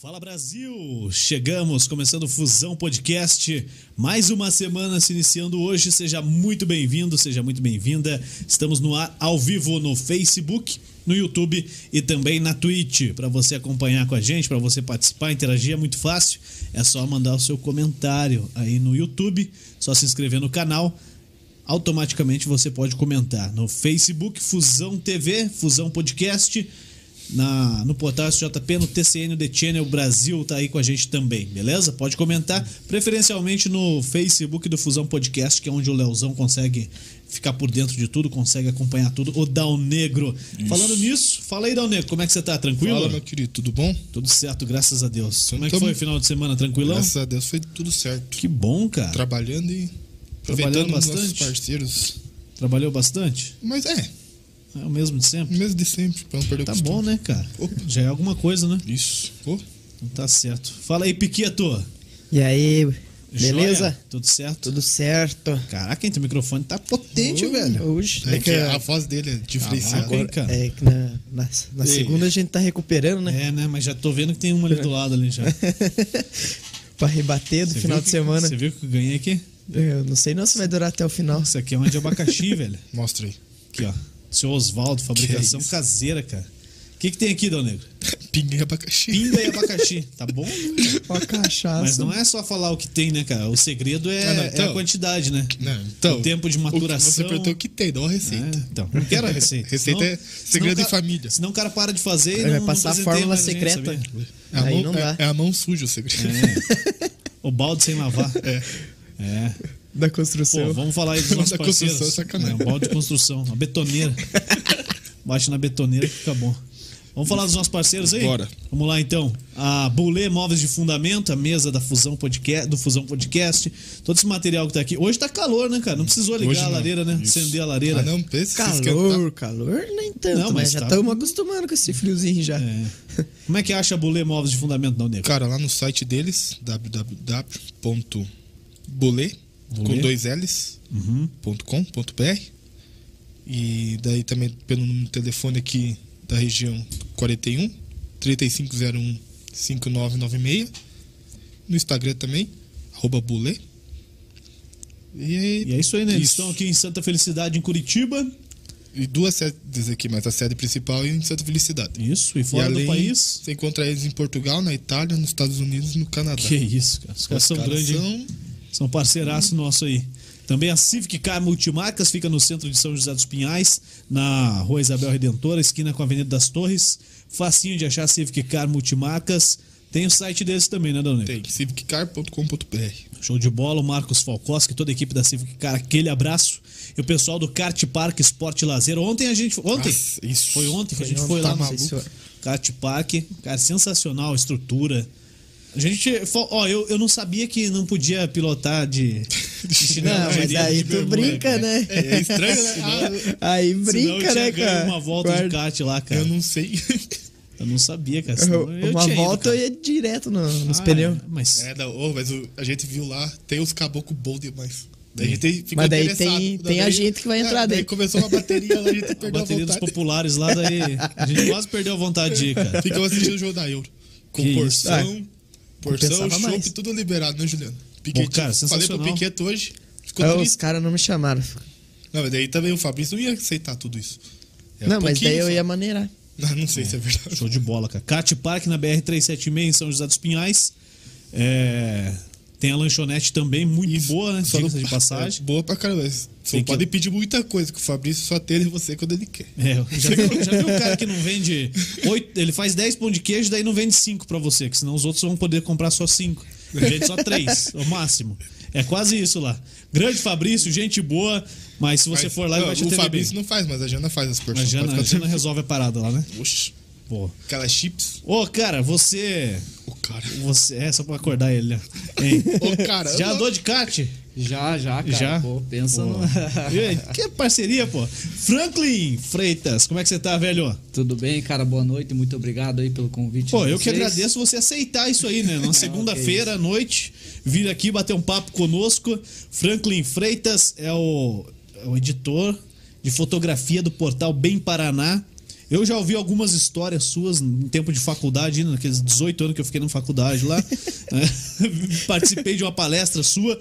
Fala Brasil! Chegamos, começando Fusão Podcast. Mais uma semana se iniciando hoje. Seja muito bem-vindo, seja muito bem-vinda. Estamos no ar ao vivo no Facebook, no YouTube e também na Twitch. Para você acompanhar com a gente, para você participar, interagir é muito fácil. É só mandar o seu comentário aí no YouTube, só se inscrever no canal. Automaticamente você pode comentar no Facebook Fusão TV, Fusão Podcast na, no portal SJP, no TCN, The Channel Brasil tá aí com a gente também, beleza? Pode comentar, preferencialmente no Facebook do Fusão Podcast, que é onde o Leozão consegue ficar por dentro de tudo, consegue acompanhar tudo. O Dal Negro. Isso. Falando nisso, fala aí, Dal Negro, como é que você tá? Tranquilo? Fala, meu querido, tudo bom? Tudo certo, graças a Deus. Como é que foi o final de semana? Tranquilão? Graças a Deus foi tudo certo. Que bom, cara. Trabalhando e Trabalhando bastante. parceiros. Trabalhou bastante? Mas é, é o mesmo de sempre? O mesmo de sempre, pra não perder Tá o costume. bom, né, cara? Opa. Já é alguma coisa, né? Isso. Ô, Então tá certo. Fala aí, Piqueto. E aí, beleza? Joia? Tudo certo? Tudo certo. Caraca, hein, teu microfone tá potente, Ui, velho. Hoje. é É que que, a voz dele é diferenciada. Hein, cara. é que na, na, na segunda a gente tá recuperando, né? É, né? Mas já tô vendo que tem uma ali do lado ali já. Pra rebater do Você final de que- semana. Você viu que eu ganhei aqui? Eu não sei não se vai durar até o final. Isso aqui é uma de abacaxi, velho. Mostra aí. Aqui, ó. Seu Oswaldo, fabricação Que caseira, cara. O que, que tem aqui, Dal Negro? Pinga e abacaxi. Pinga e abacaxi. Tá bom? Ó a cachaça. Mas não é só falar o que tem, né, cara? O segredo é, Ah, não, é então. a quantidade, né? Não, então, O tempo de maturação. Você perguntou o que tem, não a receita. É, então, não quero a receita. Receita Senão- é senão segredo o cara- em família. Senão o cara para de fazer e Vai não, passar não a fórmula mais gente, secreta. sabia? É a, Aí mão, não dá. é, é a mão suja o segredo. É. O balde sem lavar. É. É. Da Pô, construção. vamos falar aí dos Da nossos construção, parceiros. sacanagem. É, um balde de construção, uma betoneira. Bate na betoneira que fica bom. Vamos falar dos nossos parceiros aí? Bora. Vamos lá então. A Bulê Móveis de Fundamento, a mesa da Fusão Podcast, do Fusão Podcast. Todo esse material que tá aqui. Hoje tá calor, né, cara? Não precisou ligar Hoje a não. lareira, né? Isso. Acender a lareira. Ah, não, pensa se Calor, calor, nem tanto, Não, mas mas já tá- estamos acostumando com esse friozinho já. É. Como é que acha a Bulê Móveis de Fundamento, não, nego? Cara, lá no site deles, com Bulê. dois L's, Uhum. .com.br e daí também pelo número de telefone aqui da região 41 3501 5996 no Instagram também arroba bule e, E é isso aí, né? Eles Isso. estão aqui em Santa Felicidade, em Curitiba. e duas sedes aqui mas a sede principal é em Santa Felicidade Isso, e fora e do além, país. você encontra eles em Portugal na Itália nos Estados Unidos e no Canadá Que isso, cara. Os caras são grandes. são- São parceiraço nosso aí. Também a Civic Car Multimarcas fica no centro de São José dos Pinhais, na Rua Isabel Redentora, esquina com a Avenida das Torres. Facinho de achar a Civic Car Multimarcas. Tem o site deles também, né, Dona tem civiccar.com.br Show de bola, o Marcos Falcoski, toda a equipe da Civic Car, aquele abraço. E o pessoal do Kart Park Esporte Lazer. Ontem a gente. Ontem? Nossa, isso. Foi ontem que a Foi gente ontem, foi tá lá no maluco. Kart Park. Cara, sensacional a estrutura. A gente. Ó, eu, eu não sabia que não podia pilotar de. de chinelo Não, mas de aí tu brinca, cara. né? é estranho né Ah, Aí Senão eu brinca, tinha né, cara? uma volta Guarda- de kart lá, cara. eu não sei Eu não sabia, cara. senão eu Uma ido, volta cara. eu ia direto no- nos Ah, pneus. é, Mas. É, não, ô, mas o- a gente viu lá, tem os caboclos bons demais. Daí a gente ficou Mas daí interessado. tem- Daí- tem a gente que vai entrar é, daí daí. começou uma bateria lá, a gente A perdeu a, bateria dos vontade. populares lá, daí. A gente quase perdeu a vontade de ir, cara. Ficamos assistindo o jogo da Euro. Com Que isso. porção, porção, chopp, tudo liberado, né, Juliano? Pô, cara, falei pro sensacional. Piquet hoje, ficou Ah, os caras não me chamaram. Não, mas daí também o Fabrício não ia aceitar tudo isso. É não, mas daí eu só. ia maneirar. Não, não sei se é verdade. Show de bola, cara. Kart Park na BR-376 em São José dos Pinhais. É, Tem a lanchonete também, muito Isso. boa, né? Diga-se de passagem. É, boa pra caramba. Tem que- pode pedir muita coisa, que o Fabrício só atende você quando ele quer. É, já, viu, já viu o cara que não vende. Oito, ele faz 10 pão de queijo, daí não vende 5 pra você, que senão os outros vão poder comprar só 5. Vende só 3, o máximo. É quase isso lá. Grande Fabrício, gente boa, mas se você Mas, for lá, ele vai te O Fabrício bem. não faz, mas a Jana faz as A porções. Jana, Pode a Jana resolve a parada lá, né? Oxi, Pô. aquelas chips. Ô, cara, você. O cara. Você. É, só pra acordar ele, né? Ô, cara. Já andou de kart? Já, já, cara. Já? Pô, pensa Pô. no. Que parceria, pô. Franklin Freitas, como é que você tá, velho? Tudo bem, cara? Boa noite. Muito obrigado aí pelo convite. Pô, eu que vocês. agradeço você aceitar isso aí, né? Na segunda-feira à noite, vir aqui bater um papo conosco. Franklin Freitas é o, é o editor de fotografia do portal Bem Paraná. Eu já ouvi algumas histórias suas em tempo de faculdade, naqueles 18 anos que eu fiquei na faculdade lá. né? Participei de uma palestra sua.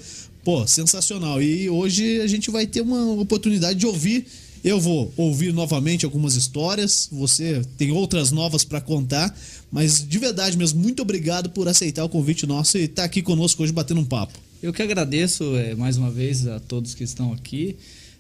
Pô, sensacional. E hoje a gente vai ter uma oportunidade de ouvir. Eu vou ouvir novamente algumas histórias. Você tem outras novas para contar. Mas de verdade mesmo, muito obrigado por aceitar o convite nosso e estar aqui conosco hoje batendo um papo. Eu que agradeço é, mais uma vez a todos que estão aqui.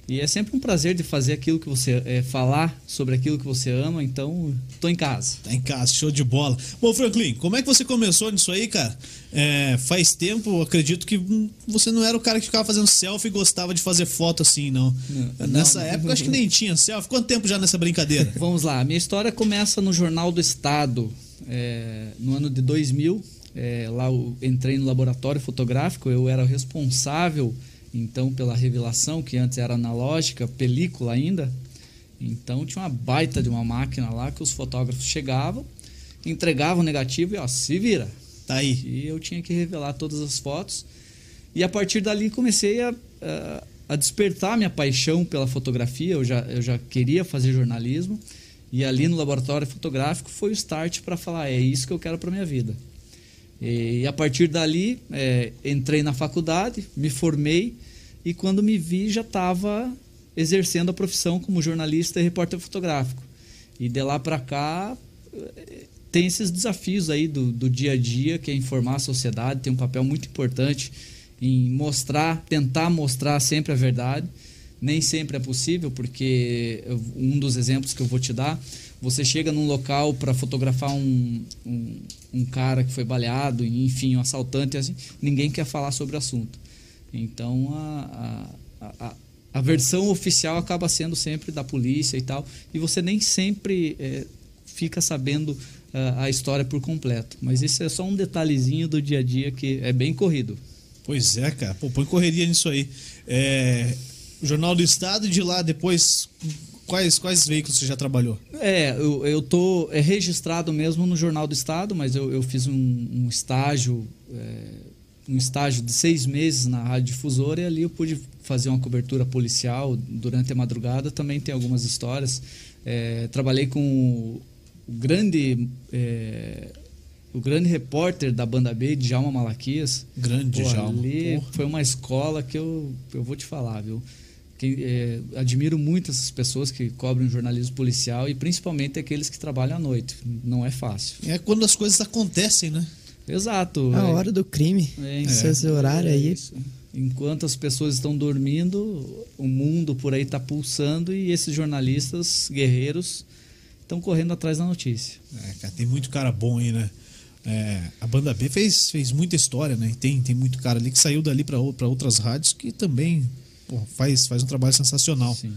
E é sempre um prazer de fazer aquilo que você é, falar sobre aquilo que você ama, então tô em casa. Tá em casa, show de bola. Bom, Franklin, como é que você começou nisso aí, cara? É, faz tempo, acredito que você não era o cara que ficava fazendo selfie e gostava de fazer foto assim, não. Não, Nessa não. época acho que nem tinha selfie. Quanto tempo já nessa brincadeira? Vamos lá, minha história começa no Jornal do Estado, é, no ano de 2000. É, lá eu entrei no laboratório fotográfico, eu era o responsável então pela revelação, que antes era analógica, película ainda. Então tinha uma baita de uma máquina lá que os fotógrafos chegavam, entregavam o negativo e ó, se vira. Tá aí. E eu tinha que revelar todas as fotos. E a partir dali comecei a, a, a despertar minha paixão pela fotografia. Eu já, eu já queria fazer jornalismo. E ali no laboratório fotográfico foi o start para falar: é isso que eu quero para minha vida. E a partir dali, é, entrei na faculdade, me formei e quando me vi já estava exercendo a profissão como jornalista e repórter fotográfico. E de lá para cá é, tem esses desafios aí do, do dia a dia, que é informar a sociedade, tem um papel muito importante em mostrar, tentar mostrar sempre a verdade. Nem sempre é possível, porque um dos exemplos que eu vou te dar, você chega num local para fotografar um, um, um, cara que foi baleado, enfim, um assaltante, assim, ninguém quer falar sobre o assunto. Então a, a, a, a versão oficial acaba sendo sempre da polícia e tal, e você nem sempre é, fica sabendo a, a história por completo. Mas isso é só um detalhezinho do dia a dia que é bem corrido. Pois é, cara. Pô, põe correria nisso aí. É, Jornal do Estado e de lá depois quais, quais veículos você já trabalhou? É, eu, eu tô é, registrado mesmo no Jornal do Estado, mas eu, eu fiz um, um estágio, é, um estágio de seis meses na Rádio Difusora e ali eu pude fazer uma cobertura policial durante a madrugada. Também tem algumas histórias. É, trabalhei com o, grande é, o grande repórter da banda B, Djalma Malaquias. Grande Pô, Djalma. Ali Porra. foi uma escola que eu, eu vou te falar, viu? Que, é, admiro muito essas pessoas que cobrem jornalismo policial e principalmente aqueles que trabalham à noite. Não é fácil. É quando as coisas acontecem, né? Exato. A é, hora do crime. é, Esse, esse horário aí. isso. Enquanto as pessoas estão dormindo, o mundo por aí está pulsando e esses jornalistas guerreiros estão correndo atrás da notícia. É, cara, tem muito cara bom aí, né? É, a banda B fez, fez muita história, né? Tem, tem muito cara ali que saiu dali para outras rádios que também pô, faz, faz um trabalho sensacional. Sim.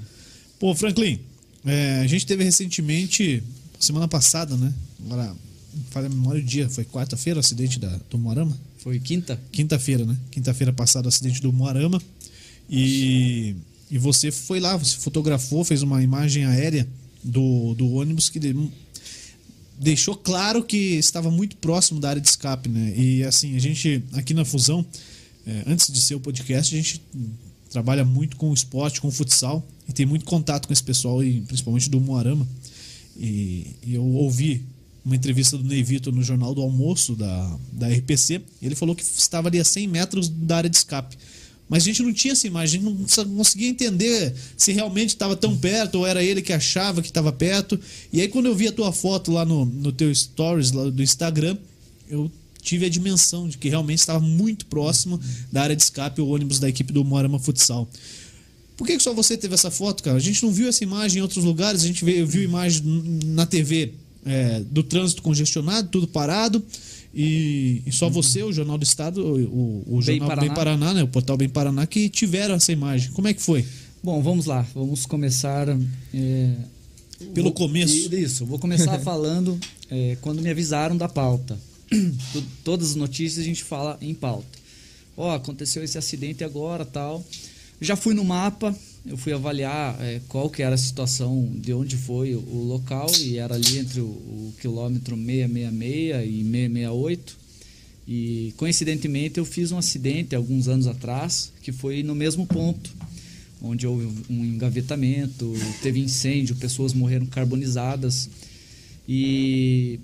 Pô, Franklin, é, a gente teve recentemente, semana passada, né? Agora, falha a memória do dia, foi quarta-feira o acidente da, do Moarama? Foi quinta? Quinta-feira, né? Quinta-feira passada o acidente do Moarama. E, e você foi lá, você fotografou, fez uma imagem aérea do, do ônibus que de- deixou claro que estava muito próximo da área de escape, né? E assim, a gente aqui na Fusão, é, antes de ser o podcast, a gente trabalha muito com o esporte, com o futsal e tem muito contato com esse pessoal, e principalmente do Moarama. E, e eu ouvi uma entrevista do Ney Vitor no Jornal do Almoço da, da RPC. Ele falou que estava ali a 100 metros da área de escape. Mas a gente não tinha essa imagem, a gente não conseguia entender se realmente estava tão perto ou era ele que achava que estava perto. E aí, quando eu vi a tua foto lá no, no teu stories lá do Instagram, eu tive a dimensão de que realmente estava muito próximo da área de escape o ônibus da equipe do Moarama Futsal. Por que, que só você teve essa foto, cara? A gente não viu essa imagem em outros lugares, a gente veio- viu imagem na TV é, do trânsito congestionado, tudo parado. E, e só você, o Jornal do Estado, o, o, o Bem Jornal Paraná. Bem Paraná, né? O portal Bem Paraná, que tiveram essa imagem. Como é que foi? Bom, vamos lá. Vamos começar. é, Pelo vou- começo. Isso. Vou começar falando é, quando me avisaram da pauta. Todas as notícias a gente fala em pauta. Ó, aconteceu esse acidente agora, tal. Já fui no mapa. Eu fui avaliar é, qual que era a situação, de onde foi o, local e era ali entre o, o quilômetro 666 e 668. E coincidentemente eu fiz um acidente alguns anos atrás que foi no mesmo ponto onde houve um engavetamento, teve incêndio, pessoas morreram carbonizadas. E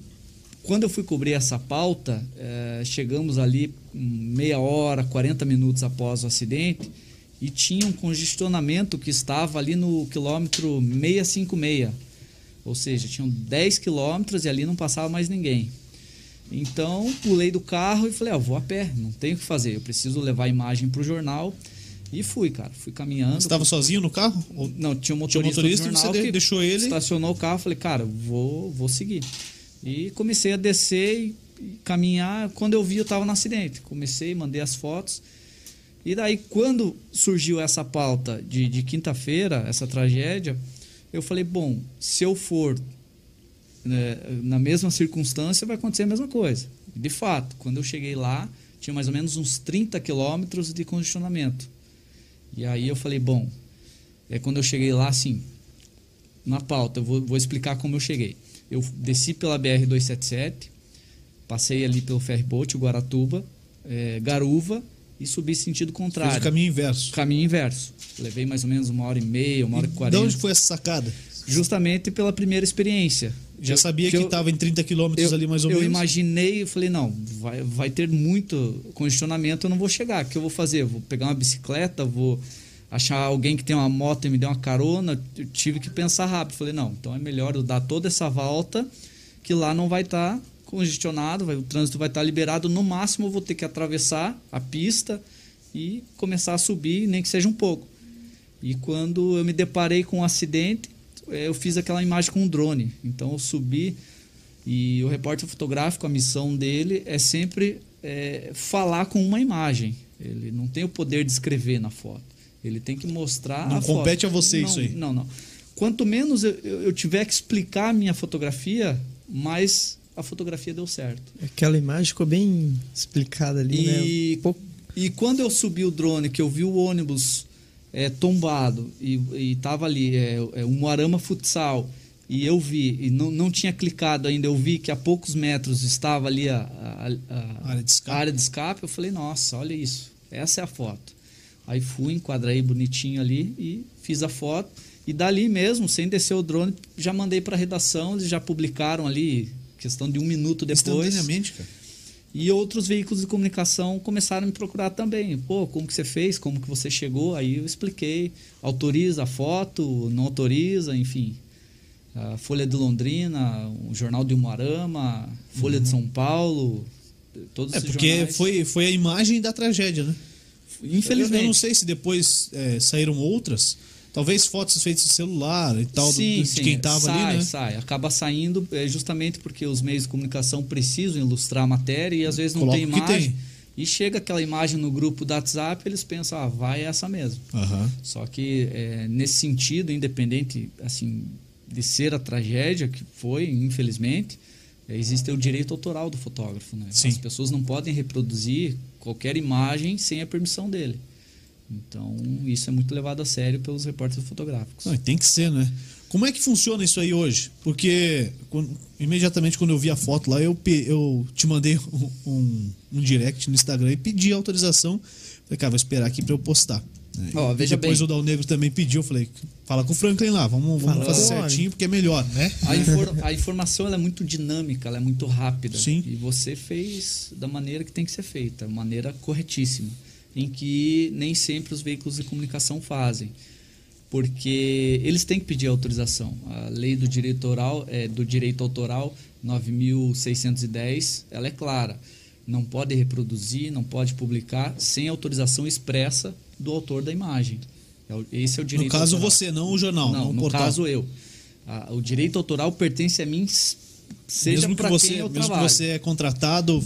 quando eu fui cobrir essa pauta, eh, chegamos ali meia hora, 40 minutos após o acidente e tinha um congestionamento que estava ali no quilômetro 656. Ou seja, tinham 10 quilômetros e ali não passava mais ninguém. Então, pulei do carro e falei, ah, vou a pé, não tenho o que fazer, eu preciso levar a imagem para o jornal. E fui, cara, fui caminhando. Você estava sozinho no carro? Não, tinha um Tinha um motorista, motorista jornal que deixou ele? Estacionou o carro, falei, cara, vou, vou seguir. E comecei a descer e e caminhar. Quando eu vi, eu estava no acidente. Comecei, mandei as fotos. E daí, quando surgiu essa pauta de, de quinta-feira, essa tragédia, eu falei, bom, se eu for né, na mesma circunstância, vai acontecer a mesma coisa. De fato, quando eu cheguei lá, tinha mais ou menos uns 30 quilômetros de congestionamento. E aí eu falei, bom, é quando eu cheguei lá, assim, na pauta, eu vou, vou explicar como eu cheguei. Eu desci pela BR-277, passei ali pelo ferryboat, o Guaratuba, eh, Garuva, e subi sentido Fez contrário. o caminho inverso. Caminho inverso. Levei mais ou menos uma hora e meia, uma hora e E de quarenta. onde foi essa sacada? Justamente pela primeira experiência. Já Eu- sabia que eu- estava em 30 quilômetros eu, ali mais ou eu menos? imaginei, eu falei, não, vai, vai ter muito congestionamento, eu não vou chegar. O que eu vou fazer? Eu vou pegar uma bicicleta, vou achar alguém que tem uma moto e me dê uma carona. Eu tive que pensar rápido. Falei, não, então é melhor eu dar toda essa volta, que lá não vai estar congestionado, vai- o trânsito vai estar liberado. No máximo, eu vou ter que atravessar a pista e começar a subir, nem que seja um pouco. E quando eu me deparei com um acidente, eh, eu fiz aquela imagem com um drone. Então eu subi e o repórter fotográfico, a missão dele é sempre eh, falar com uma imagem. Ele não tem o poder de escrever na foto. Ele tem que mostrar Não a foto. compete a você Não, isso aí. Não, não. Quanto menos eu, eu eu tiver que explicar a minha fotografia, mais a fotografia deu certo. Aquela imagem ficou bem explicada ali, E, né? Pouco- e quando eu subi o drone, que eu vi o ônibus é, tombado e, e tava ali, é, é, um Moarama Futsal, e eu vi, e não, não tinha clicado ainda, eu vi que a poucos metros estava ali a, a- a- Área de escape. a área de escape, eu falei, nossa, olha isso, essa é a foto. Aí fui, enquadrei bonitinho ali e fiz a foto. E dali mesmo, sem descer o drone, já mandei para a redação, eles já publicaram ali, questão de um minuto depois. Instantaneamente, cara. E outros veículos de comunicação começaram a me procurar também. Pô, como que você fez? Como que você chegou? Aí eu expliquei. Autoriza a foto, não autoriza, enfim. A Folha de Londrina, o Jornal de Umuarama, Folha de São Paulo, todos É porque jornais. foi, foi a imagem da tragédia, né? Infelizmente. Eu, eu não sei se depois é, saíram outras. Talvez fotos feitas de celular e tal, do- sim, de sim, quem tava sai, ali, né? Sai, acaba saindo é, justamente porque os meios de comunicação precisam ilustrar a matéria e às vezes não Coloca tem imagem. tem. E chega aquela imagem no grupo do WhatsApp, eles pensam, ah, vai essa mesmo. Aham. Só que é, nesse sentido, independente assim de ser a tragédia que foi, infelizmente, é, existe o direito autoral do fotógrafo. Né? Sim. As pessoas não podem reproduzir qualquer imagem sem a permissão dele. Então, isso é muito levado a sério pelos repórteres fotográficos. Não, tem que ser, né? Como é que funciona isso aí hoje? Porque quando- imediatamente quando eu vi a foto lá, eu, eu te mandei um, um- um direct no Instagram e pedi autorização. Falei, cara, vou esperar aqui pra eu postar. né? Ó, E veja Depois bem. o Dal Negro também pediu. Eu falei, fala com o Franklin lá, vamos, vamos fazer certinho porque é melhor. Né? A, infor- a informação ela é muito dinâmica, ela é muito rápida. Sim. E você fez da maneira que tem que ser feita, maneira corretíssima, em que nem sempre os veículos de comunicação fazem. Porque eles têm que pedir autorização. A lei do direito autoral, é, do direito autoral 9610, ela é clara. Não pode reproduzir, não pode publicar sem autorização expressa do autor da imagem. É Esse é o direito No caso, autoral. você, não o jornal, não, Não, o no portal. caso eu. O direito autoral pertence a mim, seja mesmo que para você, quem eu mesmo que você é contratado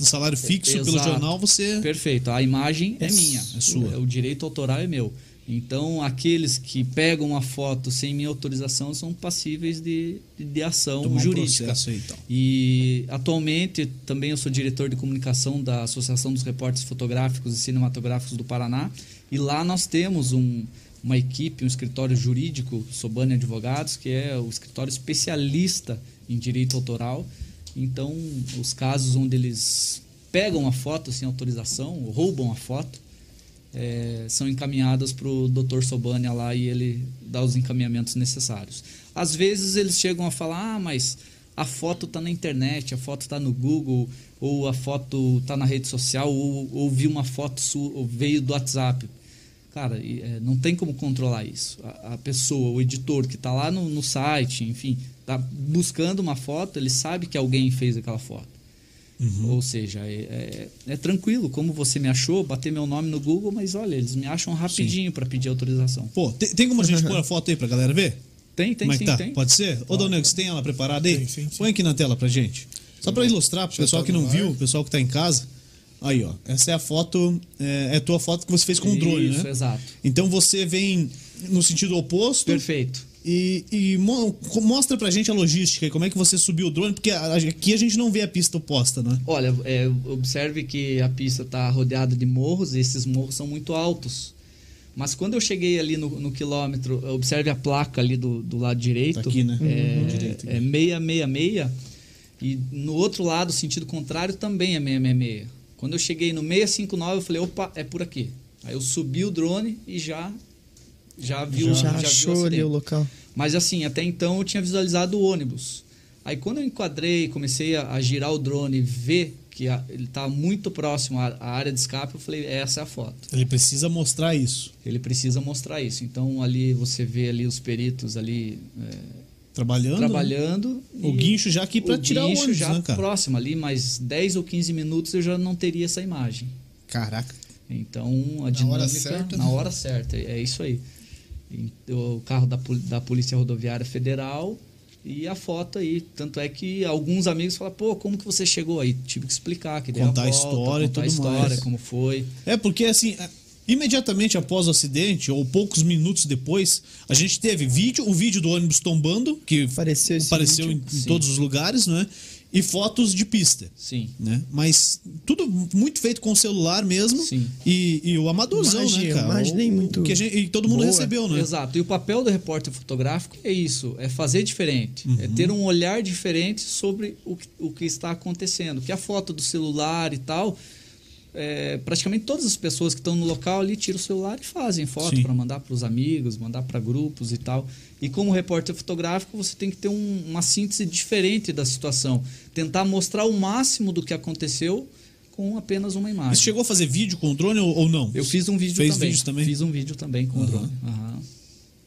um salário fixo pelo Exato. jornal, você Perfeito. A imagem é É minha. é sua. O direito autoral é meu. Então, aqueles que pegam uma foto sem minha autorização são passíveis de, de, de ação tomar um jurídica. processo aí e tal. E atualmente também eu sou diretor de comunicação da Associação dos Repórteres Fotográficos e Cinematográficos do Paraná. E lá nós temos um- uma equipe, um escritório jurídico, Sobane Advogados, que é o escritório especialista em direito autoral. Então, os casos onde eles pegam a foto sem autorização, ou roubam a foto, é, são encaminhadas para o Dr. Sobania lá e ele dá os encaminhamentos necessários. Às vezes eles chegam a falar, ah, mas a foto está na internet, a foto está no Google, ou a foto está na rede social, ou, ou vi uma foto sua, veio do WhatsApp. Cara, é, não tem como controlar isso. A, a pessoa, o editor que está lá no, no site, enfim, está buscando uma foto, ele sabe que alguém fez aquela foto. Ou seja, é, é- é tranquilo, como você me achou, bater meu nome no Google, mas olha, eles me acham rapidinho para pedir autorização. Pô, tem, tem como a gente pôr a foto aí pra galera ver? Tem, tem como é sim, tá? tem. Pode ser? Ô, Dona Nego, você tem ela preparada aí? Tem, sim, sim. Põe aqui na tela pra gente. Só pra ilustrar pro pessoal que não viu, o pessoal que tá em casa. Aí, ó. Essa é a foto, é, é a tua foto que você fez com o drone, Isso, né? exato. Então você vem no sentido oposto Perfeito. E, e mo- mostra pra gente a logística como é que você subiu o drone, porque aqui a gente não vê a pista oposta, né? Olha, é, observe que a pista está rodeada de morros e esses morros são muito altos. Mas quando eu cheguei ali no, no quilômetro, observe a placa ali do, do lado direito. Tá aqui, né? É, Uhum. Direito aqui. é 666. E no outro lado, sentido contrário, também é 666. Quando eu cheguei no 659, eu falei, opa, é por aqui. Aí eu subi o drone e já já viu Já, já, viu o achou ali o local. Mas assim, até então eu tinha visualizado o ônibus. Aí quando eu enquadrei, comecei a, a girar o drone e ver que a- ele estava muito próximo à, à área de escape, eu falei, essa é a foto. Ele precisa mostrar isso. Ele precisa mostrar isso. Então ali você vê ali os peritos ali é, Trabalhando. né? trabalhando. O guincho já aqui pra o tirar o guincho ônibus, já né, cara? próximo ali, mais 10 ou 15 minutos eu já não teria essa imagem. Caraca. Então a hora dinâmica certa, na né? hora certa, é isso aí. E O carro da, da Polícia Rodoviária Federal e a foto aí. Tanto é que alguns amigos falam, pô, como que você chegou aí? Tive que explicar, que Contar a a volta, história e contar a tudo história, mais. como foi. É, porque assim, é, imediatamente após o acidente, ou poucos minutos depois, a gente teve vídeo, o vídeo do ônibus tombando, que Apareceu apareceu em, vídeo. em todos os lugares, né? E fotos de pista. Sim. Né? Mas tudo muito feito com celular mesmo. Sim. E, e o amadorzão, Imagem- né, cara? imagem O- o muito que a gente- e todo mundo boa. recebeu, né? Exato. E o papel do repórter fotográfico é isso: é fazer diferente. Uhum. É ter um olhar diferente sobre o que, o que está acontecendo. Que a foto do celular e tal. É, praticamente todas as pessoas que estão no local ali tiram o celular e fazem foto para mandar para os amigos, mandar para grupos e tal. E como repórter fotográfico, você tem que ter um- uma síntese diferente da situação. Tentar mostrar o máximo do que aconteceu com apenas uma imagem. Você chegou a fazer vídeo com o drone ou, ou não? Eu fiz um vídeo Fez também. vídeo também? Fiz um vídeo também com o Aham. drone. Aham.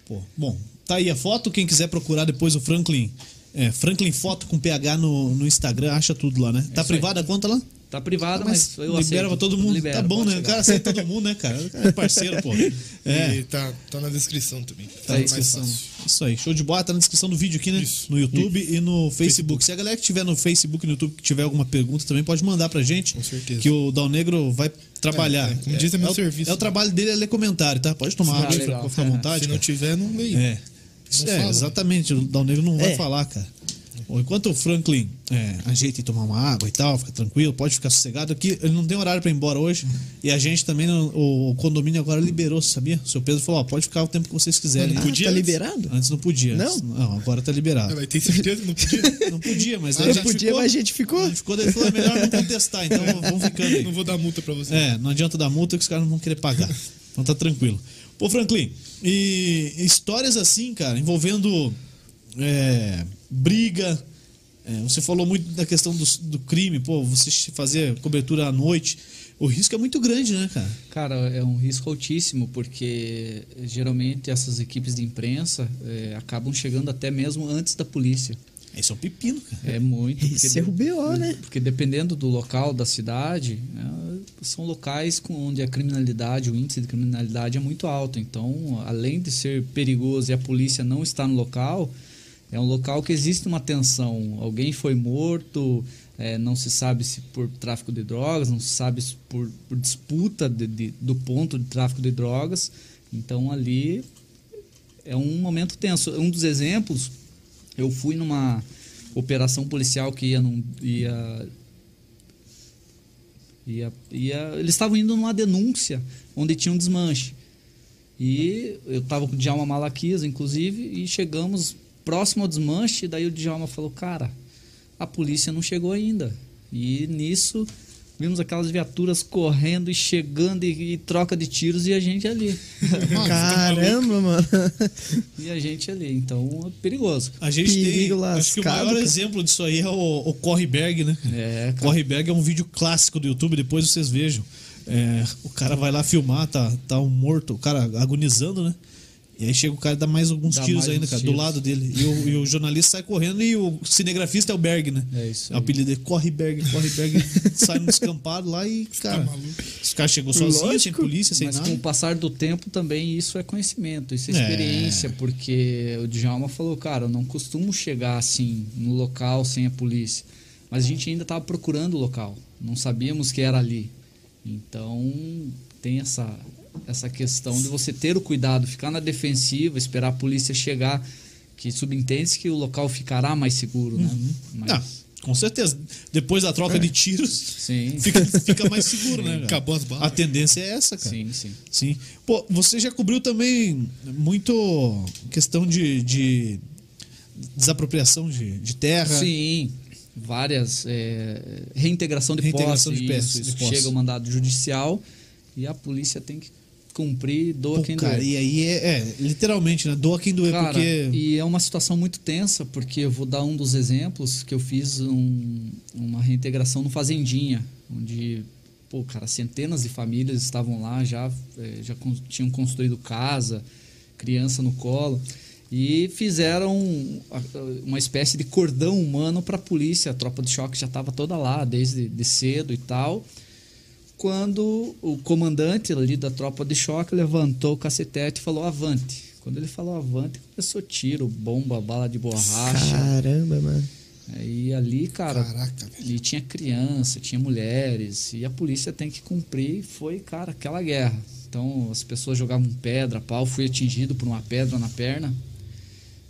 Pô, bom, tá aí a foto. Quem quiser procurar depois o Franklin. É, Franklin Foto com PH no, no Instagram, acha tudo lá, né? tá isso aí. privada a conta lá? Tá privado, mas, eu libera aceito. pra todo mundo. Libera, tá bom, né? O cara aceita todo mundo, né, cara? O cara é parceiro, pô. É. E tá, tá na descrição também. Tá na mais descrição. Isso aí, show de bola. Tá na descrição do vídeo aqui, né? Isso. No YouTube e no Facebook. Se a galera que tiver no Facebook e no YouTube que tiver alguma pergunta também, pode mandar pra gente. Com certeza. Que o Dal Negro vai trabalhar. É, é, como diz, é meu o, serviço. É o trabalho dele é ler comentário, tá? Pode tomar água pra ficar à vontade. Se não cara. tiver, não leio. É. Isso Não é, fala. exatamente. O Dal Negro não vai É. falar, cara. Bom, enquanto o Franklin é, ajeita e tomar uma água e tal, fica tranquilo, pode ficar sossegado. Aqui ele não tem horário pra ir embora hoje. E a gente também, não- o, condomínio agora liberou, sabia? O seu Pedro falou: ó, pode ficar o tempo que vocês quiserem. Ah, podia tá antes? liberado? Antes não podia. Não? Antes- não agora tá liberado. Ah, mas tem certeza que não podia? Não podia, mas Ah, a gente podia, ficou, mas a gente ficou. a gente ficou, daí ele falou: é melhor não contestar, então vamos ficando aí. não vou dar multa pra você. É, não adianta dar multa que os caras não vão querer pagar. Então tá tranquilo. Pô, Franklin, e histórias assim, cara, envolvendo é, briga. é, você falou muito da questão do, do crime, pô, você fazer cobertura à noite. O risco é muito grande, né, cara? Cara, é um risco altíssimo, porque geralmente essas equipes de imprensa eh, acabam chegando até mesmo antes da polícia. Esse é um pepino, cara. É muito. porque Esse é o BO, né? Porque dependendo do local da cidade, né, são locais com onde a criminalidade, o índice de criminalidade é muito alto. Então, além de ser perigoso e a polícia não estar no local, é um local que existe uma tensão. Alguém foi morto, eh, não se sabe se por tráfico de drogas, não se sabe se por, por disputa de- de- do ponto de tráfico de drogas. Então, ali é um momento tenso. Um dos exemplos, eu fui numa operação policial que ia, num, ia, ia, ia eles estavam indo numa denúncia onde tinha um desmanche. E eu estava com o Djalma Malaquias, inclusive, e chegamos próximo ao desmanche, e daí o Djalma falou, cara, a polícia não chegou ainda. E nisso vimos aquelas viaturas correndo e chegando e, e troca de tiros e a gente ali. Caramba, mano. e a gente ali. Então é perigoso. A gente Perigo tem. Acho que o lascado, maior cara. exemplo disso aí é o, o Correberg, né? É, cara. Correberg é um vídeo clássico do YouTube, depois vocês vejam. É, o cara vai lá filmar, tá, tá um morto, o cara agonizando, né? E aí chega o cara e dá mais alguns Dá tiros mais ainda, cara, do tiros. lado dele. E o, e o jornalista sai correndo e o cinegrafista é o Berg, né? É isso O aí. apelido dele, corre Berg, corre Berg, sai no descampado lá e, cara, maluco. os caras chegou sozinho, sem polícia, sem Mas nada. com o passar do tempo também isso é conhecimento, isso é É. experiência, porque o Djalma falou, cara, eu não costumo chegar assim no local sem a polícia. Mas a gente ainda estava procurando o local, não sabíamos que era ali. Então tem essa, essa questão de você ter o cuidado, ficar na defensiva, esperar a polícia chegar, que subentende que o local ficará mais seguro, né? Mas, Ah, com certeza. Depois da troca de tiros, sim, fica, fica mais seguro, né? cara? Acabou as balas. A tendência é essa, cara. sim, sim. Sim. Pô, você já cobriu também muito questão de, de desapropriação de, de terra. Sim, várias. é, reintegração de Reintegração posse. de isso, de posse. Chega o mandado judicial e a polícia tem que cumprir, doa Pô, quem cara, doer. e aí é, é, literalmente, né? Doa quem doer, Cara, porque. e é uma situação muito tensa, porque eu vou dar um dos exemplos que eu fiz um- uma reintegração no Fazendinha, onde, pô, cara, centenas de famílias estavam lá, já, eh, já tinham construído casa, criança no colo, e fizeram uma espécie de cordão humano para a polícia. A tropa de choque já estava toda lá, desde de cedo e tal quando o comandante ali da tropa de choque levantou o cacetete e falou avante. Quando ele falou avante, começou tiro, bomba, bala de borracha. Caramba, mano. E ali, cara, Caraca, velho. ali tinha criança, tinha mulheres, e a polícia tem que cumprir. E foi, cara, aquela guerra. Então as pessoas jogavam pedra, pau, fui atingido por uma pedra na perna,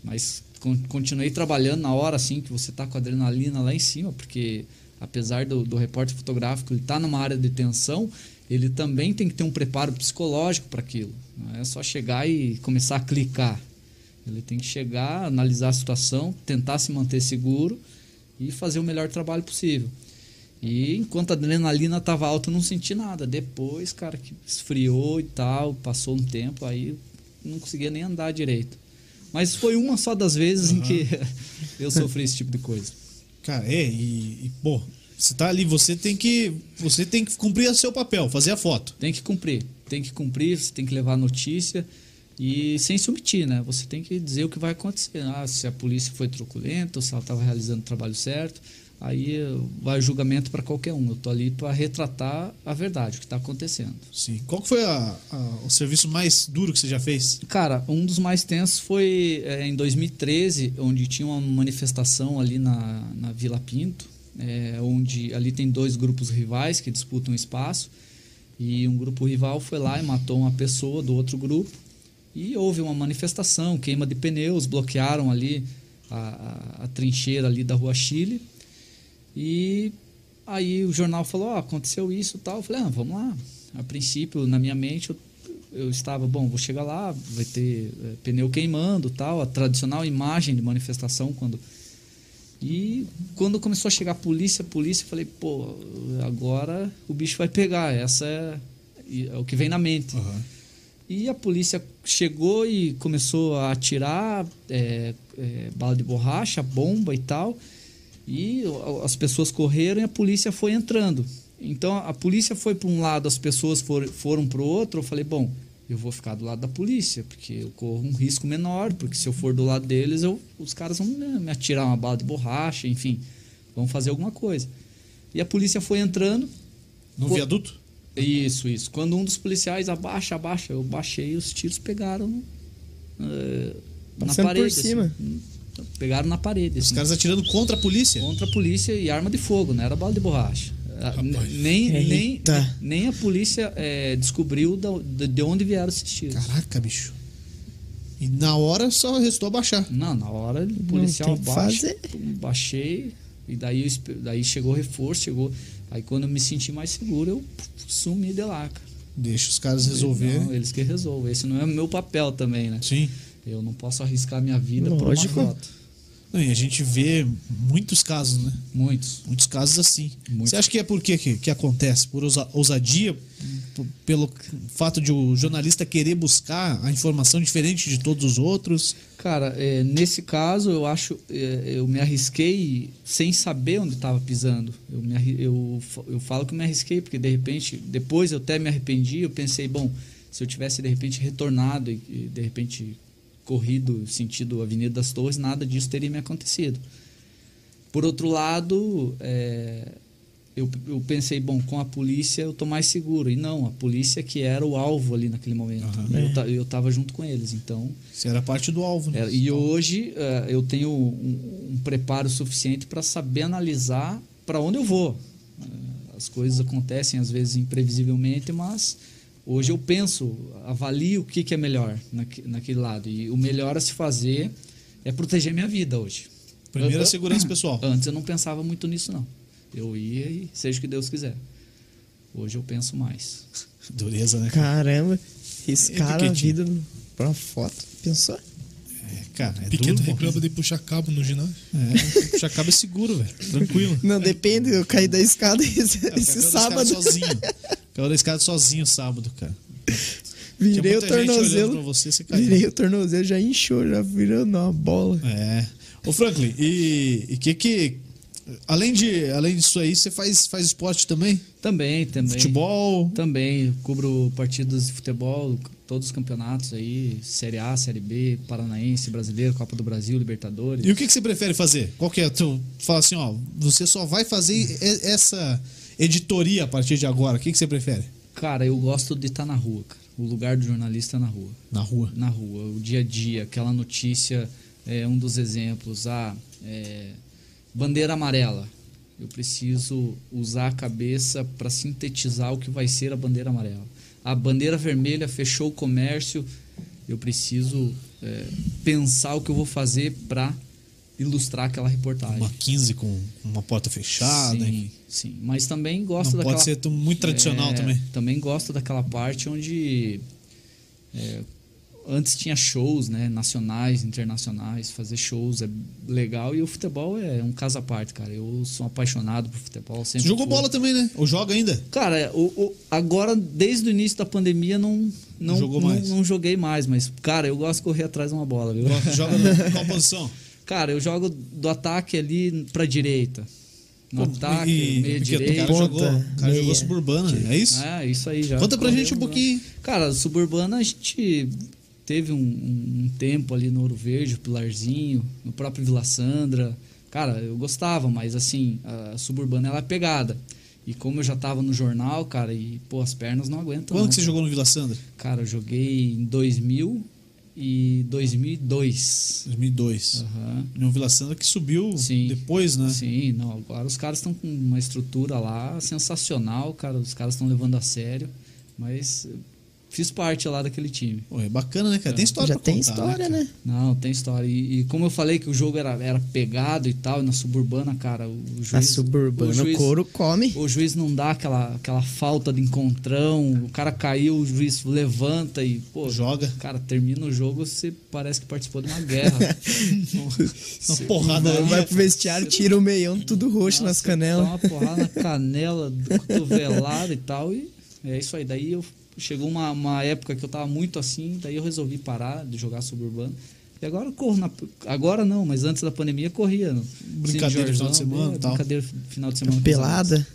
mas con- continuei trabalhando na hora assim que você tá com a adrenalina lá em cima, porque apesar do, do repórter fotográfico ele tá numa área de tensão, ele também tem que ter um preparo psicológico para aquilo. Não é só chegar e começar a clicar. Ele tem que chegar, analisar a situação, tentar se manter seguro e fazer o melhor trabalho possível. E enquanto a adrenalina estava alta, eu não senti nada. Depois, cara, que esfriou e tal, passou um tempo, aí não conseguia nem andar direito. Mas foi uma só das vezes em que eu sofri esse tipo de coisa. Cara, é, e, e, pô, você tá ali, você tem que. Você tem que cumprir o seu papel, fazer a foto. Tem que cumprir, tem que cumprir, você tem que levar a notícia e sem se omitir, né? Você tem que dizer o que vai acontecer. Ah, se a polícia foi truculenta, ou se ela estava realizando o trabalho certo, aí vai o julgamento para qualquer um. Eu tô ali para retratar a verdade, o que está acontecendo. Sim. Qual foi a- a- o serviço mais duro que você já fez? Cara, um dos mais tensos foi eh, em 2013, onde tinha uma manifestação ali na, na Vila Pinto, eh, onde ali tem dois grupos rivais que disputam espaço, e um grupo rival foi lá e matou uma pessoa do outro grupo, e houve uma manifestação, queima de pneus, bloquearam ali a, a- a trincheira ali da Rua Chile, e aí o jornal falou, ó, aconteceu isso e tal, eu falei, ah, vamos lá. A princípio, na minha mente, eu eu estava, bom, vou chegar lá, vai ter eh, pneu queimando, tal, a tradicional imagem de manifestação quando e quando começou a chegar a polícia, a polícia, eu falei, pô, agora o bicho vai pegar, essa é, é o que vem na mente. E a polícia chegou e começou a atirar é, é, bala de borracha, bomba e tal. E as pessoas correram e a polícia foi entrando. Então a polícia foi para um lado, as pessoas for, foram para o outro. Eu falei, bom, eu vou ficar do lado da polícia, porque eu corro um risco menor, porque se eu for do lado deles, eu, os caras vão me atirar uma bala de borracha, enfim, vão fazer alguma coisa. E a polícia foi entrando. No Pô, viaduto? Isso, isso. Quando um dos policiais abaixa, abaixa, eu baixei e os tiros pegaram eh, na Passando por parede. cima. assim. Pegaram na parede. Os assim. caras atirando contra a polícia? Contra a polícia e arma de fogo, não era bala de borracha. Ah, Rapaz. Nem, nem, nem a polícia eh, descobriu da- de, de onde vieram esses tiros. Caraca, bicho. E na hora só restou abaixar. Não, na hora o policial abaixa, pum, baixei, e daí, eu daí chegou reforço, chegou. Aí quando eu me senti mais seguro, eu sumi de lá, cara. Deixa os caras resolverem. Não, eles que resolvem. Esse não é o meu papel também, né? Sim. Eu não posso arriscar minha vida por uma Lógico. foto. Não, e a gente vê muitos casos, né? Muitos. Muitos casos assim. Muitos. Você acha que é por quê que, que acontece? Por ousa- ousadia? P- Pelo fato de o jornalista querer buscar a informação diferente de todos os outros? Cara, é, nesse caso eu acho é, eu me arrisquei sem saber onde estava pisando. Eu, me, eu, eu falo que eu me arrisquei porque de repente depois eu até me arrependi. Eu pensei, bom, se eu tivesse de repente retornado e, e de repente corrido sentido Avenida das Torres, nada disso teria me acontecido. Por outro lado, é, eu, eu pensei, bom, com a polícia eu tô mais seguro. E não, a polícia que era o alvo ali naquele momento. Aham. Eu, ta- eu tava junto com eles, então Você era parte do alvo, né? é, e hoje eh, eu tenho um, um preparo suficiente para saber analisar para onde eu vou. As coisas acontecem às vezes imprevisivelmente, mas hoje eu penso, avalio o que, que é melhor naque, naquele lado. E o melhor a se fazer é proteger minha vida hoje. Primeira Eu- segurança pessoal. Antes eu não pensava muito nisso, não. Eu ia e seja o que Deus quiser. Hoje eu penso mais. Dureza, né? cara? Caramba. Riscaram a Etiquetinha. vida pra uma foto. Pensou? É, cara, é Pequeno duro. reclama de puxar cabo no ginásio. É, já acaba seguro, velho. Tranquilo. Não, depende. Eu caí da escada esse, Cara, esse caiu da sábado. sozinho. Caiu da escada sozinho sábado, cara. Virei o tornozelo. você, você caiu. Virei o tornozelo, já inchou, já virou uma bola. É. Ô Franklin, e o que que. Além, de, além disso aí, você faz, faz esporte também? Também, também. Futebol? Também, cubro partidas de futebol, todos os campeonatos aí, Série A, Série B, Paranaense, Brasileiro, Copa do Brasil, Libertadores. E o que, que você prefere fazer? Qual que é? Tu fala assim, ó, você só vai fazer essa editoria a partir de agora. O que, que você prefere? Cara, eu gosto de estar na rua, cara. O lugar do jornalista é na rua. Na rua. Na rua, o dia a dia, aquela notícia é um dos exemplos. Ah, é, bandeira amarela. Eu preciso usar a cabeça para sintetizar o que vai ser a bandeira amarela. A bandeira vermelha fechou o comércio. Eu preciso é, pensar o que eu vou fazer para ilustrar aquela reportagem. Uma 15 com uma porta fechada. Sim, sim. Mas também gosto Não daquela... pode ser muito tradicional É, também. Também gosto daquela parte onde é, antes tinha shows, né? Nacionais, internacionais, fazer shows é legal e o futebol é um caso à parte, cara. Eu sou apaixonado por futebol. Você Sempre jogou fui. bola também, né? Ou joga ainda? Cara, o, o- agora, desde o início da pandemia, não, não, Jogou não, mais. não joguei mais. Mas, cara, eu gosto de correr atrás de uma bola, viu? Joga no, qual posição? Cara, eu jogo do ataque ali pra direita. No Pô, ataque, e- meia porque o cara jogou, Ponta, o cara jogou suburbana, é isso? É, isso aí já. Conta pra gente um já. pouquinho. Cara, suburbana a gente teve um, um- um tempo ali no Ouro Verde, Pilarzinho, no próprio Vila Sandra. Cara, eu gostava, mas assim, a suburbana ela é pegada. E como eu já tava no jornal, cara, e pô, as pernas não aguentam. Quando não, que você cara. jogou no Vila Sandra? Cara, eu joguei em 2000 e 2002. 2002. Aham. No Vila Sandra que subiu Sim. depois, né? Sim, não, agora os caras estão com uma estrutura lá sensacional, cara, os caras estão levando a sério, mas fiz parte lá daquele time. Pô, é bacana, né, cara? Tem história Já pra tem contar, história, cara? né? Não, tem história. E, e como eu falei que o jogo era, era pegado e tal, e na suburbana, cara, o juiz. A suburbana, o o juiz, couro come. o juiz não dá aquela, aquela falta de encontrão, o cara caiu, o juiz levanta e, pô, Joga. Cara, termina o jogo, você parece que participou de uma guerra. Uma porrada ali. Vai pro vestiário, tira o meião, tudo roxo nas Nossa, canelas. Dá uma porrada na canela, do cotovelada e tal. E é isso aí. Daí eu chegou uma, uma época que eu tava muito assim, daí eu resolvi parar de jogar suburbano. E agora eu corro na. Agora não, mas antes da pandemia corria. Brincadeira Cine final de semana é, e tal. Brincadeira final de semana. os amigos. Pelada.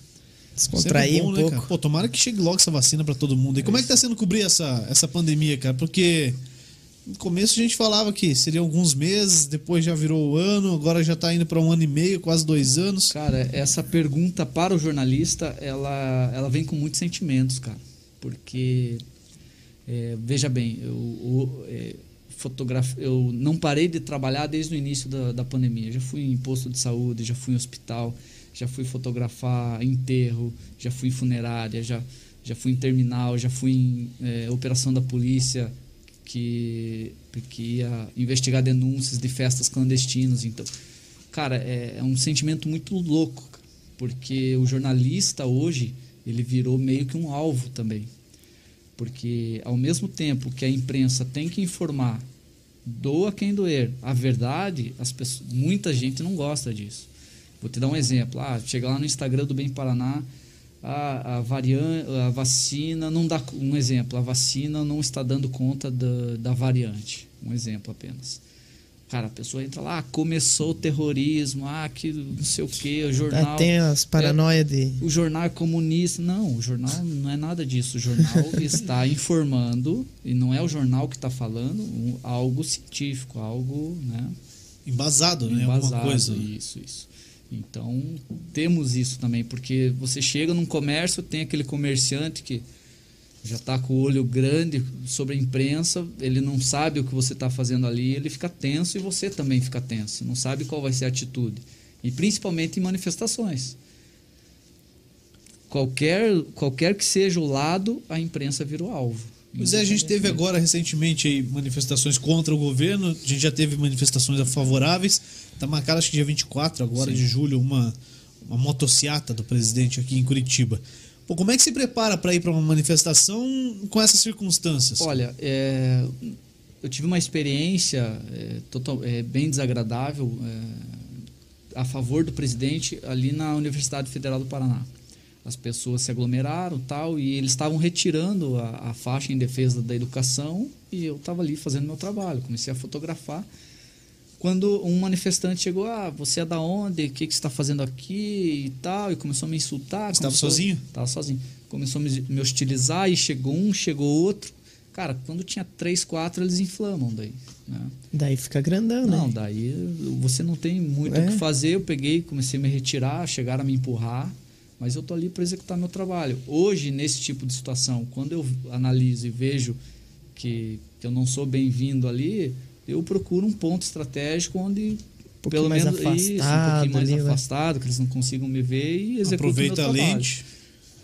Descontrair Sempre bom, um né, pouco. cara? Pô, tomara que chegue logo essa vacina pra todo mundo. E como é que tá sendo cobrir essa, essa pandemia, cara? Porque no começo a gente falava que seria alguns meses, depois já virou o ano, agora já tá indo pra um ano e meio, quase dois anos. Cara, essa pergunta para o jornalista, ela, ela vem com muitos sentimentos, cara. Porque, é, veja bem, eu, eu, é, eu não parei de trabalhar desde o início da, da pandemia. Já fui em posto de saúde, já fui em hospital, já fui fotografar enterro, já fui em funerária, já, já fui em terminal, já fui em é, operação da polícia que, que ia investigar denúncias de festas clandestinas. Então, cara, é, é um sentimento muito louco, porque o jornalista hoje ele virou meio que um alvo também, porque ao mesmo tempo que a imprensa tem que informar Doa quem doer. A verdade, as pessoas, muita gente não gosta disso. Vou te dar um exemplo. Ah, chega lá no Instagram do Bem Paraná, a, a, variante, a vacina não dá. Um exemplo, a vacina não está dando conta da, da variante. Um exemplo apenas. Cara, a pessoa entra lá, ah, começou o terrorismo, ah, que não sei o que, o jornal. Tem as paranoias de. O jornal é comunista. Não, o jornal não é nada disso. O jornal está informando, e não é o jornal que está falando, um- algo científico, algo, né? Embasado, né? Alguma embasado. coisa. Isso, isso. Então, temos isso também, porque você chega num comércio, tem aquele comerciante que já está com o olho grande sobre a imprensa, ele não sabe o que você está fazendo ali, ele fica tenso e você também fica tenso, não sabe qual vai ser a atitude. E principalmente em manifestações. Qualquer, qualquer que seja o lado, a imprensa vira o alvo. Pois é, a gente teve agora recentemente aí manifestações contra o governo, a gente já teve manifestações favoráveis. Tá marcado acho que dia 24 agora Sim. de julho uma uma motociata do presidente aqui em Curitiba. Pô, como é que se prepara para ir para uma manifestação com essas circunstâncias? Olha, é, eu tive uma experiência é, total, é, bem desagradável é, a favor do presidente ali na Universidade Federal do Paraná. As pessoas se aglomeraram tal e eles estavam retirando a, a faixa em defesa da educação e eu estava ali fazendo meu trabalho. Comecei a fotografar. Quando um manifestante chegou, ah, você é da onde? O que, que você está fazendo aqui e tal? E começou a me insultar. Você tava começou- sozinho? Tava sozinho. Começou a me, me hostilizar e chegou um, chegou outro. Cara, quando tinha três, quatro, eles inflamam daí. Né? Daí fica grandão, Não, né? daí você não tem muito É. o que fazer. Eu peguei, comecei a me retirar, chegaram a me empurrar, mas eu tô ali para executar meu trabalho. Hoje, nesse tipo de situação, quando eu analiso e vejo que, que eu não sou bem-vindo ali, eu procuro um ponto estratégico onde pouquinho pelo mais menos isso, um afastado pouquinho mais ali, vai. afastado, que eles não consigam me ver e executo Aproveita meu a lente.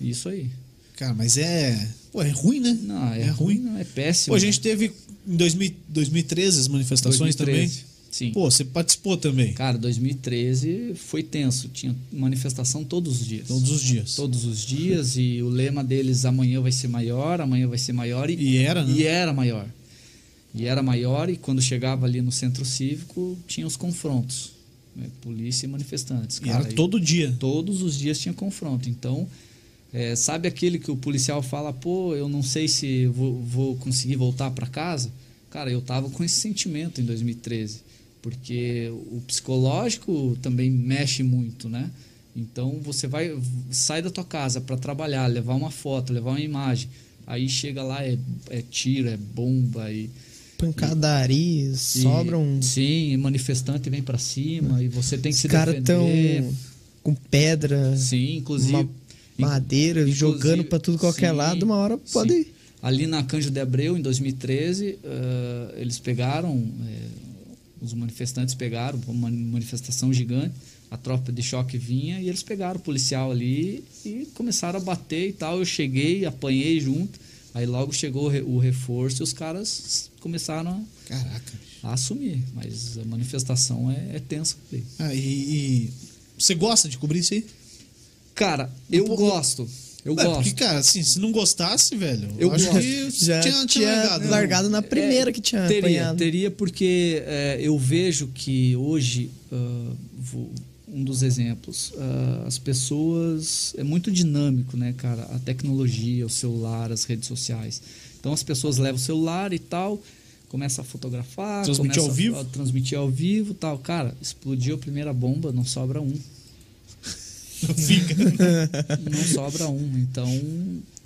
Isso aí. Cara, mas é, pô, é ruim, né? Não, é, É ruim. ruim, não, é péssimo. Pô, a gente teve em 2000 2013 as manifestações 2013. também. Sim. Pô, você participou também. Cara, 2013 foi tenso. Tinha manifestação todos os dias. Todos os dias. Todos os dias. E o lema deles, amanhã vai ser maior, amanhã vai ser maior. E, E era, né? e era maior. E era maior. E quando chegava ali no centro cívico, tinha os confrontos. né? Polícia e manifestantes. E Cara, era todo dia. todos os dias tinha confronto. Então, é, sabe aquele que o policial fala, pô, eu não sei se vou, vou conseguir voltar para casa? Cara, eu tava com esse sentimento em 2013, porque o psicológico também mexe muito, né? Então você vai sai da tua casa para trabalhar, levar uma foto, levar uma imagem, aí chega lá é, é tiro, é bomba e Pancadaria, e- sobra um. sim, manifestante vem para cima e você tem que Os se caras defender. tão com pedra, Sim, inclusive. madeira, inclusive- jogando pra tudo qualquer sim, lado, uma hora sim. pode. Ali na Canjo de Abreu, em 2013, eh, eles pegaram, eh, os manifestantes pegaram, uma manifestação gigante, a tropa de choque vinha e eles pegaram o policial ali e começaram a bater e tal. Eu cheguei, apanhei junto, aí logo chegou o re- o reforço e os caras começaram a, Caraca. a assumir. Mas a manifestação é, é tensa. Ah, e, e você gosta de cobrir isso aí? Cara, eu pouco- gosto. Eu É, gosto. Porque, cara, assim, se não gostasse, velho, Eu acho gosto. que Já tinha, tinha largado. né? largado na primeira que tinha É, teria, apanhado. Teria, porque é, eu vejo que hoje, ah, vou- um dos exemplos, ah, as pessoas. É muito dinâmico, né, cara? A tecnologia, o celular, as redes sociais. Então as pessoas levam o celular e tal, começa a fotografar, Transmitir começa ao vivo? A, a transmitir ao vivo tal. Cara, explodiu a primeira bomba, não sobra um. Fica. Não sobra um. Então,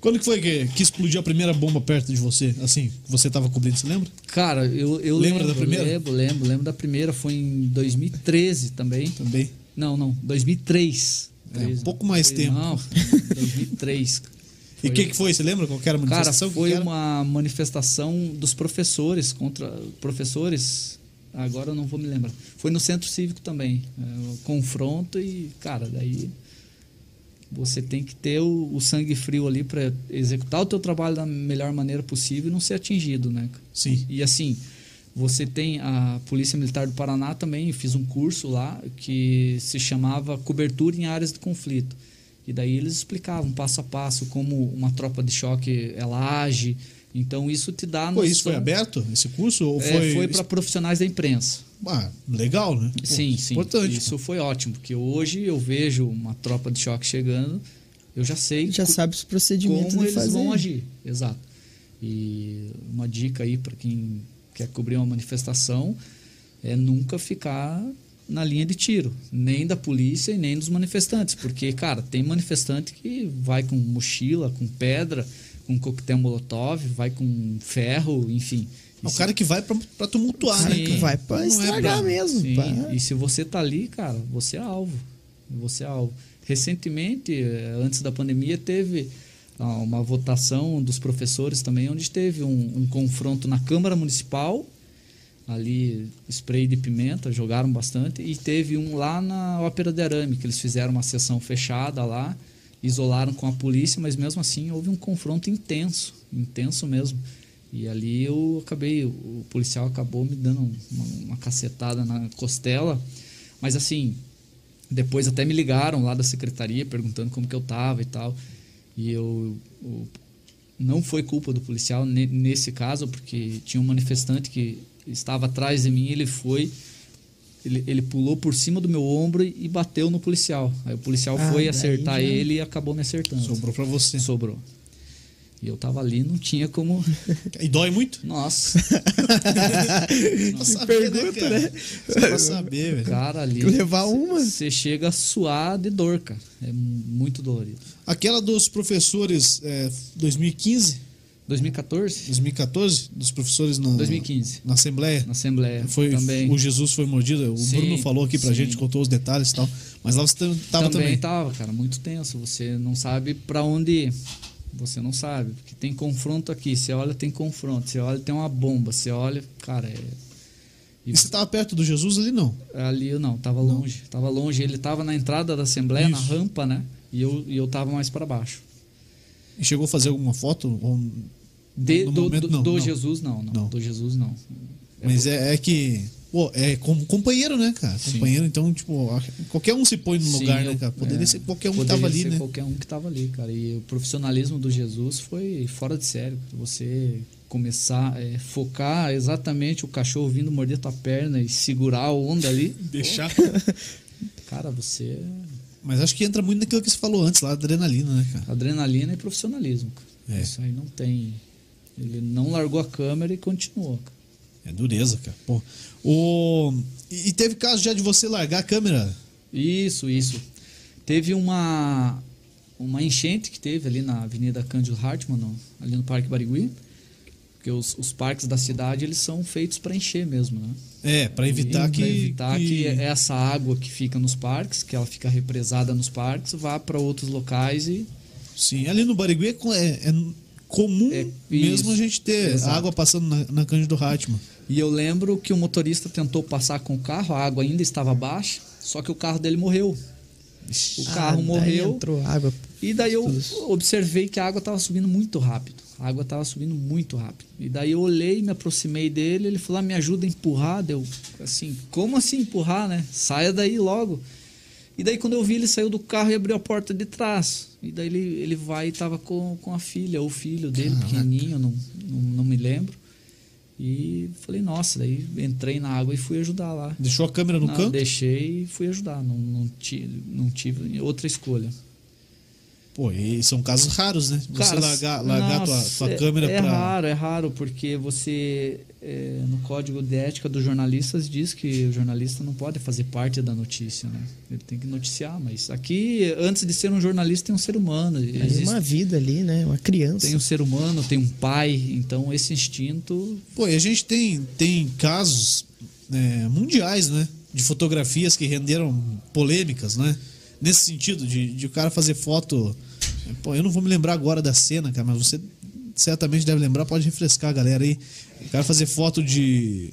Quando que foi que, que explodiu a primeira bomba perto de você? Assim, você tava cobrindo, você lembra? cara, eu, eu Lembra lembro, da primeira? Lembro, lembro, lembro da primeira. Foi em 2013 também. Também. Não, não, 2003. É, um pouco mais tempo. Não, 2003. E o que, que foi? Você lembra qual que era a Cara, manifestação? Que foi uma manifestação dos professores contra professores. Agora eu não vou me lembrar. Foi no centro cívico também. É, confronto e, cara, daí você tem que ter o, o sangue frio ali para executar o teu trabalho da melhor maneira possível e não ser atingido, né? Sim. E assim, você tem a Polícia Militar do Paraná também, eu fiz um curso lá que se chamava Cobertura em Áreas de Conflito. E daí eles explicavam passo a passo como uma tropa de choque ela age, Então isso te dá Pô, isso foi aberto, esse curso? Ou É, foi. foi para profissionais da imprensa. Ah, legal, né? Pô, sim, sim. Importante. Isso foi ótimo, porque hoje eu vejo uma tropa de choque chegando, eu já sei Já sabe os procedimentos como de eles fazer. vão agir. Exato. E uma dica aí para quem quer cobrir uma manifestação é nunca ficar na linha de tiro, nem da polícia e nem dos manifestantes, porque cara, tem manifestante que vai com mochila, com pedra, com coquetel molotov, vai com ferro, enfim. É o E cara que vai pra, pra tumultuar, né? que vai pra Não é estragar pra- mesmo. Sim, pá. e se você tá ali, cara, você é alvo. Você é alvo. Recentemente, eh, antes da pandemia, teve uma votação dos professores também, onde teve um, um confronto na Câmara Municipal, ali spray de pimenta, jogaram bastante, e teve um lá na Ópera de Arame, que eles fizeram uma sessão fechada lá, isolaram com a polícia, mas mesmo assim houve um confronto intenso, intenso mesmo. E ali eu acabei, o policial acabou me dando uma, uma cacetada na costela, mas assim, depois até me ligaram lá da secretaria perguntando como que eu tava e tal. E eu, o- não foi culpa do policial ne- nesse caso, porque tinha um manifestante que estava atrás de mim, ele foi ele, ele pulou por cima do meu ombro e bateu no policial. Aí o policial Ah, foi acertar já- ele e acabou me acertando. Sobrou pra você. Sobrou. E eu tava ali, não tinha como. E dói muito? Nossa, Pra saber, pergunta, cara? né? Só pra saber, velho. cara ali. Levar uma. Você chega a suar de dor, cara. É muito dolorido. Aquela dos professores é, 2015, 2014? 2014, dos professores na, 2015. na Assembleia. Na Assembleia. Foi, também. O Jesus foi mordido. O Sim, Bruno falou aqui pra sim. gente, contou os detalhes e tal. Mas lá você tava também, também. tava, cara, muito tenso. Você não sabe pra onde ir. Você não sabe, porque tem confronto aqui. Você olha, tem confronto. Você olha, tem uma bomba. Você olha, cara, é. E você tava perto do Jesus ali, não? Ali eu não, tava longe. Tava longe. Ele tava na entrada da Assembleia, na Isso. rampa, né? E eu, e eu tava mais pra baixo. E chegou a fazer alguma foto? Ou- De- do momento, do- não, do não. Jesus, não, não, Não. Do Jesus, não. É Mas é, é que. Pô, é como companheiro, né, cara? Sim. Companheiro, então, tipo, qualquer um se põe no Sim, lugar, né, cara? Poderia é, ser qualquer um que tava ali, ser né? qualquer um que tava ali, cara. E o profissionalismo do Jesus foi fora de sério. Você começar a focar exatamente o cachorro vindo morder tua perna e segurar a onda ali. Deixar. Cara, você. Mas acho que entra muito naquilo que você falou antes, lá, adrenalina, né, cara? Adrenalina e profissionalismo. Cara. É. Isso aí não tem. Ele não largou a câmera e continuou. Cara. É dureza, cara. Pô. O... E teve caso já de você largar a câmera? Isso, isso. Teve uma uma enchente que teve ali na Avenida Cândido Hartmann, no- ali no Parque Barigui. Porque os, os parques da cidade eles são feitos para encher mesmo, né? É, pra evitar E que. pra evitar que... que- essa água que fica nos parques, que ela fica represada nos parques, vá para outros locais e Sim, ali no Barigui é, é- é comum É, mesmo a gente ter exato. água passando na, na Cândido Hatman. E eu lembro que o motorista tentou passar com o carro, a água ainda estava baixa, só que o carro dele morreu. O carro Ah, morreu. Entrou água. E daí eu observei que a água estava subindo muito rápido. A água estava subindo muito rápido. E daí eu olhei, me aproximei dele, ele falou: ah, "Me ajuda a empurrar". Deu assim, como assim empurrar, né? Saia daí logo. E daí quando eu vi, ele saiu do carro e abriu a porta de trás. E daí ele, ele vai e tava com, com a filha, ou o filho dele, Caraca. pequenininho, não, não, não me lembro. E falei, nossa, daí entrei na água e fui ajudar lá. Deixou a câmera no Não, canto? Deixei e fui ajudar. Não, não, ti- não tive outra escolha. Pô, e são casos raros, né? Você Cara, largar, largar tua, nossa, tua é- câmera é pra. raro, é raro, porque você, é, no código de ética dos jornalistas, diz que o jornalista não pode fazer parte da notícia, né? Ele tem que noticiar, mas aqui, antes de ser um jornalista, tem um ser humano. Existe- uma vida ali, né? Uma criança. tem um ser humano, tem um pai, então esse instinto. Pô, e a gente tem, tem casos é, mundiais, né? De fotografias que renderam polêmicas, né? Nesse sentido, de, de o cara fazer foto. Pô, eu não vou me lembrar agora da cena, cara, mas você certamente deve lembrar, pode refrescar a galera aí. O cara fazer foto de,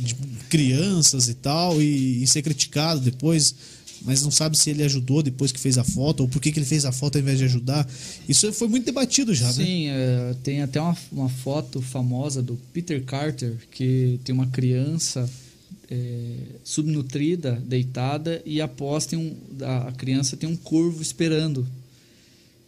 de crianças e tal e, e ser criticado depois, mas não sabe se ele ajudou depois que fez a foto ou por que, que ele fez a foto ao invés de ajudar. Isso foi muito debatido já, né? Sim, é, tem até uma, uma foto famosa do Peter Carter, que tem uma criança é, subnutrida, deitada, e após tem um, a, criança tem um corvo esperando.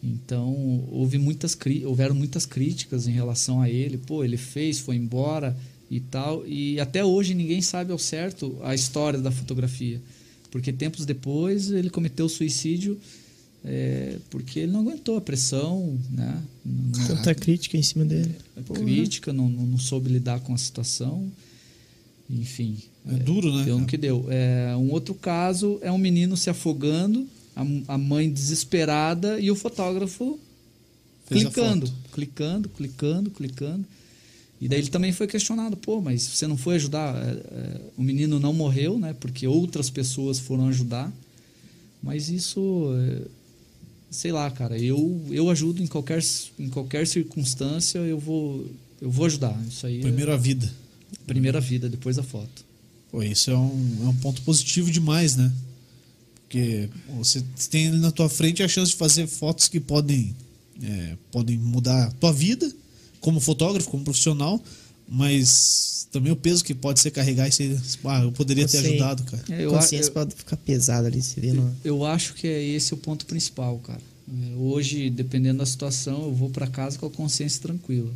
Então, houve muitas houveram muitas críticas em relação a ele. Pô, ele fez, foi embora e tal. E até hoje ninguém sabe ao certo a história da fotografia. Porque tempos depois ele cometeu suicídio é, porque ele não aguentou a pressão, né? Não- Tanta crítica em cima dele. crítica, não, não soube lidar com a situação. Enfim. É duro, né, Deu no que deu. É, um outro caso é um menino se afogando, a, a mãe desesperada e o fotógrafo Fez clicando, clicando, clicando, clicando. E daí ele também foi questionado, pô, mas você não foi ajudar? É, é, o menino não morreu, né? Porque outras pessoas foram ajudar. Mas isso, é, sei lá, cara, eu, eu ajudo em qualquer, em qualquer circunstância, eu vou, eu vou ajudar. Isso aí Primeiro a vida. é primeira vida, depois a foto. Pô, isso é um, é um ponto positivo demais, né? Porque você tem ali na tua frente a chance de fazer fotos que podem, é, podem mudar a tua vida como fotógrafo, como profissional, mas também o peso que pode ser carregar isso aí. Ah, eu poderia ter Você- ajudado, cara. É, eu, consciência eu- pode ficar pesada ali, seria não. Eu acho que é esse o ponto principal, cara. É, Hoje, dependendo da situação, eu vou para casa com a consciência tranquila.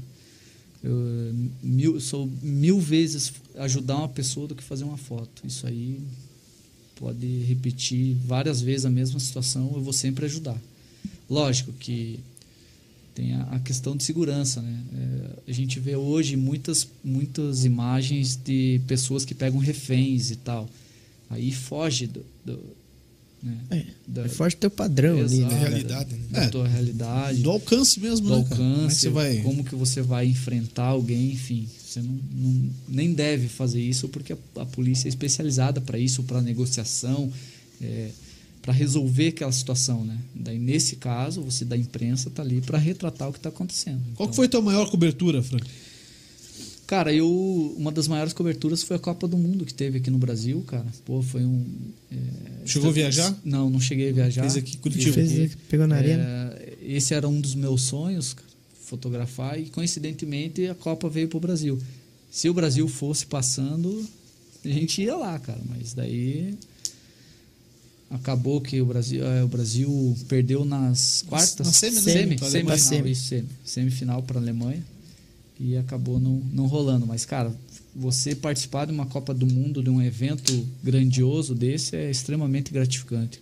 Eu mil, sou mil vezes ajudar uma pessoa do que fazer uma foto. Isso aí pode repetir várias vezes a mesma situação, eu vou sempre ajudar. Lógico que tem a, a questão de segurança, né? É, a gente vê hoje muitas, muitas imagens de pessoas que pegam reféns e tal. Aí foge do, do, né? É, da, é forte teu padrão ali, né? realidade, né? da É, tua realidade, Do alcance mesmo, do né, cara? Como é que alcance, você vai... como que você vai enfrentar alguém, enfim, você não, não- nem deve fazer isso porque a, a polícia é especializada para isso, para negociação, para resolver aquela situação, né? Daí nesse caso, você da imprensa tá ali para retratar o que está acontecendo. Qual que Então, foi a tua maior cobertura, Frank? Cara, eu uma das maiores coberturas foi a Copa do Mundo que teve aqui no Brasil, cara. Pô, foi um é, Chegou a viajar? Não, não cheguei a viajar. Fez aqui Curitiba. Fez, pegou na arena. É, esse era um dos meus sonhos, cara, fotografar, e coincidentemente a Copa veio pro Brasil. Se o Brasil fosse passando, a gente ia lá, cara, mas daí acabou que o Brasil, é, o Brasil perdeu nas quartas, na semi, né? semi, semifinal, isso, semi, semifinal para a Alemanha e acabou não, não rolando. Mas cara, você participar de uma Copa do Mundo, de um evento grandioso desse é extremamente gratificante.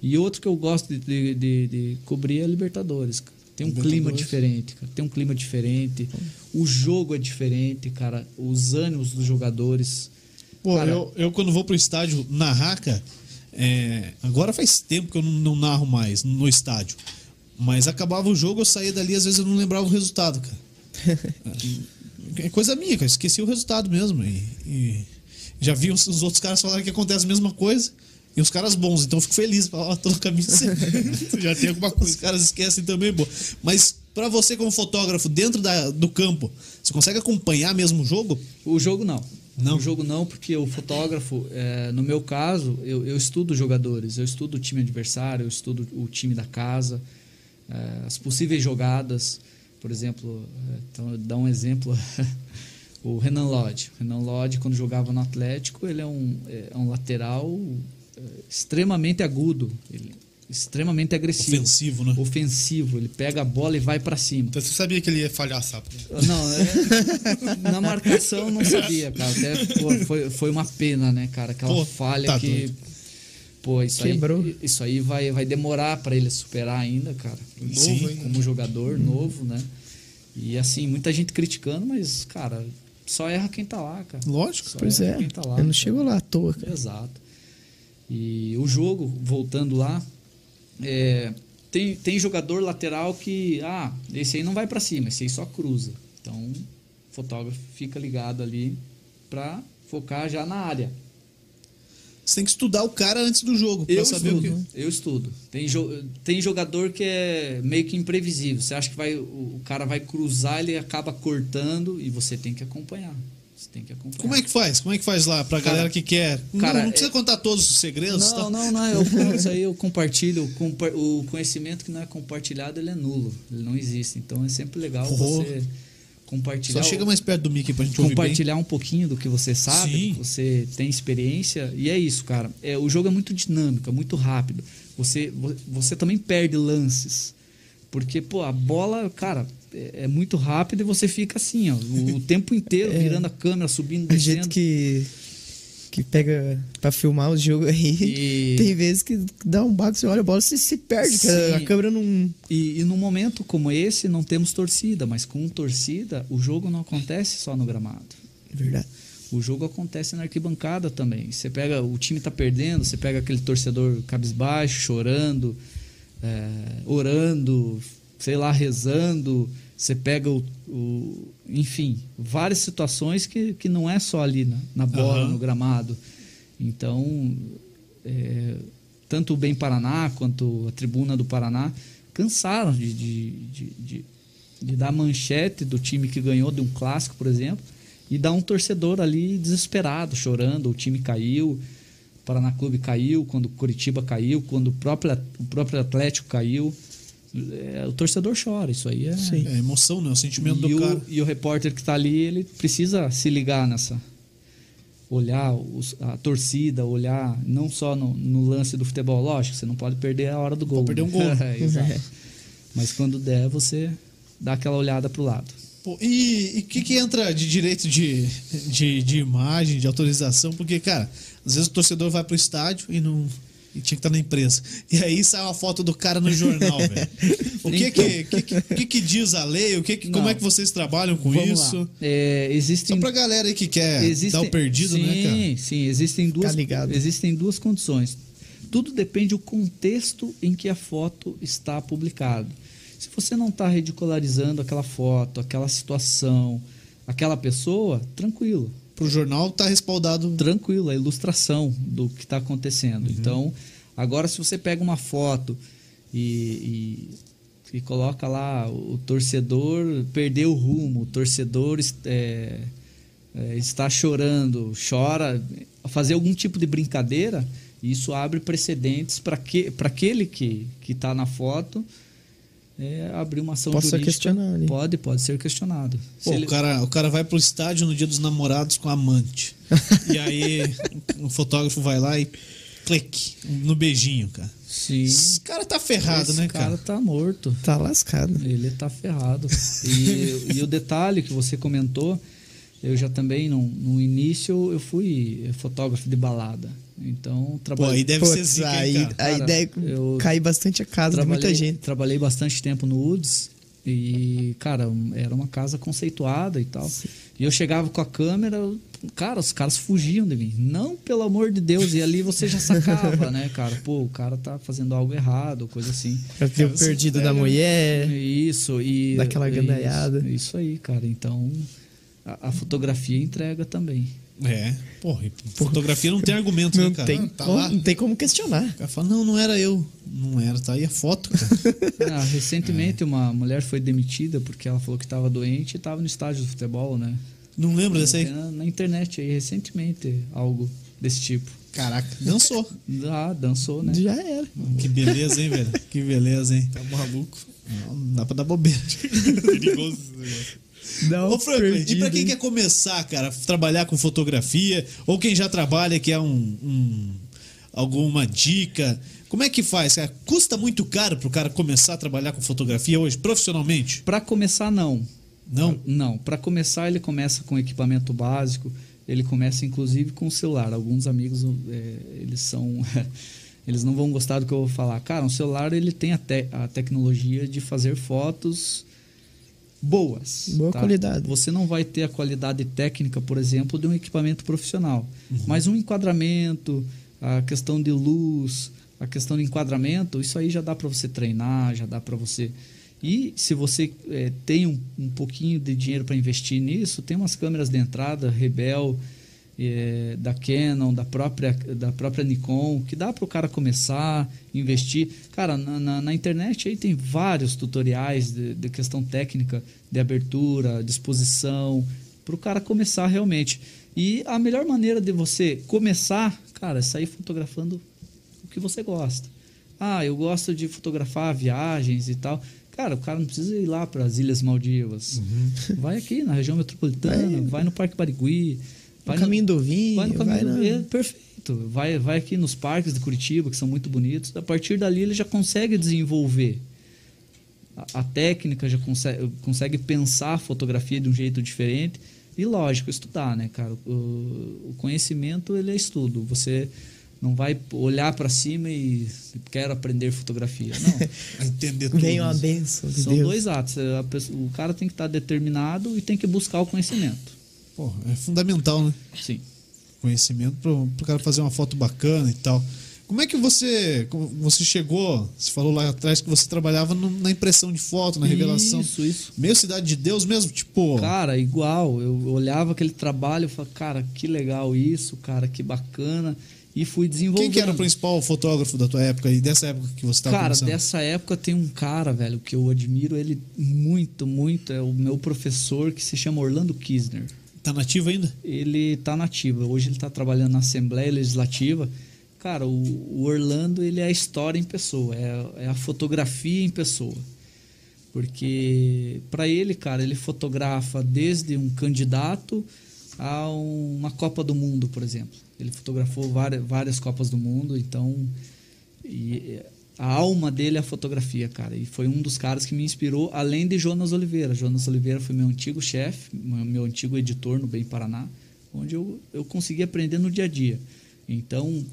E outro que eu gosto de, de, de- de cobrir é a Libertadores. Cara. Tem um clima diferente, cara. Tem um clima diferente. O jogo é diferente, cara. Os ânimos dos jogadores. Pô, Cara- eu, eu quando vou pro estádio narrar, cara, é, agora faz tempo que eu não, não narro mais no estádio. Mas acabava o jogo, eu saía dali, às vezes eu não lembrava o resultado, cara. É coisa minha, cara. eu Esqueci o resultado mesmo. E, e já vi os, os outros caras falarem que acontece a mesma coisa. E os caras bons, então eu fico feliz. Falar, ó, tô no caminho certo. Já tem alguma Os coisa. caras esquecem também, pô. Mas pra você, como fotógrafo, dentro da- do campo, você consegue acompanhar mesmo o jogo? O jogo não. Não? O jogo não, porque o fotógrafo, é, no meu caso, eu, eu estudo jogadores, eu estudo o time adversário, eu estudo o time da casa, é, as possíveis jogadas. Por exemplo, então, dar um exemplo, o Renan Lodge. O Renan Lodge, quando jogava no Atlético, ele é um, é um lateral é, extremamente agudo, ele- extremamente agressivo. Ofensivo, né? Ofensivo, ele pega a bola e vai para cima. Então você sabia que ele ia falhar, sabe? Não, é, na marcação não sabia, cara. Até pô, foi, foi uma pena, né, cara? Aquela Pô, falha tá que. doido. Pô, isso Quebrou. aí, isso aí vai, vai demorar para ele superar ainda, cara. Novo, Sim. hein, como jogador, novo, né? E assim, muita gente criticando, mas, cara, só erra quem tá lá, cara. Lógico. Só Pois erra é. quem tá lá. Eu não chego lá à toa, cara. Exato. E o jogo, voltando lá, é, tem, tem jogador lateral que, ah, esse aí não vai para cima, esse aí só cruza. Então, o fotógrafo fica ligado ali para focar já na área. Você tem que estudar o cara antes do jogo. Pra Eu saber estudo, o que. eu estudo. Tem, jo tem jogador que é meio que imprevisível. Você acha que vai, o cara vai cruzar, ele acaba cortando e você tem que acompanhar. Você tem que acompanhar. Como é que faz? Como é que faz lá pra Cara, galera que quer? cara, não, não precisa é- contar todos os segredos. Não, tá? não, não. Eu, isso aí eu compartilho. O compa- O conhecimento que não é compartilhado, ele é nulo. Ele não existe. Então é sempre legal Oh. você Só compartilhar. chega o- mais perto do Mickey pra gente compartilhar um pouquinho do que você sabe, Sim. que você tem experiência. E é isso, cara. É, o jogo é muito dinâmico, é muito rápido. Você, vo- você também perde lances. Porque, pô, a bola, cara, é, é muito rápida e você fica assim, ó, o, o tempo inteiro virando a câmera, subindo, Do descendo. jeito que. Que pega pra filmar o jogo aí. E- Tem vezes que dá um baco, você olha a bola, você se perde, a, câmera não. E, e num momento como esse, não temos torcida, mas com torcida, o jogo não acontece só no gramado. Verdade. O jogo acontece na arquibancada também. Você pega, o time tá perdendo, você pega aquele torcedor cabisbaixo, chorando, é, orando, sei lá, rezando. Você pega o, o- Enfim, várias situações que, que não é só ali na, na bola, Aham. no gramado. Então, é, tanto o Bem Paraná quanto a tribuna do Paraná cansaram de, de, de, de, de dar manchete do time que ganhou de um clássico, por exemplo, e dar um torcedor ali desesperado, chorando. O time caiu, o Paraná Clube caiu, quando o Curitiba caiu, quando o próprio, o próprio Atlético caiu. É, o torcedor chora, isso aí é. Sim. É emoção, né? O sentimento E do o, cara. e o repórter que está ali, ele precisa se ligar nessa. Olhar os- a torcida, olhar não só no, no lance do futebol, lógico, você não pode perder a hora do gol. perder um né? gol. É, exato. Mas quando der, você dá aquela olhada pro lado. Pô, e o que, que entra de direito de, de, de imagem, de autorização? Porque, cara, às vezes o torcedor vai pro estádio e não. E tinha que estar na empresa. E aí sai uma foto do cara no jornal, velho. O que que, que, que, que que diz a lei? O que que, como é que vocês trabalham com Vamos isso? É, existem Só pra galera aí que quer existem, dar o perdido, sim, né, cara? Sim, existem duas, ligado. existem duas condições. Tudo depende do contexto em que a foto está publicada. Se você não está ridicularizando aquela foto, aquela situação, aquela pessoa, tranquilo. Pro jornal tá respaldado. Tranquilo, a ilustração do que está acontecendo. Então, agora se você pega uma foto e, e, e coloca lá o torcedor perdeu o rumo, o torcedor é, é, está chorando, chora, fazer algum tipo de brincadeira, isso abre precedentes para que, aquele que está na foto é, abrir uma ação Possa jurídica. questionar ali. Pode, pode ser questionado. Se Pô, ele- o, cara, o cara vai pro estádio no dia dos namorados com a amante. e aí o fotógrafo vai lá e clique no beijinho, cara. Sim. Esse cara tá ferrado, Esse né, cara cara? tá morto. Tá lascado. Ele tá ferrado. E, e o detalhe que você comentou, eu já também, no, no início, eu fui fotógrafo de balada. Então, Pô, trabalhei. aí deve ser Putz, zica, aí, cara? a Cara, ideia eu cai bastante a casa de muita gente. Trabalhei bastante tempo no UDS e, cara, era uma casa conceituada e tal. E eu chegava com a câmera, cara, os caras fugiam de mim. Não, pelo amor de Deus. E ali você já sacava, né, cara? Pô, o cara tá fazendo algo errado, coisa assim. Já ter o perdido da mulher. Isso, e. Daquela isso, gandaiada. Isso, aí, cara. Então, a, a fotografia entrega também. É. Porra, e fotografia não tem argumento, Não né, cara? tem, tá como, lá. não tem como questionar. O cara fala, não, não era eu. Não era, tá aí a foto, cara. Ah, recentemente, uma mulher foi demitida porque ela falou que estava doente e estava no estádio do futebol, né? Não lembro dessa aí? Na, na internet aí, recentemente, algo desse tipo. Caraca, dançou. Ah, dançou, né? Já era. Que beleza, hein, velho? Que beleza, hein? Tá maluco. Não dá pra dar bobeira. Perigoso esse negócio. Dá Ô, Franklin, e perdido, pra quem hein? quer começar, cara, trabalhar com fotografia, ou quem já trabalha, quer um, um- alguma dica, como é que faz, cara? Custa muito caro pro cara começar a trabalhar com fotografia hoje, profissionalmente? Para começar, não. Não? Não. Para começar, ele começa com equipamento básico. Ele começa, inclusive, com o celular. Alguns amigos, é, eles são... eles não vão gostar do que eu vou falar. Cara, um celular, ele tem a, te- a tecnologia de fazer fotos boas. Boa tá? qualidade. Você não vai ter a qualidade técnica, por exemplo, de um equipamento profissional. Mas um enquadramento, a questão de luz, a questão de enquadramento, isso aí já dá para você treinar, já dá para você. E se você eh, tem um, um pouquinho de dinheiro para investir nisso, tem umas câmeras de entrada, Rebel, eh, da Canon, da própria, da própria Nikon, que dá para o cara começar, investir. Cara, na, na, na internet aí tem vários tutoriais de, de questão técnica, de abertura, disposição, para o cara começar realmente. E a melhor maneira de você começar, cara, é sair fotografando o que você gosta. Ah, eu gosto de fotografar viagens e tal. Cara, o cara não precisa ir lá para as Ilhas Maldivas. Vai aqui na região metropolitana, vai, no Parque Barigui. No Vai no- caminho do vinho, Vai no vai, caminho do na- é, perfeito. Vai, vai aqui nos parques de Curitiba, que são muito bonitos. A partir dali ele já consegue desenvolver a, a técnica, já consegue, consegue pensar a fotografia de um jeito diferente. E lógico, estudar, né, cara? O, o conhecimento, ele é estudo. Você não vai olhar para cima e quero aprender fotografia. Não. Entender tudo. Vem uma benção de São Deus. dois atos. O cara tem que estar determinado e tem que buscar o conhecimento. Pô, é fundamental, né? Sim. Conhecimento pro, pro cara fazer uma foto bacana e tal. Como é que você você chegou? Você falou lá atrás que você trabalhava no- na impressão de foto, na revelação. Isso, isso. Meio Cidade de Deus mesmo, tipo. Cara, igual. Eu olhava aquele trabalho e falava, cara, que legal isso, cara, que bacana. E fui desenvolvendo. quem que era o principal fotógrafo da tua época e dessa época que você estava Cara, começando? dessa época tem um cara, velho, que eu admiro ele muito, muito. É o meu professor que se chama Orlando Kisner. Tá nativo ainda? Ele tá nativo. Hoje ele tá trabalhando na Assembleia Legislativa. Cara, o, Orlando, ele é a história em pessoa. É, é a fotografia em pessoa. Porque, para ele, cara, ele fotografa desde um candidato a uma Copa do Mundo, por exemplo. Ele fotografou várias, várias Copas do Mundo, então. E a alma dele é a fotografia, cara. E foi um dos caras que me inspirou, além de Jonas Oliveira. Jonas Oliveira foi meu antigo chefe, meu antigo editor no Bem Paraná, onde eu, eu consegui aprender no dia a dia. Então,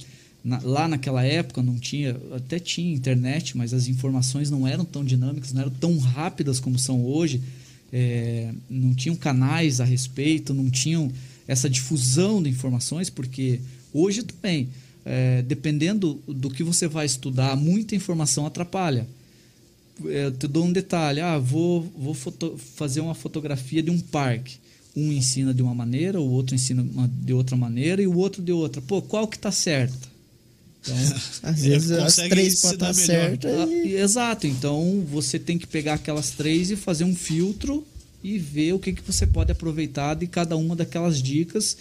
na- lá naquela época não tinha, até tinha internet, mas as informações não eram tão dinâmicas, não eram tão rápidas como são hoje. É, não tinham canais a respeito, não tinham essa difusão de informações, porque hoje também, é, dependendo do que você vai estudar, muita informação atrapalha. É, Eu te dou um detalhe, ah, vou, vou foto- fazer uma fotografia de um parque. Um ensina de uma maneira, o outro ensina de outra maneira e o outro de outra. Pô, qual que tá certa? Então, Às vezes as três podem estar certas. e- exato. Então você tem que pegar aquelas três e fazer um filtro e ver o que, que você pode aproveitar de cada uma daquelas dicas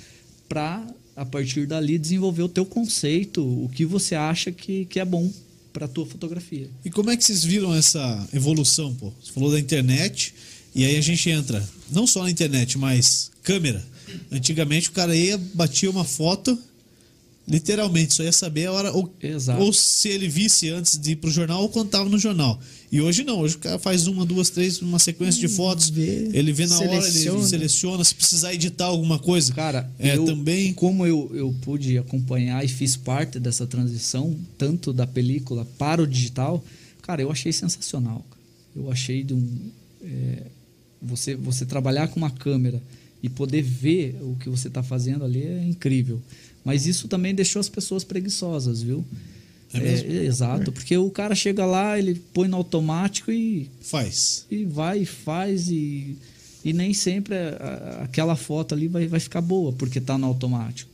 para a partir dali desenvolver o teu conceito, o que você acha que, que é bom para tua fotografia. E como é que vocês viram essa evolução, pô? Você falou da internet, e aí a gente entra, não só na internet, mas câmera. Antigamente o cara ia, batia uma foto, literalmente, só ia saber a hora, ou, ou se ele visse antes de ir pro jornal ou quando tava no jornal. E hoje não, hoje o cara faz uma, duas, três, uma sequência de fotos, vê, ele vê na hora, ele seleciona. seleciona, se precisar editar alguma coisa. Cara, é eu, também. como eu, eu pude acompanhar e fiz parte dessa transição, tanto da película para o digital, cara, eu achei sensacional. Eu achei de um. é, você, você trabalhar com uma câmera e poder ver o que você está fazendo ali é incrível. Mas isso também deixou as pessoas preguiçosas, viu? É mesmo? É, exato, porque o cara chega lá, ele põe no automático e Faz. e vai e faz e, e nem sempre a- a- aquela foto ali vai, vai ficar boa porque está no automático.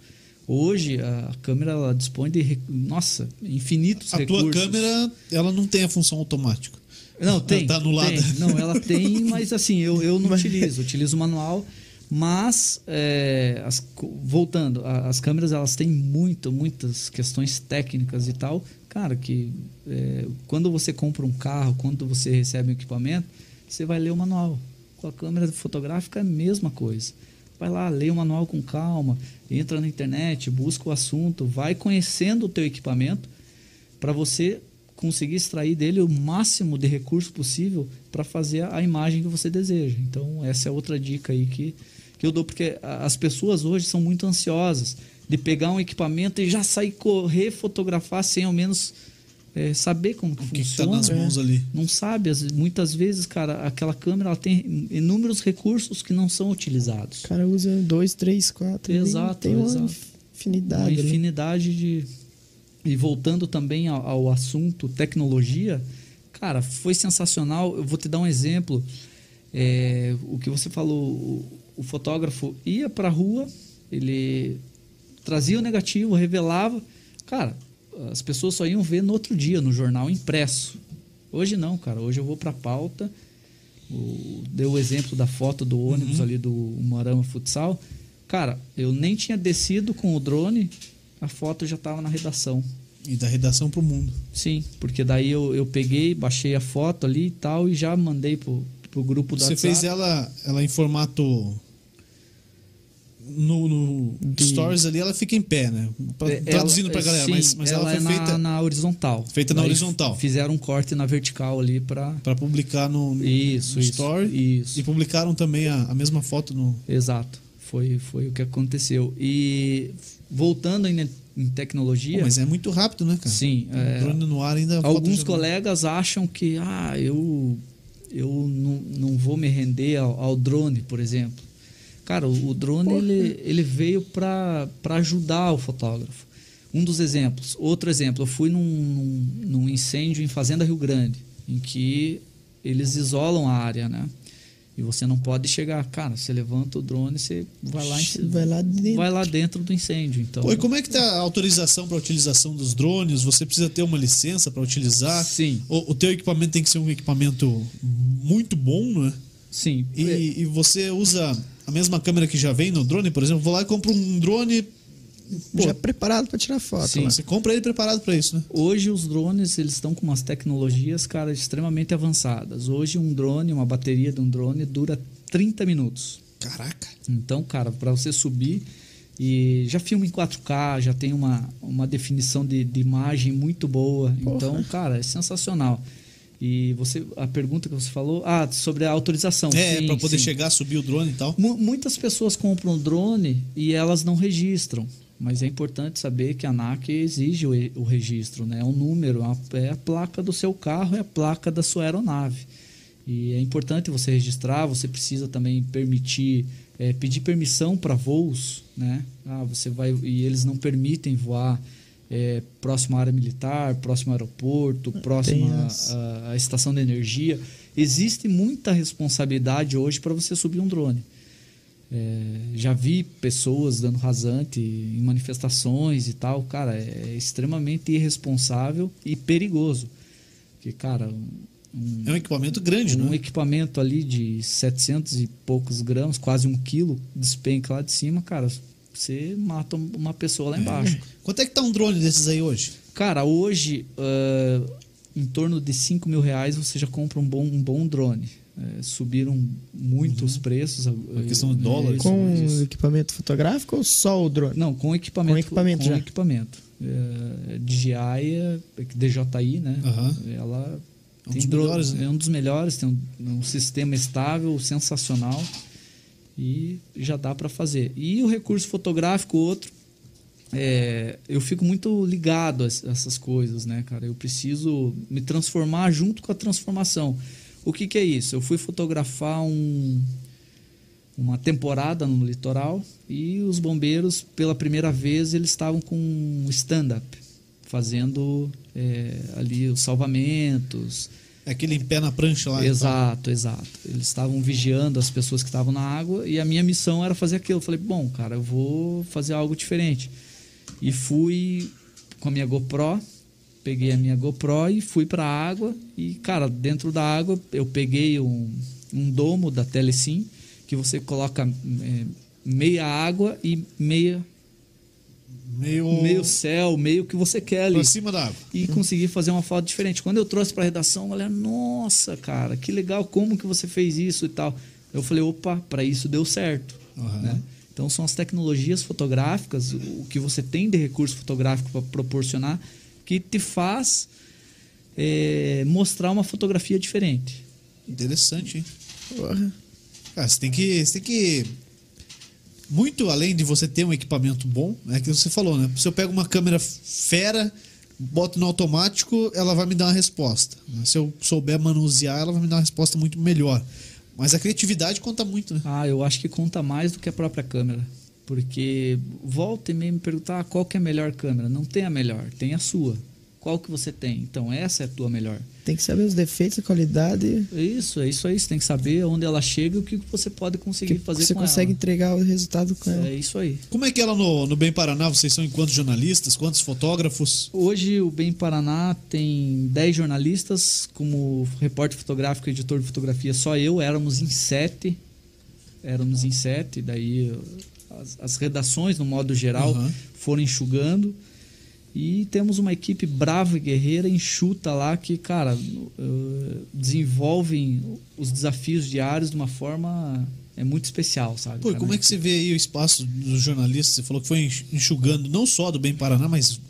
Hoje a câmera ela dispõe de nossa infinitos A recursos. tua câmera, ela não tem a função automática. não tem, tá anulada. tem. Não, ela tem, mas assim eu, eu não utilizo, eu utilizo manual. Mas é, as voltando, as câmeras elas têm muito, muitas questões técnicas e tal, cara que é, quando você compra um carro, quando você recebe um equipamento, você vai ler o manual. Com a câmera fotográfica é a mesma coisa. Vai lá, lê o manual com calma, entra na internet, busca o assunto, vai conhecendo o teu equipamento para você conseguir extrair dele o máximo de recurso possível para fazer a imagem que você deseja. Então, essa é outra dica aí que, que eu dou, porque as pessoas hoje são muito ansiosas de pegar um equipamento e já sair correr, fotografar sem ao menos eh, saber como que O que, que tá funciona. nas mãos ali? Não sabe, muitas vezes, cara, aquela câmera ela tem inúmeros recursos que não são utilizados. O cara usa dois, três, quatro. Exato, e Tem uma exato. infinidade. uma ali. infinidade de. E voltando também ao, ao assunto tecnologia, cara, foi sensacional. Eu vou te dar um exemplo. É, o que você falou, o, fotógrafo ia para a rua, ele trazia o negativo, revelava. Cara, as pessoas só iam ver no outro dia, no jornal impresso. Hoje não, cara. Hoje eu vou para a pauta. O, deu o exemplo da foto do ônibus ali do Marama Futsal. Cara, eu nem tinha descido com o drone, a foto já estava na redação. E da redação pro mundo. Sim, porque daí eu, eu peguei, baixei a foto ali e tal e já mandei pro, pro grupo do Você WhatsApp. fez ela, ela em formato. No, no De- Stories ali ela fica em pé, né? Pra- É, Traduzindo pra é, galera, sim, mas, mas ela, é foi na, feita na horizontal. Feita na Daí horizontal. Fizeram um corte na vertical ali para pra publicar no, no isso, no isso, Story. Isso. E publicaram também a, a mesma foto no. Exato. Foi, foi o que aconteceu. E voltando ainda em tecnologia, Pô, mas é muito rápido, né, cara? sim, é, Drone no ar ainda. alguns já- colegas acham que ah, eu, eu não, não vou me render ao, ao drone, por exemplo. Cara, o, o drone ele, ele veio para ajudar o fotógrafo. Um dos exemplos. Outro exemplo, eu fui num, num, num incêndio em Fazenda Rio Grande, em que eles isolam a área, né? E você não pode chegar. Cara, você levanta o drone, você vai lá, Vai lá dentro. vai lá dentro do incêndio. Então, Pô, e como é que tá a autorização para utilização dos drones? Você precisa ter uma licença para utilizar? Sim. O, o teu equipamento tem que ser um equipamento muito bom, né? sim. E, e você usa a mesma câmera que já vem no drone, por exemplo? Vou lá e compro um drone. Pô, Já preparado pra tirar foto. Sim. lá. você compra ele preparado para isso, né? Hoje os drones eles estão com umas tecnologias, cara, extremamente avançadas. Hoje um drone, uma bateria de um drone dura 30 minutos. Caraca. Então, cara, para você subir e já filma em 4K, já tem uma, uma definição de, de imagem muito boa. Porra. Então, cara, é sensacional. E você a pergunta que você falou, ah, sobre a autorização. É, para poder sim. chegar, subir o drone e tal. Mu- Muitas pessoas compram drone e elas não registram. Mas é importante saber que a ANAC exige o, o registro, né? É um número, a- é a placa do seu carro, é a placa da sua aeronave. E é importante você registrar, você precisa também permitir, é, pedir permissão para voos, né? Ah, você vai e eles não permitem voar é, próximo à área militar, próximo ao aeroporto, próximo à- estação de energia. Existe muita responsabilidade hoje para você subir um drone. É, já vi pessoas dando rasante em manifestações e tal. Cara, é extremamente irresponsável e perigoso. Porque, cara, um, É um equipamento grande, um né? equipamento ali de 700 e poucos gramas, quase um quilo, despenca lá de cima, cara, você mata uma pessoa lá embaixo. Quanto é que tá um drone desses aí hoje? Cara, hoje, ah, em torno de 5 mil reais, você já compra um bom, um bom drone. É, subiram muito os preços. A Uhum. questão de dólar. Isso, Com isso. equipamento fotográfico ou só o drone? Não, com equipamento. Com equipamento com já. equipamento. É, DJI, é, DJI, né? Aham. Ela É um dos melhores, né? é um dos melhores, tem um, um sistema estável, sensacional e já dá para fazer. E o recurso fotográfico, outro, é, eu fico muito ligado a es- essas coisas, né, cara? Eu preciso me transformar junto com a transformação. O que, que é isso? Eu fui fotografar um, uma temporada no litoral e os bombeiros, pela primeira vez, eles estavam com um stand-up, fazendo é, ali os salvamentos. Aquele em pé na prancha lá. então. Exato, exato. Eles estavam vigiando as pessoas que estavam na água e a minha missão era fazer aquilo. Eu falei, bom, cara, eu vou fazer algo diferente. E fui com a minha GoPro, peguei a minha GoPro e fui para a água. E, cara, dentro da água eu peguei um, um domo da Telesim, que você coloca é, meia água e meia, Meio. meio céu, meio que você quer ali pra cima da água. e consegui fazer uma foto diferente. Quando eu trouxe para a redação, a galera, nossa, cara, que legal, como que você fez isso e tal. Eu falei, opa, para isso deu certo. Aham. né? Então são as tecnologias fotográficas, o que você tem de recurso fotográfico para proporcionar, que te faz é, mostrar uma fotografia diferente. Interessante, hein? Porra. Cara, você tem que. Você tem que. Muito além de você ter um equipamento bom, é que você falou, né? Se eu pego uma câmera fera, boto no automático, ela vai me dar uma resposta. né? Se eu souber manusear, ela vai me dar uma resposta muito melhor. Mas a criatividade conta muito, né? Ah, eu acho que conta mais do que a própria câmera. Porque volta e meia me perguntar qual que é a melhor câmera. Não tem a melhor, tem a sua. Qual que você tem? Então essa é a tua melhor. Tem que saber os defeitos, a qualidade. É Isso, é isso aí. Você tem que saber onde ela chega e o que você pode conseguir Que fazer você com consegue ela. entregar o resultado com ela. É isso aí. Como é que ela no, no Bem Paraná, vocês são enquanto jornalistas, quantos fotógrafos? Hoje o Bem Paraná tem 10 jornalistas, como repórter fotográfico e editor de fotografia, só eu, éramos em sete. Éramos em sete, daí as, as redações, no modo geral, Aham. foram enxugando. E temos uma equipe brava e guerreira, enxuta lá, que, cara, eh, desenvolvem os desafios diários de uma forma é muito especial, sabe? Pô, como é que você vê aí o espaço dos jornalistas? Você falou que foi enxugando, não só do Bem Paraná, mas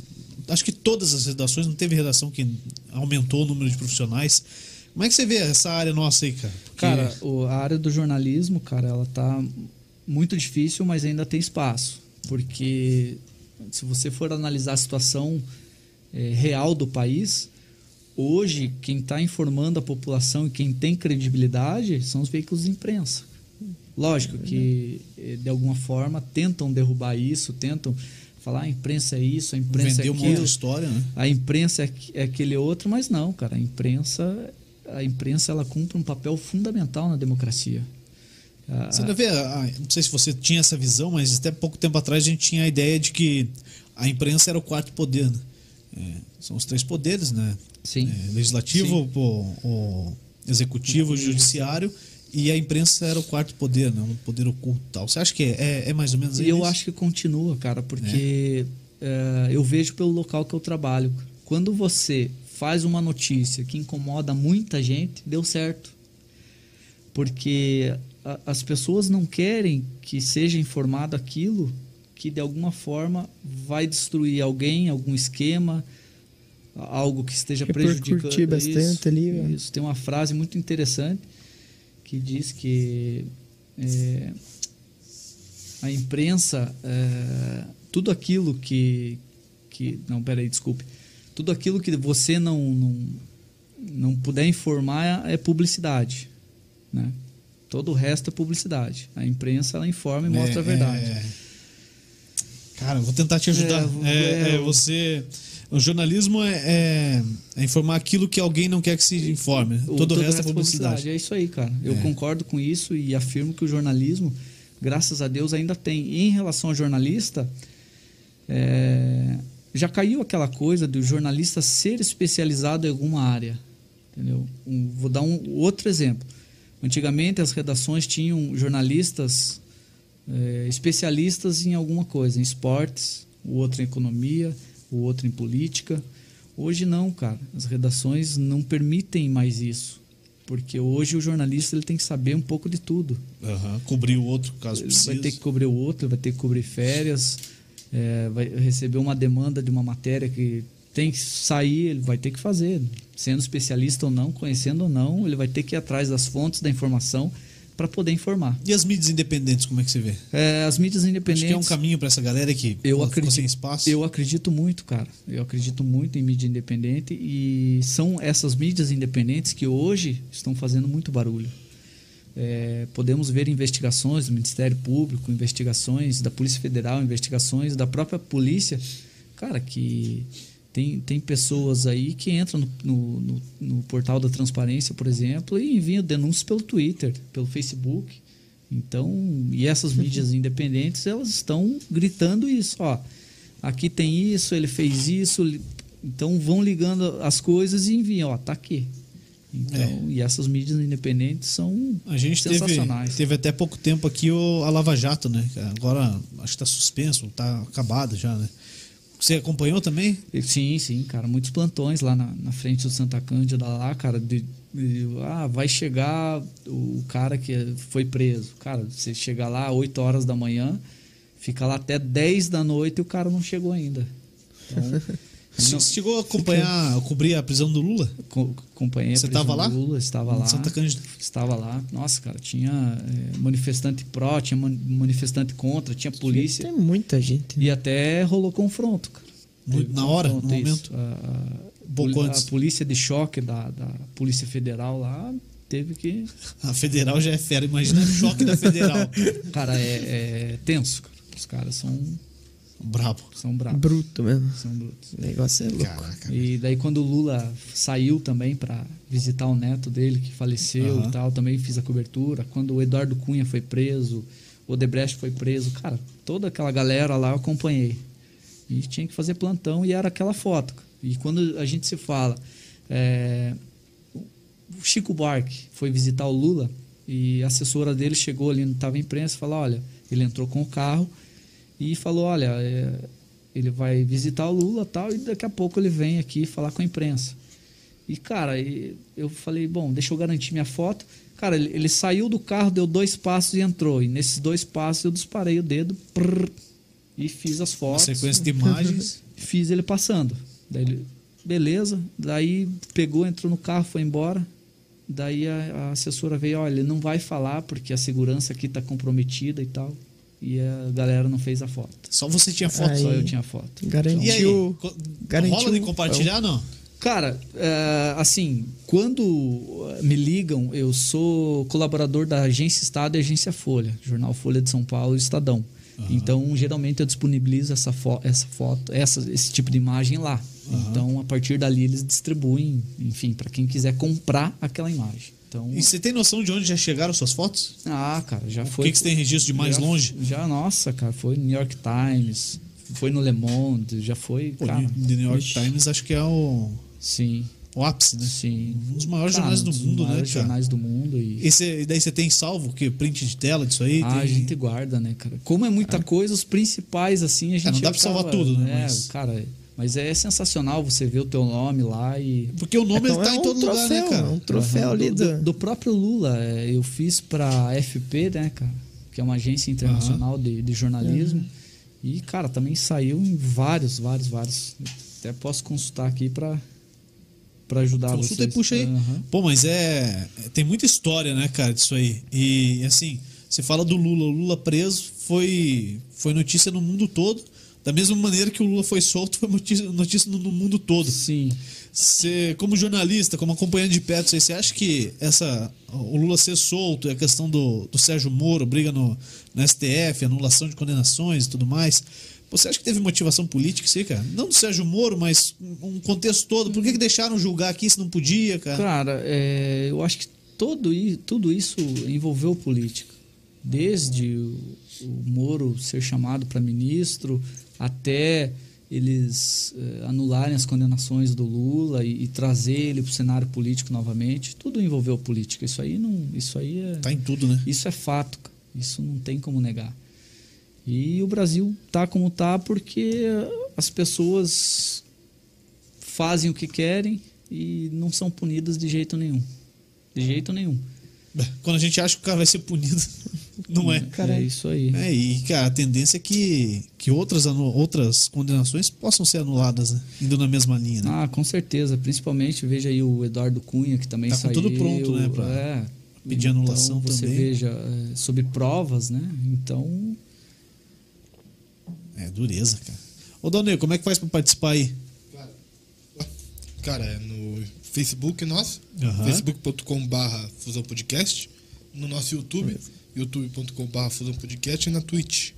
acho que todas as redações, não teve redação que aumentou o número de profissionais. Como é que você vê essa área nossa aí, cara? Porque- Cara, a área do jornalismo, cara, ela tá muito difícil, mas ainda tem espaço. Porque se você for analisar a situação eh, real do país, hoje quem está informando a população e quem tem credibilidade são os veículos de imprensa. Lógico que, eh, de alguma forma, tentam derrubar isso, tentam falar a imprensa é isso, a imprensa Vender é uma aquilo outra história, né? a imprensa é é aquele outro, mas não, cara. A imprensa, a imprensa ela cumpre um papel fundamental na democracia. A- Você ainda vê, ah, não sei se você tinha essa visão, mas até pouco tempo atrás a gente tinha a ideia de que a imprensa era o quarto poder. Né? É, são os três poderes, né? Sim. É, legislativo, o, o executivo, o judiciário e a imprensa era o quarto poder, né? Um poder oculto tal. Você acha que é, é, é mais ou menos isso? eu acho que continua, cara, porque eh, eu vejo pelo local que eu trabalho. Quando você faz uma notícia que incomoda muita gente, deu certo. Porque a- as pessoas não querem que seja informado aquilo que de alguma forma vai destruir alguém, algum esquema, algo que esteja prejudicando. bastante isso, ali, né? Isso. Tem uma frase muito interessante que diz que é, a imprensa, é, tudo aquilo que, que. Não, peraí, desculpe. Tudo aquilo que você não, não, não puder informar é publicidade. Né? Todo o resto é publicidade. A imprensa ela informa e mostra É, a verdade. é. Cara, vou tentar te ajudar. É, É, é, é, você. O jornalismo é, é- é informar aquilo que alguém não quer que se informe. O- Todo, o resto é publicidade. É isso aí, cara. Eu É. concordo com isso e afirmo que o jornalismo, graças a Deus, ainda tem. E em relação ao jornalista, é, já caiu aquela coisa do jornalista ser especializado em alguma área. Entendeu? Um- vou dar um outro exemplo. Antigamente as redações tinham jornalistas é, especialistas em alguma coisa, em esportes, o outro em economia, o outro em política. Hoje não, cara. As redações não permitem mais isso. Porque hoje o jornalista ele tem que saber um pouco de tudo. Aham, Cobrir o outro caso Ele precisa. vai ter que cobrir o outro, vai ter que cobrir férias, é, vai receber uma demanda de uma matéria que tem que sair, ele vai ter que fazer. Sendo especialista ou não, conhecendo ou não, ele vai ter que ir atrás das fontes da informação para poder informar. E as mídias independentes, como é que você vê? É, as mídias Acho independentes. que é um caminho para essa galera que Eu acredito, sem espaço. eu acredito muito, cara. Eu acredito muito em mídia independente e são essas mídias independentes que hoje estão fazendo muito barulho. É, podemos ver investigações do Ministério Público, investigações da Polícia Federal, investigações da própria polícia. Cara, que tem, tem pessoas aí que entram no, no, no- portal da transparência, por exemplo, e enviam denúncias pelo Twitter, pelo Facebook. Então, e essas mídias independentes, elas estão gritando isso, ó. Aqui tem isso, ele fez isso. Então vão ligando as coisas e enviam, ó, tá aqui. Então, e essas mídias independentes são A gente teve, sensacionais. teve até pouco tempo aqui o, a Lava Jato, né? Agora acho que está suspenso, está acabado já, né? Você acompanhou também? Sim, sim, cara. Muitos plantões lá na, na frente do Santa Cândida, lá, cara. De, de- ah, vai chegar o cara que foi preso. Cara, você chega lá 8 horas da manhã, fica lá até 10 da noite e o cara não chegou ainda. Então, Você não- chegou a acompanhar, a cobrir a prisão do Lula? co- acompanhei a Você prisão tava lá? do Lula, estava lá. Santa Cândida. Estava lá. Nossa, cara, tinha eh, manifestante pró, tinha man- manifestante contra, tinha polícia. Tem muita gente. né? E até rolou confronto, cara. No- Teve na hora, no confronto, momento? A, a, antes. a polícia de choque da, da Polícia Federal lá teve que. A federal já é fera, imagina o choque da federal. Cara, é, é tenso, cara. Os caras são, Brabo. são bravos. Bruto mesmo. São brutos. O negócio é louco. Caraca. E daí quando o Lula saiu também para visitar o neto dele que faleceu Aham. e tal, também fiz a cobertura. Quando o Eduardo Cunha foi preso, o Odebrecht foi preso, cara, toda aquela galera lá eu acompanhei. E tinha que fazer plantão e era aquela foto. E quando a gente se fala, é, o Chico Buarque foi visitar o Lula e a assessora dele chegou ali, não estava em imprensa, falou, olha, ele entrou com o carro e falou, olha, é, ele vai visitar o Lula tal e daqui a pouco ele vem aqui falar com a imprensa. E, cara, e eu falei, bom, deixa eu garantir minha foto. Cara, ele, ele saiu do carro, deu dois passos e entrou. E nesses dois passos eu disparei o dedo prrr, e fiz as Uma fotos. sequência de imagens. Fiz ele passando. Daí ele, beleza. Daí pegou, entrou no carro, foi embora. Daí a, a assessora veio, olha, ele não vai falar porque a segurança aqui tá comprometida e tal. E a galera não fez a foto. Só você tinha foto. Aí- Só eu tinha foto. E aí? Garantiu. Co- garantiu rola de compartilhar, não? Cara, é, assim, quando eh, me ligam, eu sou colaborador da Agência Estado e Agência Folha, Jornal Folha de São Paulo e Estadão. Então, geralmente eu disponibilizo essa, fo essa foto, essa, esse tipo de imagem lá. Então, a partir dali eles distribuem, enfim, para quem quiser comprar aquela imagem. Então, E você tem noção de onde já chegaram suas fotos? ah, cara, já O foi. que, que você tem registro de mais já- longe? Já, nossa, cara, foi no New York Times, foi no Le Monde, já foi, Pô, cara. The New York Ixi, Times acho que é o, Sim, o ápice, né? sim. Um dos maiores Cara, jornais do um dos mundo, né, maiores cara? jornais do mundo e E, cê- e daí você tem salvo que print de tela disso aí? Ah, a tem... gente guarda, né, cara? Como é muita coisa, os principais, assim, a gente. não dá pra salvar tudo, né, É, mas- cara, mas é sensacional você ver o teu nome lá e. Porque o nome Então ele tá é em todo lugar, né, troféu, cara? é um troféu Aham, ali do, do, próprio Lula. é, Eu fiz pra FP, né, cara? Que é uma agência internacional de, de jornalismo. E, cara, também saiu em vários, vários, vários. Até posso consultar aqui pra, pra ajudar Consulta vocês. e puxa aí. Pô, mas é. Tem muita história, né, cara, disso aí. E assim, você fala do Lula. O Lula preso foi, foi notícia no mundo todo. Da mesma maneira que o Lula foi solto, foi notícia, notícia no, no mundo todo. Sim. Você, como jornalista, como acompanhante de perto, você acha que essa, o Lula ser solto e a questão do, do Sérgio Moro, briga no, no STF, anulação de condenações e tudo mais, você acha que teve motivação política isso aí, cara? Não do Sérgio Moro, mas um contexto todo. Por que, que deixaram julgar aqui se não podia, cara? Cara, é, eu acho que todo, tudo isso envolveu política. Desde o, o Moro ser chamado para ministro até eles eh, anularem as condenações do Lula e, e trazer ele para o cenário político novamente. Tudo envolveu política. Isso aí não, isso aí é, Tá em tudo, né? isso é fato. Isso não tem como negar. E o Brasil tá como tá porque as pessoas fazem o que querem e não são punidas de jeito nenhum. De jeito nenhum. Quando a gente acha que o cara vai ser punido, não é. Cara, é isso aí. É, e, cara, a tendência é que, que outras, outras condenações possam ser anuladas, né? Indo na mesma linha, né? Ah, com certeza. Principalmente, veja aí o Eduardo Cunha, que também Tá saiu. tudo pronto, né, pra é. pedir anulação então, você também. veja, é, sobre provas, né? Então, É, dureza, cara. Ô, Dalnei, como é que faz pra participar aí? Cara, é no Facebook nosso, Aham. facebook.com.br Fusão Podcast, no nosso YouTube, youtube.com.br Fusão Podcast e na Twitch,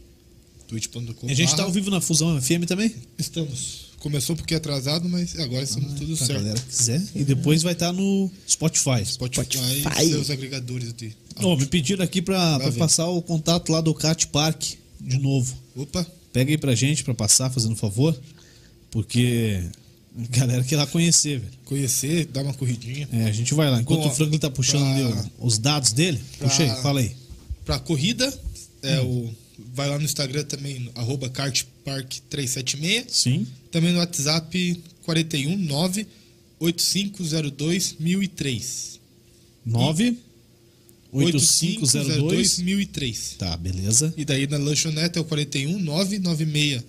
twitch.com.br. A gente tá ao vivo na Fusão FM também? Estamos. Começou porque é atrasado, mas agora estamos tudo Pra certo. galera que quiser. E depois vai estar no Spotify. Spotify, Spotify. e seus agregadores de. Ó, me pediram aqui pra, pra ver. passar o contato lá do Cat Park de novo. Opa, Pega aí pra gente pra passar, fazendo um favor. Porque galera quer lá conhecer, velho. conhecer, dar uma corridinha. É, a gente vai lá. Enquanto Bom, o Franklin tá puxando pra- ali ó, os dados dele, pra- puxa aí, fala aí. Pra corrida, é o. Vai lá no Instagram também, arroba kartpark376. Sim. Também no WhatsApp 41 9 8502 1003. 9 8502. 1003. Tá, beleza. E daí na lanchonete é o 41 996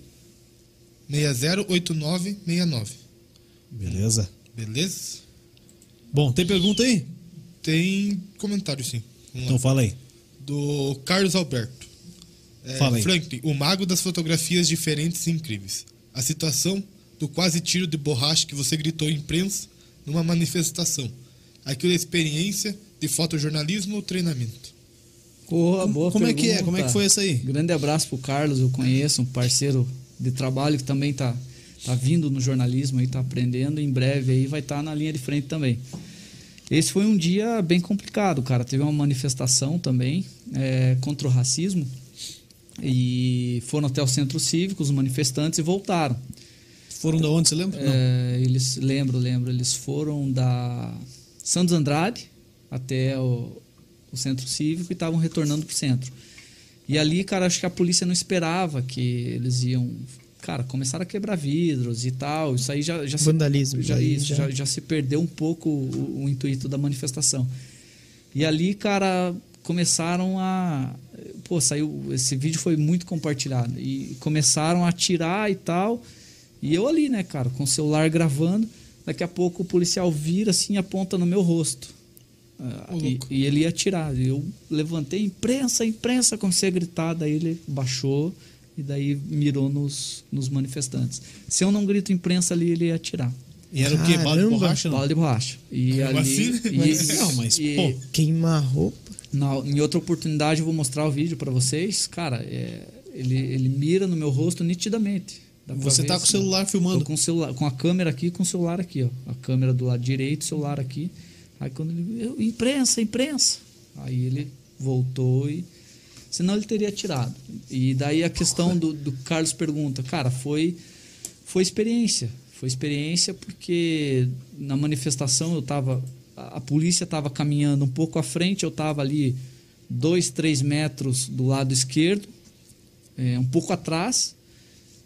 608969. Beleza. Beleza? Bom, tem pergunta aí? Tem comentário sim. Vamos Então lá. fala aí. Do Carlos Alberto. É, Fala aí. Franklin, o mago das fotografias diferentes e incríveis. A situação do quase tiro de borracha que você gritou em imprensa numa manifestação. Aquilo é experiência de fotojornalismo ou treinamento? boa, boa Como é que é? pergunta. Como é que foi isso aí? Grande abraço pro Carlos, eu conheço, um parceiro de trabalho que também tá, tá vindo no jornalismo aí, tá aprendendo. Em breve aí vai estar na linha de frente também. Esse foi um dia bem complicado, cara. Teve uma manifestação também é, contra o racismo. E foram até o centro cívico, os manifestantes, e voltaram. Foram da onde, você lembra? É, eles, lembro, lembro, eles foram da Santos Andrade até o, o centro cívico e estavam retornando para o centro. E ali, cara, acho que a polícia não esperava que eles iam cara, começaram a quebrar vidros e tal. Isso aí já, já se Vandalismo, já, aí isso, já- já, já se perdeu um pouco o, o intuito da manifestação. E ali, cara, começaram a. Pô, saiu. Esse vídeo foi muito compartilhado. E começaram a atirar e tal. E eu ali, né, cara, com o celular gravando. Daqui a pouco o policial vira assim e aponta no meu rosto. Ah, e, e ele ia atirar. E Eu levantei, imprensa, imprensa, comecei a gritar. Daí ele baixou e daí mirou nos, nos manifestantes. Se eu não grito imprensa ali, ele ia atirar. E era o quê? Bala de Caramba. borracha? Não? Bala de borracha. E Mesmo ali, assim, né? e- Mas- não, mas, e- pô. Roupa. na- em outra oportunidade eu vou mostrar o vídeo pra vocês. Cara, é, ele, ele mira no meu rosto nitidamente. Você ver tá com o assim, celular Tô filmando. com, o celular, com a câmera aqui e com o celular aqui, ó. A câmera do lado direito, o celular aqui. Aí quando ele. Eu, imprensa, imprensa. Aí ele voltou e. Senão ele teria tirado. E daí a questão do, do Carlos pergunta, cara, foi, foi experiência. Foi experiência porque na manifestação eu tava. A, a polícia estava caminhando um pouco à frente, eu estava ali dois, três metros do lado esquerdo, é, um pouco atrás,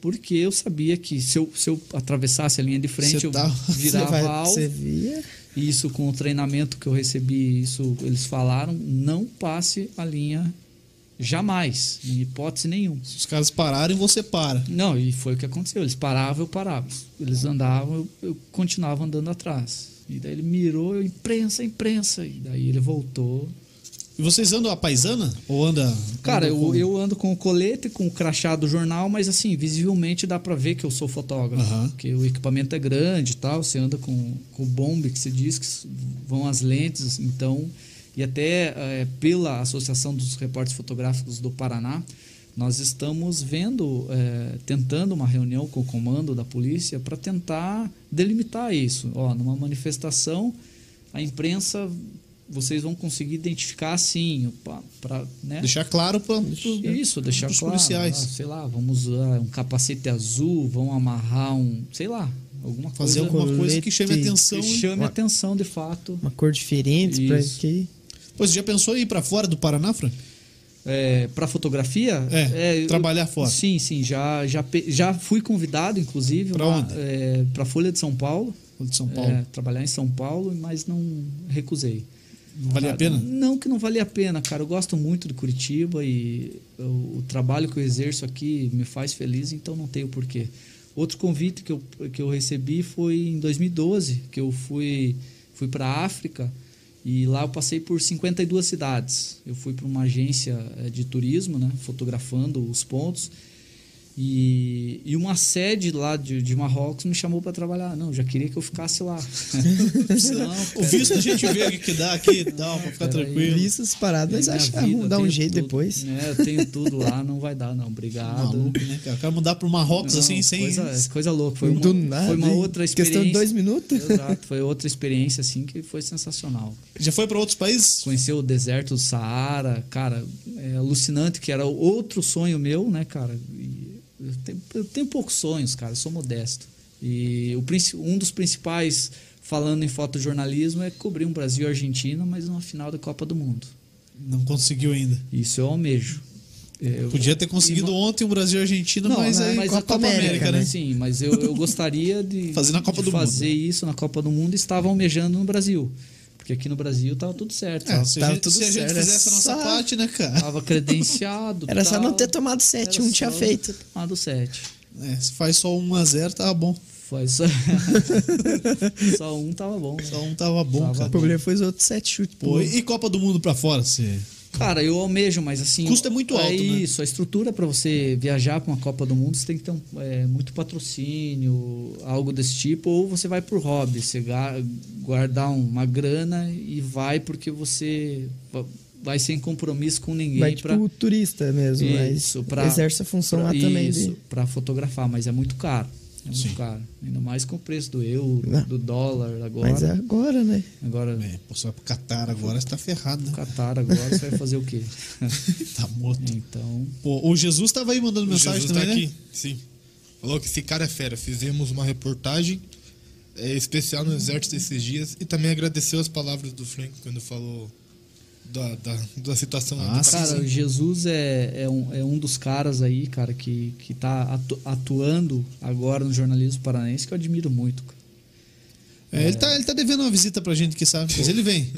porque eu sabia que se eu, se eu atravessasse a linha de frente, eu tá- Você, virava vai, alvo. você via. Isso com o treinamento que eu recebi, isso eles falaram, não passe a linha jamais, em hipótese nenhuma. Se os caras pararem, você para. Não, e foi o que aconteceu. Eles paravam, eu parava. Eles andavam, eu, eu continuava andando atrás. E daí ele mirou, eu imprensa, imprensa. E daí ele voltou. E vocês andam a paisana? Ou anda. Cara, anda eu, com- eu ando com o colete, com o crachá do jornal, mas assim, visivelmente dá pra ver que eu sou fotógrafo. Aham. Porque o equipamento é grande e tal. Você anda com, com o bombe que se diz que vão as lentes, então. E até eh, pela Associação dos Repórteres Fotográficos do Paraná, nós estamos vendo, eh, tentando uma reunião com o comando da polícia para tentar delimitar isso. Ó, numa manifestação, a imprensa vocês vão conseguir identificar assim, para né? Deixar claro para Isso, deixar claro. policiais. ah, sei lá, vamos usar um capacete azul, vamos amarrar um, sei lá, alguma fazer coisa alguma coisa que chame colete. atenção. que chame Uma- atenção de fato. Uma cor diferente pra Isso. Pois já pensou em ir para fora do Paraná, Frank? É, para fotografia? É, eu- trabalhar fora. Sim, sim, já, já, já fui convidado, inclusive, onde? é, Folha de São Paulo. De São Paulo. É, trabalhar em São Paulo, mas não recusei. Não valia a Ah, pena? Não, que não valia a pena, cara. Eu gosto muito de Curitiba e o, o trabalho que eu exerço aqui me faz feliz, então não tenho porquê. Outro convite que eu, que eu recebi foi em 2012, que eu fui, fui para a África e lá eu passei por 52 cidades. Eu fui para uma agência eh, de turismo, né, fotografando os pontos. E, e uma sede lá de, de Marrocos me chamou para trabalhar. Não, já queria que eu ficasse lá. Não, O visto a gente vê o que, que dá aqui e tal, pra ficar tranquilo. Visto as paradas, acho que dar um jeito tudo. depois. É, eu tenho tudo lá, não vai dar, não. Obrigado. Maluco, né, cara? O cara mudar pro Marrocos Não, assim, sem. Coisa, coisa louca. Foi uma, Do nada, foi uma outra experiência. Questão de dois minutos. Exato, foi outra experiência assim que foi sensacional. Já foi para outros países? Conhecer o deserto do Saara, cara, é alucinante, que era outro sonho meu, né, cara? E eu, tenho, eu tenho poucos sonhos, cara, eu sou modesto. E o, um dos principais, falando em fotojornalismo, é cobrir um Brasil e Argentina, mas numa final da Copa do Mundo. Não conseguiu ainda. Isso eu almejo. É, Eu- Podia ter conseguido ontem o Brasil e Argentina, Não, mas né, aí mas Copa, a Copa América, América, né? né? Sim, mas eu, eu gostaria de Fazer na Copa de do Mundo. fazer isso na Copa do Mundo e estava almejando no Brasil. Porque aqui no Brasil tava tudo certo. É, tava, se a Tava gente, tudo se a gente certo, fizesse a era nossa só- parte, né, cara? tava credenciado. Era só tal. não ter tomado sete, Era um tinha só feito. ter Tomado 7. É, se faz só 1 a 0 tava bom. Foi só... só um tava bom. né? Só um tava bom, Tava cara. O problema foi os outros sete chutes. Pô, Pô, e Copa do Mundo pra fora? Você... Cara, eu almejo, mas assim. O custo é muito alto, né? Isso, a estrutura para você viajar para uma Copa do Mundo, você tem que ter um, é, muito patrocínio, algo desse tipo, ou você vai por hobby, você guardar uma grana e vai porque você va- vai sem compromisso com ninguém vai para tipo turista mesmo, Isso, mas pra- exerce a função lá isso, também. De... para fotografar, mas é muito caro. É muito Sim. caro. Ainda mais com o preço do euro, Não. do dólar agora. Mas é agora, né? Agora, É, pô, você vai pro Catar agora, você tá ferrado, né? Qatar agora, você vai fazer o quê? Tá morto. então, Pô, o Jesus tava aí mandando O mensagem Jesus também, tá né? aqui, sim. Falou que esse cara é fera. Fizemos uma reportagem é, especial no Exército esses dias e também agradeceu as palavras do Frank quando falou da, da, da situação. Ah, do cara, Jesus é, é, um, é um dos caras aí, cara, que, que tá atu- atuando agora no jornalismo paranaense que eu admiro muito. cara. É, ele, tá, ele tá devendo uma visita pra gente, que sabe? Mas ele vem.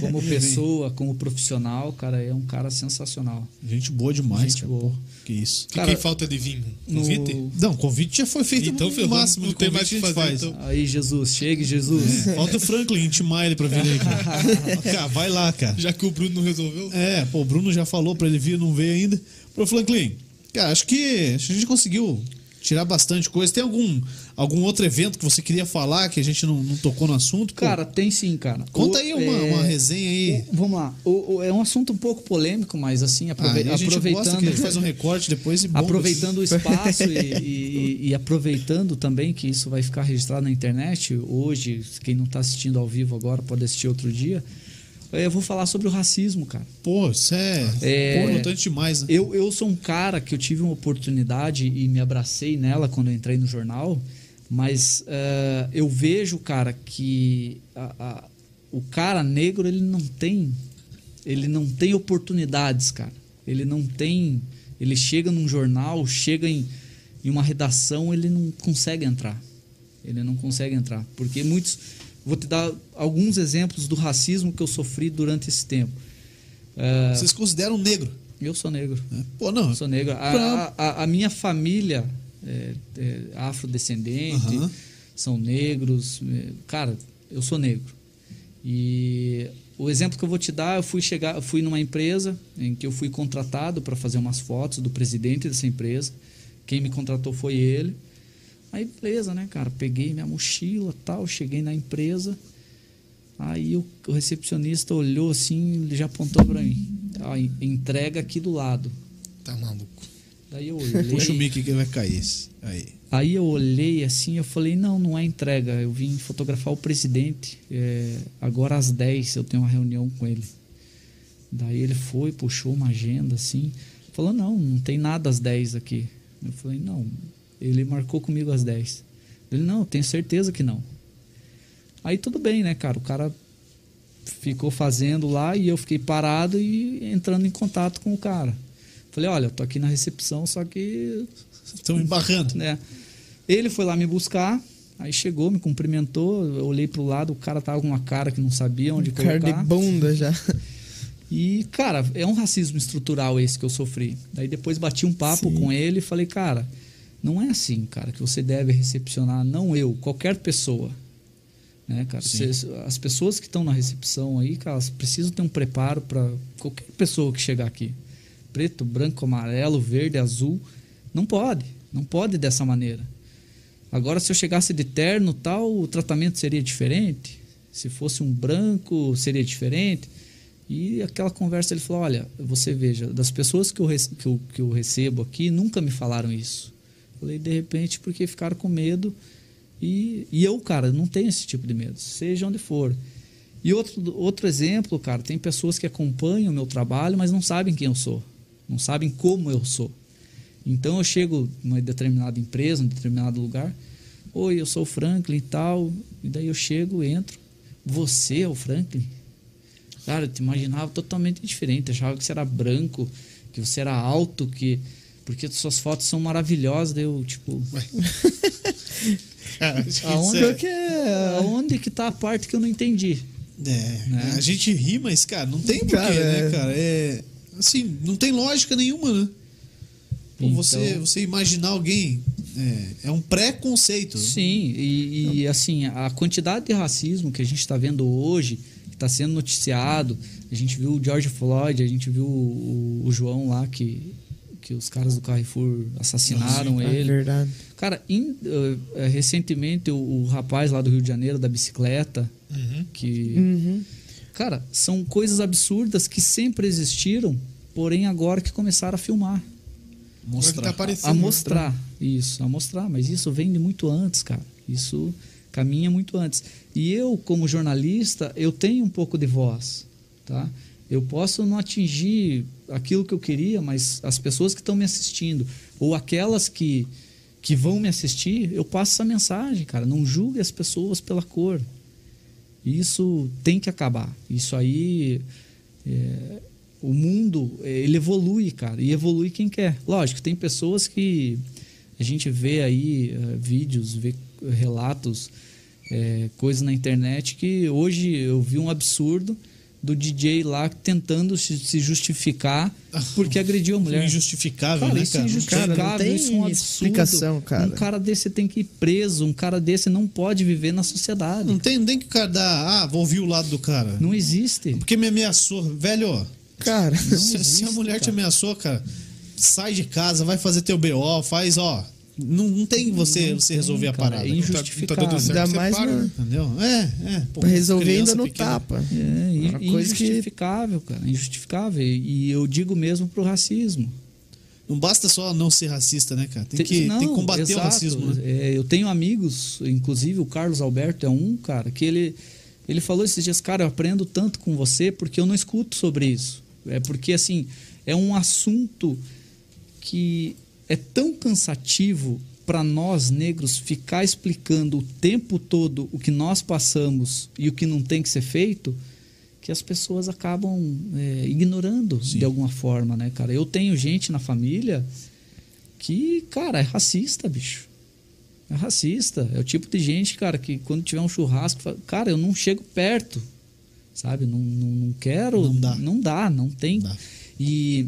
Como, como pessoa, como profissional, cara, é um cara sensacional. Gente boa demais, Gente cara. boa. Pô, que isso. Que, Cara, quem falta de vir? Convite? No- Não, o convite já foi feito Então no ferrou, máximo não tem mais que a o que gente fazer, faz. então. Aí, Jesus, chegue, Jesus. Falta o Franklin intimar ele pra vir aí, cara. cara. Vai lá, cara. Já que o Bruno não resolveu. É, pô, o Bruno já falou pra ele vir, não veio ainda. Pro Franklin, cara, que, acho que a gente conseguiu tirar bastante coisa. Tem algum, algum outro evento que você queria falar que a gente não, não tocou no assunto? Pô, Cara, tem sim, cara. conta O- aí uma, é, uma resenha aí. o- Vamos lá. O- é um assunto um pouco polêmico, mas assim, Ah, aprove- aí a gente gosta aproveitando. que a gente faz um recorte depois e bomba. Aproveitando o espaço e, e- e aproveitando também que isso vai ficar registrado na internet, hoje, quem não está assistindo ao vivo agora pode assistir outro dia, eu vou falar sobre o racismo, cara. Pô, isso é, É, pô, importante demais, né? Eu, eu sou um cara que eu tive uma oportunidade e me abracei nela quando eu entrei no jornal, mas eh, eu vejo, cara, que a- a- o cara negro ele não tem ele não tem oportunidades, cara. Ele não tem. Ele chega num jornal, chega em, em uma redação, ele não consegue entrar. Ele não consegue entrar. Porque muitos. Vou te dar alguns exemplos do racismo que eu sofri durante esse tempo. Eh, Vocês consideram negro? eu sou negro. né? Pô, não. Eu sou negro. A- a- a minha família é, é afrodescendente, Aham. são negros. é, Cara, eu sou negro. E o exemplo que eu vou te dar, eu fui chegar, eu fui numa empresa em que eu fui contratado para fazer umas fotos do presidente dessa empresa. Quem me contratou foi ele. Aí beleza, né, cara? Peguei minha mochila, tal, cheguei na empresa. Aí o, o recepcionista olhou assim, ele já apontou para mim. Ó, en- entrega aqui do lado. Tá maluco. Daí eu olhei. Puxa o mic que vai cair. Aí. Aí eu olhei assim, eu falei, não, não é entrega. Eu vim fotografar o presidente. é, agora às 10 eu tenho uma reunião com ele. Daí ele foi, puxou uma agenda assim. Falou, não, não tem nada às 10 aqui. Eu falei, não. Ele marcou comigo às 10. Ele, não, eu tenho certeza que não. Aí tudo bem, né, cara? O cara ficou fazendo lá e eu fiquei parado e entrando em contato com o cara. Falei, olha, eu tô aqui na recepção, só que Estão embarrando. né? Ele foi lá me buscar, aí chegou, me cumprimentou, eu olhei pro lado, o cara tava com uma cara que não sabia onde Cara de colocar. bunda já. E, cara, é um racismo estrutural esse que eu sofri. Daí depois bati um papo Sim. com ele e falei, cara, não é assim, cara, que você deve recepcionar, não eu, qualquer pessoa. Né, cara? Sim. Cê- as pessoas que estão na recepção aí, cara, elas precisam ter um preparo para qualquer pessoa que chegar aqui. Preto, branco, amarelo, verde, azul. Não pode. Não pode dessa maneira. Agora, se eu chegasse de terno tal, o tratamento seria diferente. Se fosse um branco, seria diferente. E aquela conversa ele falou: Olha, você veja, das pessoas que eu, que eu, que eu recebo aqui, nunca me falaram isso. Falei, de repente, porque ficaram com medo. E, e eu, cara, não tenho esse tipo de medo, seja onde for. E outro, outro exemplo, cara, tem pessoas que acompanham o meu trabalho, mas não sabem quem eu sou. Não sabem como eu sou. Então eu chego numa determinada empresa, num determinado lugar. Oi, eu sou o Franklin e tal. E daí eu chego, entro. Você é o Franklin? Cara, eu te imaginava totalmente diferente. Achava que você era branco, que você era alto, que. Porque suas fotos são maravilhosas. Daí eu, tipo. Aonde, Qual que é? aonde que tá a parte que eu não entendi? É, Né? a gente ri, mas, cara, não tem porquê, Cara, né, é. cara? É. Assim, não tem lógica nenhuma, né? Então- você, você imaginar alguém. É, é um preconceito. Sim, e, e, assim, a quantidade de racismo que a gente está vendo hoje, que está sendo noticiado, a gente viu o George Floyd, a gente viu o, o João lá que, que os caras do Carrefour assassinaram É ele. verdade. Cara, in- eh, recentemente o, o rapaz lá do Rio de Janeiro, da bicicleta, Uhum. que. Uhum. Cara, são coisas absurdas que sempre existiram, porém agora que começaram a filmar. Mostrar. Tá aparecendo, A mostrar, isso, a mostrar. Mas isso vem de muito antes, cara. Isso caminha muito antes. E eu, como jornalista, eu tenho um pouco de voz, tá? Eu posso não atingir aquilo que eu queria, mas as pessoas que estão me assistindo, ou aquelas que, que vão me assistir, eu passo essa mensagem, cara. Não julgue as pessoas pela cor. Isso tem que acabar. Isso aí É, o mundo, é, ele evolui, cara, e evolui quem quer. Lógico, tem pessoas que a gente vê aí eh, vídeos, vê relatos, é, coisas na internet que hoje eu vi um absurdo do DJ lá tentando se se justificar porque agrediu a mulher. Injustificável, Cara, né, isso é cara? injustificável, Cara, não tem isso é um absurdo. explicação, cara. Um cara desse tem que ir preso, um cara desse não pode viver na sociedade. Não tem, não tem que o cara dar, ah, vou ouvir o lado do cara. Não existe. Porque me ameaçou. Velho, Cara, se, se a existe, mulher te cara. ameaçou, cara, sai de casa, vai fazer teu BO, faz, ó. Não, não tem você, Não você tem, resolver a cara, parada. é injustificável. Tá, tá certo, Ainda mais para, na-? Entendeu? É, é. Pô, pra resolver ainda no pequena. tapa. É, in- Uma coisa que- injustificável, cara. Injustificável. E eu digo mesmo pro racismo. Não basta só não ser racista, né, cara? Tem, que, não, tem que combater o exato. racismo, né? É, eu tenho amigos, inclusive o Carlos Alberto é um, cara, que ele, ele falou esses dias, cara, eu aprendo tanto com você porque eu não escuto sobre isso. É porque, assim, é um assunto que é tão cansativo para nós negros ficar explicando o tempo todo o que nós passamos e o que não tem que ser feito que as pessoas acabam é, ignorando Sim. de alguma forma, né, cara? Eu tenho gente na família que, cara, é racista, bicho. É racista. É o tipo de gente, cara, que quando tiver um churrasco, fala, cara, eu não chego perto. Sabe? Não, não, não quero. Não dá. Não dá, não tem. Não dá. E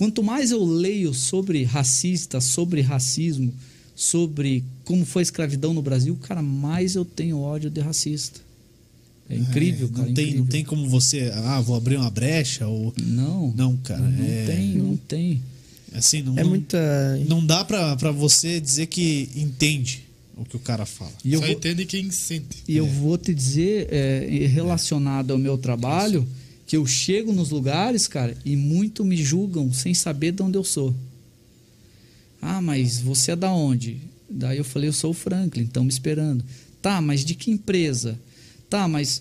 quanto mais eu leio sobre racista, sobre racismo, sobre como foi a escravidão no Brasil, cara, mais eu tenho ódio de racista. É incrível, É, cara. Não tem, incrível. não tem como você, ah, vou abrir uma brecha ou Não, não, cara. não é, tem, não tem. Assim, não, É não, muita. não dá pra, pra você dizer que entende o que o cara fala. E eu Só vou, entende quem sente. E eu vou te dizer, é, relacionado ao meu trabalho, que eu chego nos lugares, cara, e muito me julgam sem saber de onde eu sou. Ah, mas você é da onde? Daí eu falei, eu sou o Franklin, estão me esperando. Tá, mas de que empresa? Tá, mas,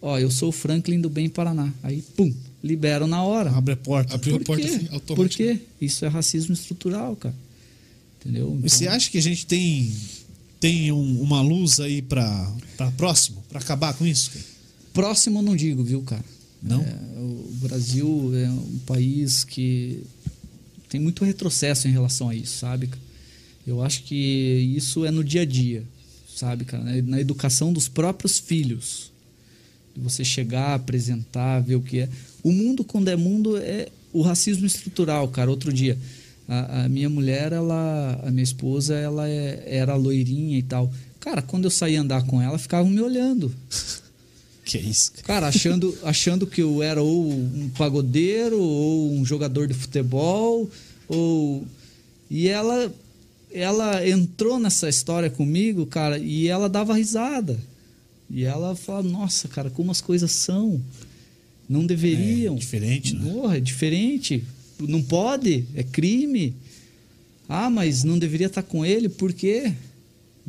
ó, eu sou o Franklin do Bem Paraná. Aí, pum, liberam na hora. Abre a porta. Abriu a Por porta quê? assim, Por automático. quê? Isso é racismo estrutural, cara. Entendeu? E você Então- acha que a gente tem, tem um- uma luz aí pra, pra próximo? Pra acabar com isso? cara? Próximo eu não digo, viu, cara? Não? É, o Brasil é um país que tem muito retrocesso em relação a isso, sabe? Eu acho que isso é no dia a dia, sabe, cara? Na- educação dos próprios filhos. Você chegar, apresentar, ver o que é. O mundo, quando é mundo, é o racismo estrutural, cara. Outro dia, a, a minha mulher, ela, a minha esposa, ela é- era loirinha e tal. Cara, quando eu saía andar com ela, ficavam me olhando. Que é isso, cara? Achando, achando que eu era ou um pagodeiro, ou um jogador de futebol, ou. E ela, ela entrou nessa história comigo, cara, e ela dava risada. E ela falava, nossa, cara, como as coisas são. Não deveriam. É, diferente, né? Porra, é diferente. Não pode, é crime. Ah, mas não deveria estar com ele, por quê?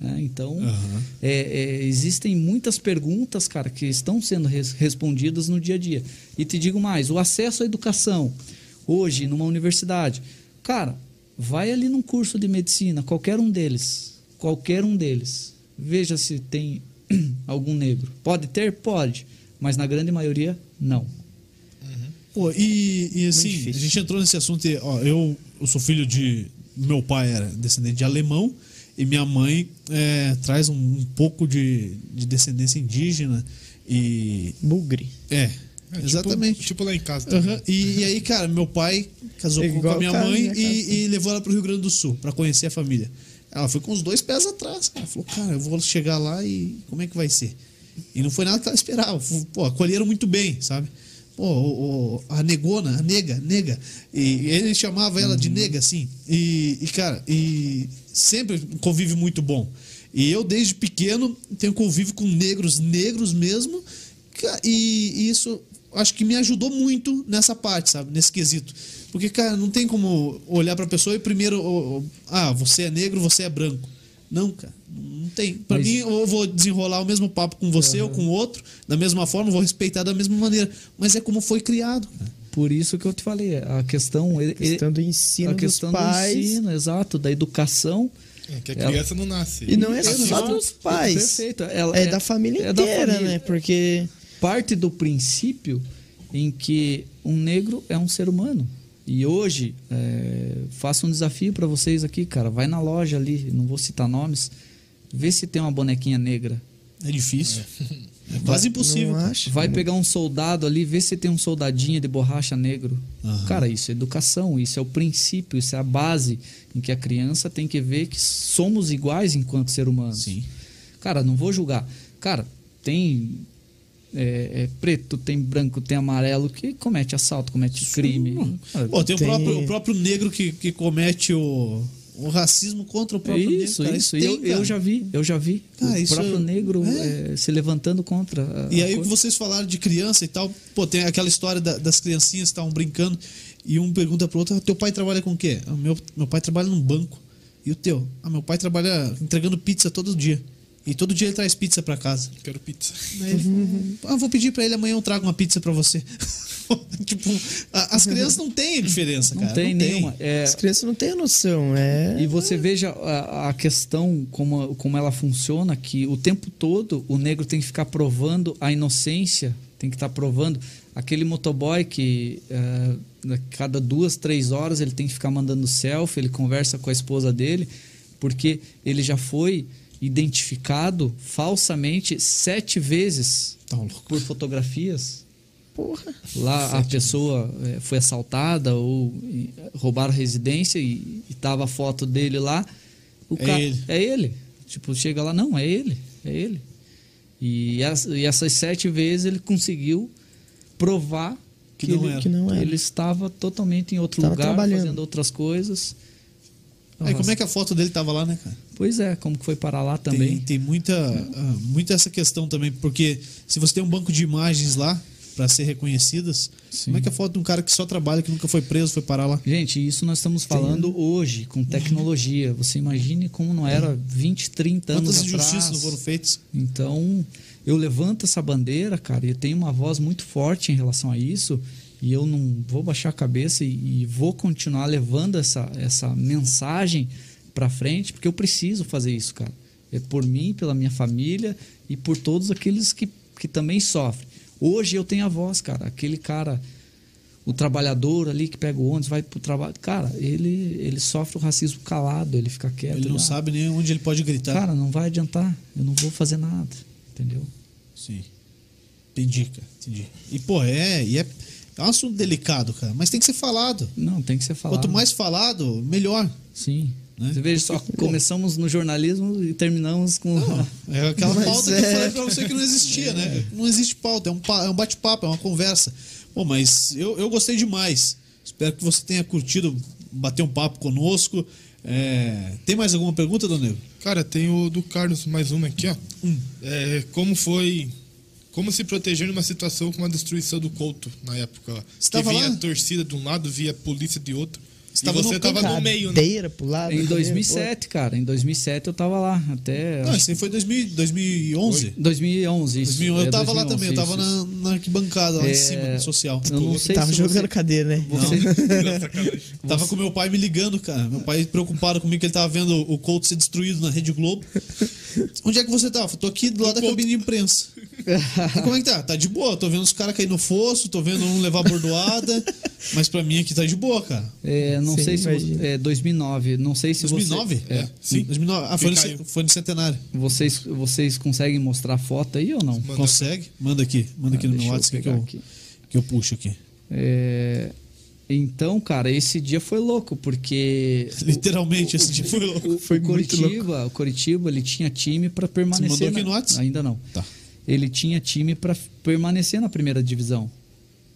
Né? Então, Aham. é, é, existem muitas perguntas, cara, que estão sendo res- respondidas no dia a dia. E te digo mais: o acesso à educação, hoje, numa universidade. Cara, vai ali num curso de medicina, qualquer um deles. Qualquer um deles. Veja se tem algum negro. Pode ter? Pode. Mas na grande maioria, não. Pô, e, e assim, a gente entrou nesse assunto. e, Ó, eu, eu sou filho de. Meu pai era descendente de alemão e minha mãe é, traz um, um pouco de, de descendência indígena. E. Bugre. É, É, tipo- exatamente. Tipo, lá em casa. Aham. E, e aí, cara, meu pai casou É com- a minha casa, mãe minha casa. e, e levou ela pro Rio Grande do Sul pra conhecer a família. Ela foi com os dois pés atrás, cara. Falou, cara, eu vou chegar lá e como é que vai ser? E não foi nada que ela esperava. Pô, acolheram muito bem, sabe? Pô, o- o- a negona, a nega, nega. E ele chamava ela de nega, assim. E, e, cara, e sempre um convívio muito bom. E eu, desde pequeno, tenho convívio com negros, negros mesmo. E, isso acho que me ajudou muito nessa parte, sabe? Nesse quesito. Porque, cara, não tem como olhar pra pessoa e primeiro, ah, você é negro, você é branco. Não, cara, não tem. Pra Mas- mim, eu vou desenrolar o mesmo papo com você ou com o outro, da mesma forma, vou respeitar da mesma maneira. Mas é como foi criado, cara. Por isso que eu te falei, a questão, ele- Questão do ensino a questão dos pais. do ensino, exato, da educação. É, que a Ela- criança não nasce. E não é só dos pais. Perfeito. Ela É, da família é da inteira, família. né? Porque Parte do princípio em que um negro é um ser humano. E hoje, é, faço um desafio para vocês aqui, cara. Vai na loja ali, não vou citar nomes, vê se tem uma bonequinha negra. É difícil. É quase impossível. Acho. Vai pegar um soldado ali, vê se tem um soldadinho de borracha negro. Aham. Cara, isso é educação, isso é o princípio, isso é a base em que a criança tem que ver que somos iguais enquanto ser humano. Sim. Cara, não vou julgar. Cara, tem é, é, preto, tem branco, tem amarelo que comete assalto, comete crime. Cara, Pô, tem, Tem- O, próprio, o próprio negro que, que comete o, o racismo contra o próprio isso, negro. cara. isso. tem, eu, eu já vi, eu já vi. Ah, o isso próprio é- negro é. é, se levantando contra. a- E aí o que coisa. vocês falaram de criança e tal, pô, tem aquela história da- das criancinhas que estavam brincando e um pergunta pro outro, ah, teu pai trabalha com o quê? "Ah, meu, meu pai trabalha num banco. E o teu? Ah, meu pai trabalha entregando pizza todo dia. E todo dia ele traz pizza pra casa. Quero pizza. Aí ele falou, ah, vou pedir pra ele amanhã eu trago uma pizza pra você. tipo, a- as crianças não têm diferença, Não cara. tem nenhuma. É, As crianças não têm a noção, é. E você veja a, a questão, como, como ela funciona, que o tempo todo o negro tem que ficar provando a inocência, tem que estar provando. Aquele motoboy que eh, a cada duas, três horas ele tem que ficar mandando selfie, ele conversa com a esposa dele, porque ele já foi identificado falsamente sete vezes Tá por fotografias. Porra. Lá a pessoa eh, foi assaltada ou roubaram a residência e, e tava a foto dele lá. O É ele. É ele. Tipo, chega lá, não, é ele. É ele. E, as- e essas sete vezes ele conseguiu provar Que que, não ele, era. Que não era. ele estava totalmente em outro Tava lugar, fazendo outras coisas. Aí como é que a foto dele tava lá, né, cara? Pois é, como que foi parar lá também. Tem, tem muita, ah, muita essa questão também, porque se você tem um banco de imagens lá para ser reconhecidas, Sim. como é que a foto de um cara que só trabalha, que nunca foi preso, foi parar lá? Gente, isso nós estamos falando hoje, com tecnologia. Você imagine como não era 20, 30 anos Quantas atrás. injustiças não foram feitas? Então, eu levanto essa bandeira, cara, e eu tenho uma voz muito forte em relação a isso, e eu não vou baixar a cabeça e, e vou continuar levando essa, essa mensagem para frente, porque eu preciso fazer isso, cara. É por mim, pela minha família e por todos aqueles que, que também sofrem. Hoje eu tenho a voz, cara. Aquele cara, o trabalhador ali que pega o ônibus, vai pro trabalho. Cara, ele, ele sofre o racismo calado, ele fica quieto. Ele não ah, sabe nem onde ele pode gritar. Cara, não vai adiantar. Eu não vou fazer nada. Entendeu? Sim. Entendi, cara. Entendi. E, pô, é, e é, é um assunto delicado, cara, mas tem que ser falado. Não, tem que ser falado. Quanto mais falado, melhor. Sim. Né? Você veja só, começamos no jornalismo e terminamos com. É aquela Mas pauta que eu é. falei pra você que não existia, né? Não existe pauta, é um, é um bate-papo, é uma conversa. Pô, mas eu, eu gostei demais. Espero que você tenha curtido bater um papo conosco. É, Tem mais alguma pergunta, Dona Negro? Cara, tem o do Carlos, mais uma aqui, ó. Hum. É, como foi. Como se proteger numa situação com a destruição do Couto na época? Ó, Você que tava vinha lá? a torcida de um lado, via a polícia de outro. Você e tava você no tava no meio, né? Cadeira pro lado. Em cadeira, 2007, cara. Em 2007 eu tava lá. Até. Não, isso aí foi 2000, 2011. 2011. Isso. 2011. Eu É, tava lá 2011, também, eu tava na, na arquibancada, lá É, em cima, no social. Eu não sei Tava se jogando você- cadeira, né? Você, Tava com meu pai me ligando, cara. Meu pai preocupado comigo que ele tava vendo o Colts ser destruído na Rede Globo. Onde é que você tava? Tô aqui do lado da cabine de imprensa. E como é que tá? Tá de boa. Tô vendo os caras cair no fosso, tô vendo um levar bordoada. Mas pra mim aqui tá de boa, cara. é, não Sim, sei se você, é 2009. Não sei se 2009? você. É, sim. 2009. Ah, foi no, foi no centenário. vocês, vocês conseguem mostrar a foto aí ou não? Manda. Consegue? Manda aqui. Manda aqui Ah, no meu WhatsApp que eu, aqui. que eu puxo aqui. É, então, cara, esse dia foi louco, porque. Literalmente, esse dia foi louco. O, Foi o muito Coritiba, o Coritiba, ele tinha time para permanecer. mandou aqui na- no Whats? Ainda não. Tá. Ele tinha time para permanecer na primeira divisão.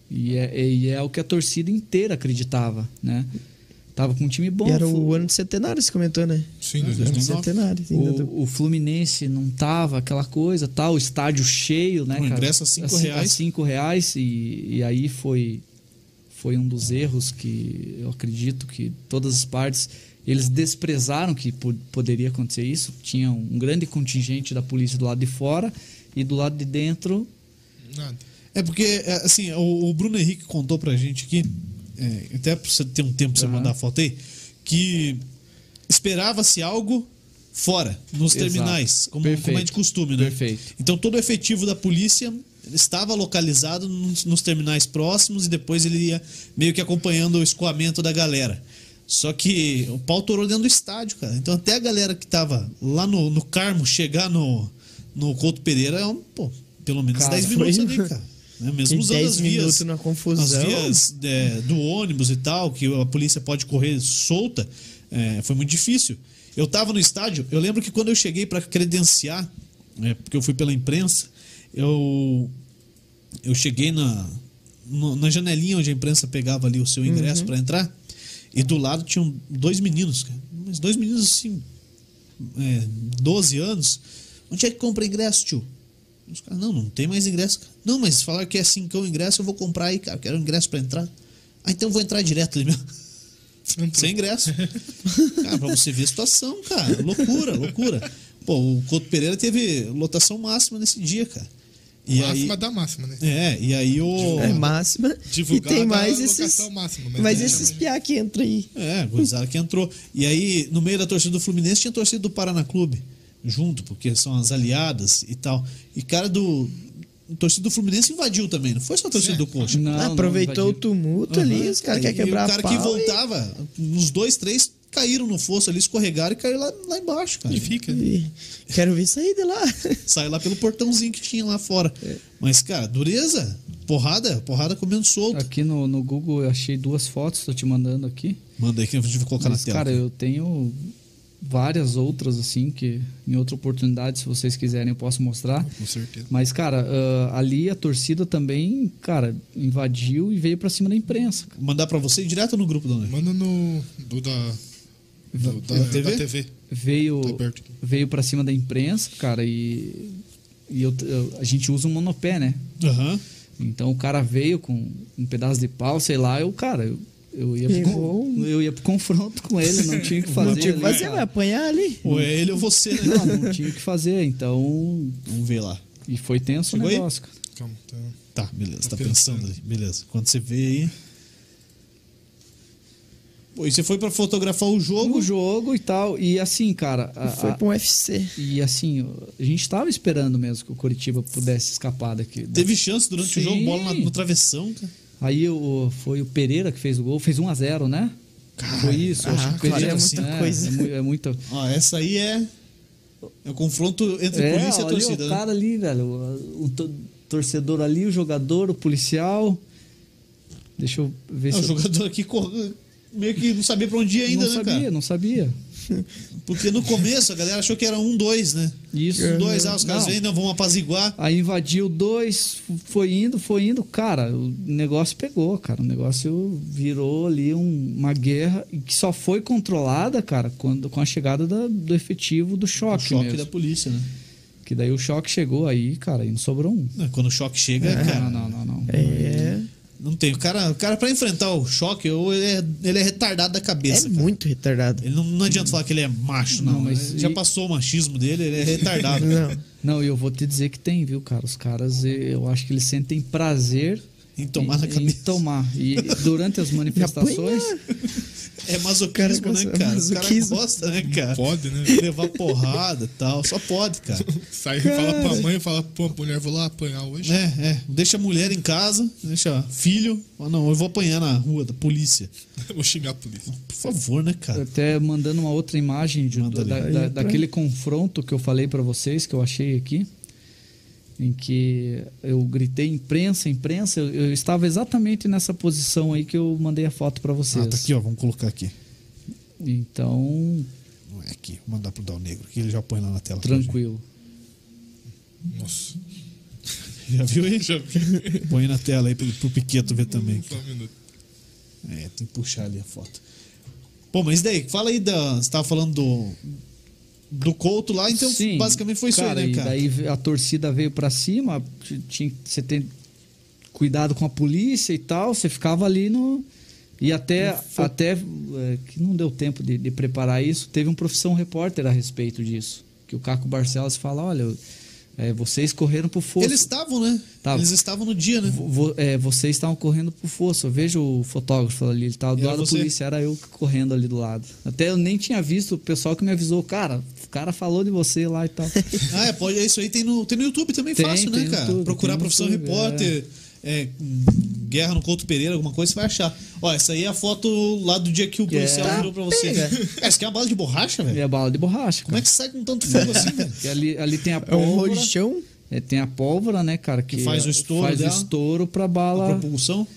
E é, e é o que a torcida inteira acreditava, né? Tava com um time bom. E era o ano de centenário, você comentou, né? Sim, É, Ano de 2009. centenário. ainda do- O, o Fluminense não tava aquela coisa, tal, o estádio cheio, né, O cara? ingresso a cinco A ci- reais. A cinco reais e, e aí foi foi um dos erros que eu acredito que todas as partes eles desprezaram que po- poderia acontecer isso. Tinha um grande contingente da polícia do lado de fora e do lado de dentro Nada. É porque, é, assim, o, Bruno Henrique contou pra gente aqui, é, até pra você ter um tempo pra você mandar a foto aí, que esperava-se algo fora, nos Exato. terminais, como, como é de costume, né? Perfeito. Então todo o efetivo da polícia estava localizado nos, nos terminais próximos e depois ele ia meio que acompanhando o escoamento da galera. Só que o pau torou dentro do estádio, cara. Então até a galera que tava lá no, no Carmo chegar no, no Couto Pereira é um, pô, pelo menos Cara, 10 minutos foi- ali, cara. Né? Mesmo usando 10 as vias, na confusão. as vias é, do ônibus e tal, que a polícia pode correr solta, é, foi muito difícil. Eu tava no estádio, eu lembro que quando eu cheguei para credenciar, é, porque eu fui pela imprensa, eu eu cheguei na, no- na janelinha onde a imprensa pegava ali o seu ingresso Uhum. pra entrar e do lado tinham dois meninos, cara. Mas dois meninos assim, é, 12 anos. Onde é que compra ingresso, tio? Os caras, não, não tem mais ingresso. cara. Não, mas falaram que é 5 o ingresso, eu vou comprar aí, cara. Quero ingresso pra entrar. Ah, então eu vou entrar direto ali mesmo. Sem ingresso. Cara, pra você ver a situação, cara. Loucura, loucura. Pô, o Couto Pereira teve lotação máxima nesse dia, cara. E máxima aí, da máxima, né? é, e aí o. É máxima. Divulgada e tem mais esses. máxima, mas Mas é- esses piá que entram aí. É, gurizada que entrou. E aí, no meio da torcida do Fluminense, tinha torcida do Paraná Clube junto, porque são as aliadas e tal. E cara do. A torcida do Fluminense invadiu também, não foi só a torcida do Coxa. Não, não Aproveitou o invadiu. tumulto ali, Aham, os caras querem quebrar o cara que pau e- voltava, uns dois, três caíram no fosso ali, escorregaram e caíram lá, lá embaixo, cara. E fica. e Quero ver sair de lá. Saiu lá pelo portãozinho que tinha lá fora. Mas, cara, dureza, porrada, porrada comendo solto. Aqui no, no Google eu achei duas fotos, tô te mandando aqui. Manda aí que a gente vai colocar Mas, na tela. cara, eu tenho várias outras, assim, que em outra oportunidade, se vocês quiserem, eu posso mostrar. Com certeza. Mas, cara, ah, ali a torcida também, cara, invadiu e veio pra cima da imprensa. cara. Mandar pra você direto no grupo, Dona. Manda no. Do da. Do, da, Da da TV? TV? Veio, Tá veio pra cima da imprensa, cara, e, e eu- eu- a gente usa um monopé, né? Aham. Então o cara veio com um pedaço de pau, sei lá, eu, cara, eu, eu, ia, pro, eu ia pro confronto com ele, não tinha o que fazer. Não tinha o que fazer, vai apanhar ali. Ou é ele ou você, né? Não, não tinha o que fazer, então. Vamos ver lá. E foi tenso Chegou o aí? negócio, cara. Calma, tá. Tá, beleza, tá Tô pensando pensando. ali. Beleza. Quando você vê aí. Pô, e você foi pra fotografar o jogo? O jogo e tal. E assim, cara. a- Foi pro UFC. e assim, a gente tava esperando mesmo que o Curitiba pudesse escapar daqui. Teve chance durante o Sim. jogo, bola na- no travessão, cara. Aí o, foi o Pereira que fez o gol, fez 1 a 0 né? foi isso. ah, acho que o cara, Pereira é muita é, coisa. É, é muita. Ó, essa aí é. É o confronto entre É, polícia e torcida, o né? cara ali, velho. O, o to- torcedor ali, o jogador, o policial. Deixa eu ver É, se. o eu- jogador aqui meio que não sabia pra onde ir ainda, não né, sabia, cara? não sabia. Porque no começo a galera achou que era um, dois, né? Isso. Um, dois, ah, os caras Não. vêm, não, vão apaziguar. Aí invadiu dois, foi indo, foi indo. Cara, o negócio pegou, cara. O negócio virou ali um- uma guerra e que só foi controlada, cara, quando, com a chegada da- do efetivo do O choque. choque mesmo. da polícia, né? Que daí o choque chegou aí, cara, e não sobrou um. Não, Quando o choque chega, cara, Não, não, não, não. É, não tem. O cara, o cara pra enfrentar o choque, ou ele é, ele é retardado da é cabeça, cara. muito retardado. Ele não, não adianta falar que ele é macho, não. Não, mas Ele já e- passou o machismo dele, ele é retardado. Não. Não, e eu vou te dizer que tem, viu, cara? Os caras, eh, eu acho que eles sentem prazer Em tomar na em, em cabeça. tomar. E durante as manifestações, É masoquismo, Cara, né, é cara? Os caras masoquismo. gostam, né, cara? Pode, né? Levar porrada e tal. Só pode, cara. Sai e fala pra mãe, fala, pô, mulher, vou lá apanhar hoje. É, é. Deixa a mulher em casa, deixa filho. Ah, não, eu vou apanhar na rua da polícia. Vou xingar a polícia. Por favor, né, cara? até mandando uma outra imagem de- da- da- daquele confronto que eu falei pra vocês, que eu achei aqui, em que eu gritei imprensa, imprensa, eu, eu estava exatamente nessa posição aí que eu mandei a foto pra vocês. Ah, tá aqui, ó. Vamos colocar aqui. Então, Não é aqui. Vou mandar pro Dal Negro, que ele já põe lá na tela. tranquilo. Nossa. Já viu aí? Já vi. Põe na tela aí pro, pro Piqueto ver também. Só um minuto. É, tem que puxar ali a foto. Pô, mas daí, fala aí da. Você tava falando do. Do Couto lá, então Sim, basicamente foi isso cara, aí, né, e cara? daí a torcida veio pra cima, tinha você ter cuidado com a polícia e tal, você ficava ali no e até até é, que não deu tempo de, de preparar isso, teve um profissão repórter a respeito disso, que o Caco Barcelos fala, olha, É, vocês correram pro fosso. Eles estavam, né? Tava. Eles estavam no dia, né? Vo- é, vocês estavam correndo pro fosso. Eu vejo o fotógrafo ali, ele tava do Era lado você? da polícia, era eu correndo ali do lado. Até eu nem tinha visto o pessoal que me avisou, cara, o cara falou de você lá e tal. Ah, é, pode, isso aí tem no, tem no YouTube também, Tem, fácil, tem né, cara? YouTube, Procurar profissão YouTube, repórter, é, hum, guerra no Couto Pereira, alguma coisa, você vai achar. Ó, essa aí é a foto lá do dia que o policial É. virou pra você. Pega. É, isso aqui é uma bala de borracha, e velho? a bala de borracha, Como é cara. que sai com tanto fogo assim, velho? Ali, ali tem a É um pólvora. rojão. é, tem a pólvora, né, cara? Que, Que faz o estouro Faz dela. o estouro pra A bala, propulsão.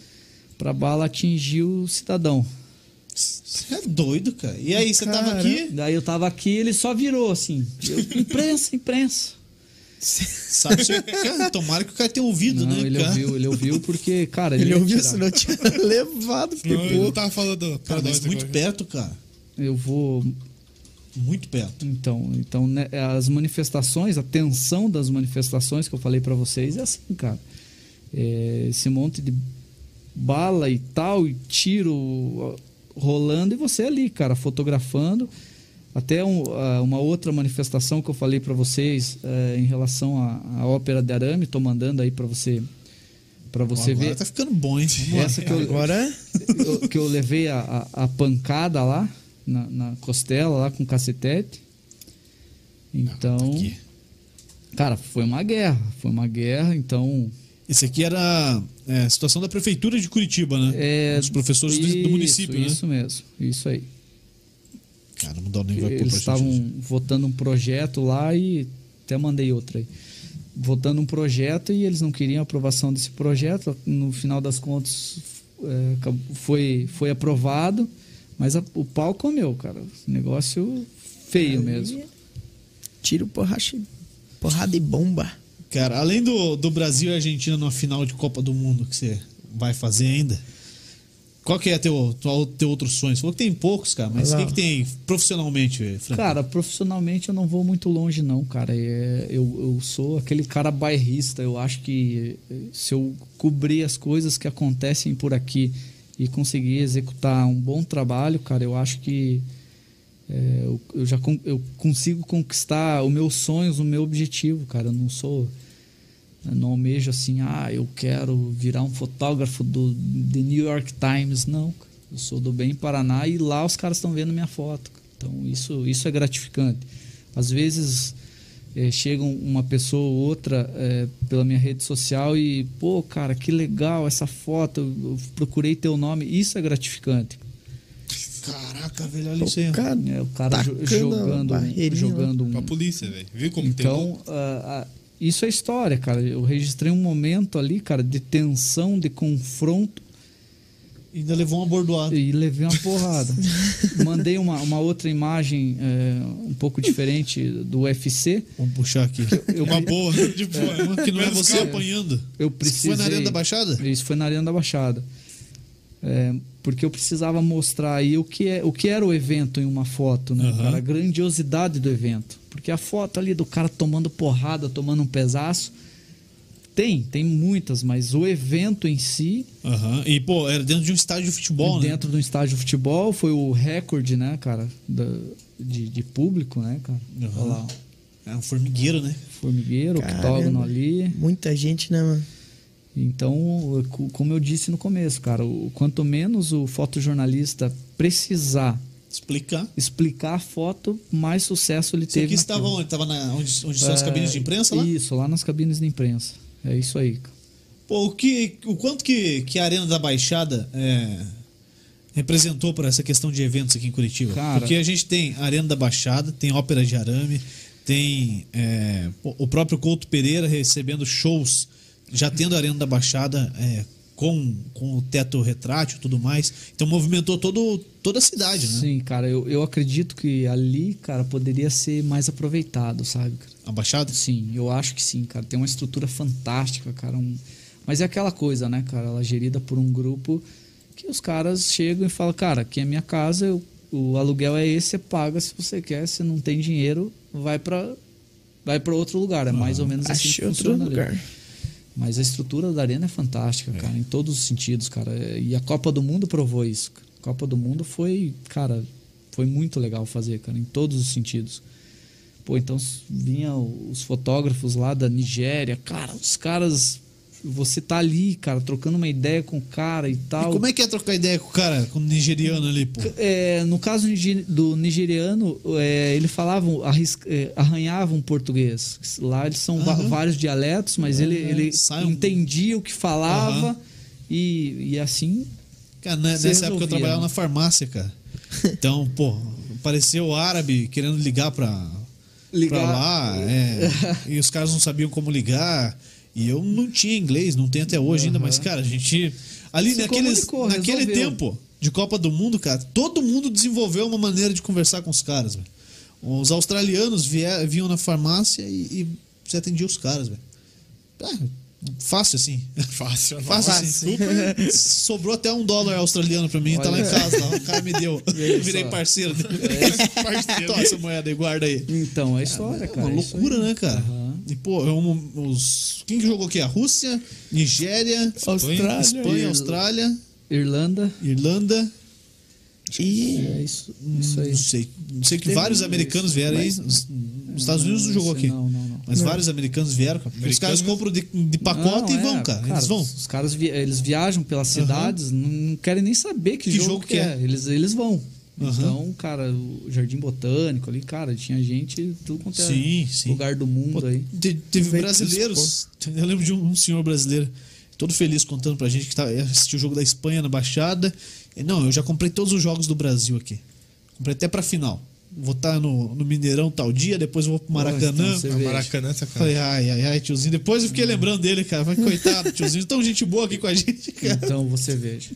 pra bala atingir o cidadão. Você é doido, cara. E aí, você tava Cara. aqui, Daí eu tava aqui ele só virou assim. Eu, imprensa, imprensa. sabe? Você, cara, tomara que o cara tenha ouvido, Não, né, ele cara? ouviu, ele ouviu porque, cara, ele, Ele ouviu, tirar. senão tinha levado. Não, eu não tava falando Cara, mas nós muito agora. perto, cara. Eu vou Muito perto. Então, então né, as manifestações, a tensão das manifestações que eu falei pra vocês é assim, cara. É, esse monte de bala e tal, e tiro rolando e você ali, cara, fotografando. Até um, ah, uma outra manifestação que eu falei pra vocês é, em relação à, à ópera de arame, tô mandando aí pra você para você Agora ver tá ficando bom, hein? Essa que eu, agora eu- que eu levei a, a, a pancada lá na, na costela lá com cacetete. Então, Aqui. cara, foi uma guerra, foi uma guerra. Então, Esse aqui era é, a situação da prefeitura de Curitiba, né? é, Os professores do, do isso, município, né? Isso mesmo, isso aí. Cara, vai Eles estavam votando um projeto lá e até mandei outra aí. Votando um projeto e eles não queriam a aprovação desse projeto. No final das contas, é, foi, foi aprovado, mas a- o pau comeu, cara. Negócio feio mesmo. tiro, porracha, porrada e bomba. Cara, além do, do Brasil e Argentina numa final de Copa do Mundo que você vai fazer ainda, qual que é teu, teu, teu outro sonho? Você falou que tem poucos, cara, mas o que, que tem profissionalmente, Franco? Cara, profissionalmente eu não vou muito longe, não, cara. É, eu, eu sou aquele cara bairrista. Eu acho que eh, se eu cobrir as coisas que acontecem por aqui e conseguir executar um bom trabalho, cara, eu acho que é, eu, eu já eu consigo conquistar os meus sonhos, o meu objetivo, cara. Eu não sou. Eu não almejo assim, ah, eu quero virar um fotógrafo do The New York Times. Não, cara. eu sou do Bem Paraná e lá os caras estão vendo minha foto. Então isso, isso é gratificante. Às vezes eh, chega um- uma pessoa ou outra eh, pela minha rede social e, pô, cara, que legal essa foto, eu, procurei teu nome. Isso é gratificante. Caraca, velho, olha isso aí. O cara, É, o cara jogando, jogando um, Pra polícia, velho. Viu como tem então, ah, ah, isso é história, cara. Eu registrei um momento ali, cara, de tensão, de confronto Ainda levou uma bordoada. e levei uma porrada. Mandei uma, uma outra imagem eh, um pouco diferente do UFC. Vamos puxar aqui. Eu, Uma boa. Tipo, Uma que não é você apanhando. eu Isso precisei... foi na Arena da Baixada? Isso foi na Arena da Baixada. É, porque eu precisava mostrar aí o que, é, o que era o evento em uma foto, né, Aham. cara? A grandiosidade do evento. Porque a foto ali do cara tomando porrada, tomando um pesaço, tem, tem muitas, mas o evento em si, Aham. E, pô, era dentro de um estádio de futebol, né? dentro de um estádio de futebol, foi o recorde, né, cara, da- de, de público, né, cara? Aham. Olha lá, É um formigueiro, né? formigueiro, Caramba. octógono ali. muita gente, né, mano? Então, co- como eu disse no começo, cara, o, quanto menos o fotojornalista precisar Explicar. explicar a foto, mais sucesso ele Você teve. aqui estava onde? Estava onde, onde são as É, cabines de imprensa lá? Isso, lá nas cabines de imprensa. É isso aí. Pô, o, que, o quanto que, que a Arena da Baixada é, representou para essa questão de eventos aqui em Curitiba? Cara- Porque a gente tem a Arena da Baixada, tem Ópera de Arame, tem é, o próprio Couto Pereira recebendo shows, já tendo a Arena da Baixada é, com, com o teto retrátil e tudo mais. Então movimentou todo, toda a cidade, né? Sim, cara, eu, eu acredito que ali, cara, poderia ser mais aproveitado, sabe? cara? A Baixada? Sim, eu acho que sim, cara. Tem uma estrutura fantástica, cara. um- Mas é aquela coisa, né, cara? Ela é gerida por um grupo que os caras chegam e falam, cara, aqui é minha casa, eu- o aluguel é esse, você paga se você quer, se não tem dinheiro, vai para vai para outro lugar. É mais ou menos assim Achei que outro funciona ali. Mas a estrutura da arena é fantástica, cara, em todos os sentidos, cara. E a Copa do Mundo provou isso. A Copa do Mundo foi, cara, foi muito legal fazer, cara, em todos os sentidos. Pô, então s- vinha os fotógrafos lá da Nigéria. Cara, os caras. Você tá ali, cara, trocando uma ideia com o cara e E tal. como é que é trocar ideia com o cara, com o nigeriano ali, pô? É, no caso do nigeriano, é, ele falavam, é, arranhavam português. Lá eles são Aham. vários dialetos, mas ele, ele Sai um- entendia o que falava Aham. e, e assim. Cara, né, nessa época eu resolvia, trabalhava né? na farmácia, cara. Então, pô, apareceu o árabe querendo ligar pra, Ligar. pra lá, é, e os caras não sabiam como ligar. E eu não tinha inglês, não tenho até hoje ainda, mas, cara, a gente. Ali Se naqueles, comunicou, naquele resolveu. tempo de Copa do Mundo, cara, todo mundo desenvolveu uma maneira de conversar com os caras, velho. Os australianos vier, vinham na farmácia e, e você atendia os caras, velho. Ah, fácil assim. Fácil, Fácil assim. Sobrou até um dólar australiano pra mim, tá lá em Olha. casa. Lá. O cara me deu. aí, Virei só. parceiro dele. Toma essa moeda aí, guarda aí. Então, é história, É cara. uma é loucura, né, cara? Aham. E, pô, é um- os... quem que jogou aqui? A Rússia, Nigéria, Austrália. Espanha, Ir- Austrália, Irlanda. Irlanda. E É isso, isso aí. Não sei. Não sei que vários americanos vieram aí. mas- Os os Estados Unidos não jogou sei, aqui. Não, não, não. Mas Não. vários americanos vieram. cara. Os Americanos- caras compram de, de pacote Não, e vão, é, cara. Eles vão. Os caras vi- eles viajam pelas cidades, não, não querem nem saber que, Que jogo, jogo que é. é. Eles, eles vão. Aham. Então, cara, o Jardim Botânico ali, cara, tinha gente tudo quanto é Sim, sim. lugar do mundo Pô, aí. te- teve brasileiros. Eu lembro de um, um senhor brasileiro, todo feliz contando pra gente que tá, assistiu o jogo da Espanha na Baixada. E, não, eu já comprei todos os jogos do Brasil aqui. Comprei até pra final. Vou estar no, no Mineirão tal dia, depois eu vou pro Maracanã. então você- A Maracanã, essa cara. Falei, ai, ai, ai, tiozinho. Depois eu fiquei lembrando dele, cara. Falei, coitado, tiozinho, tão gente boa aqui com a gente, cara. Então você veja.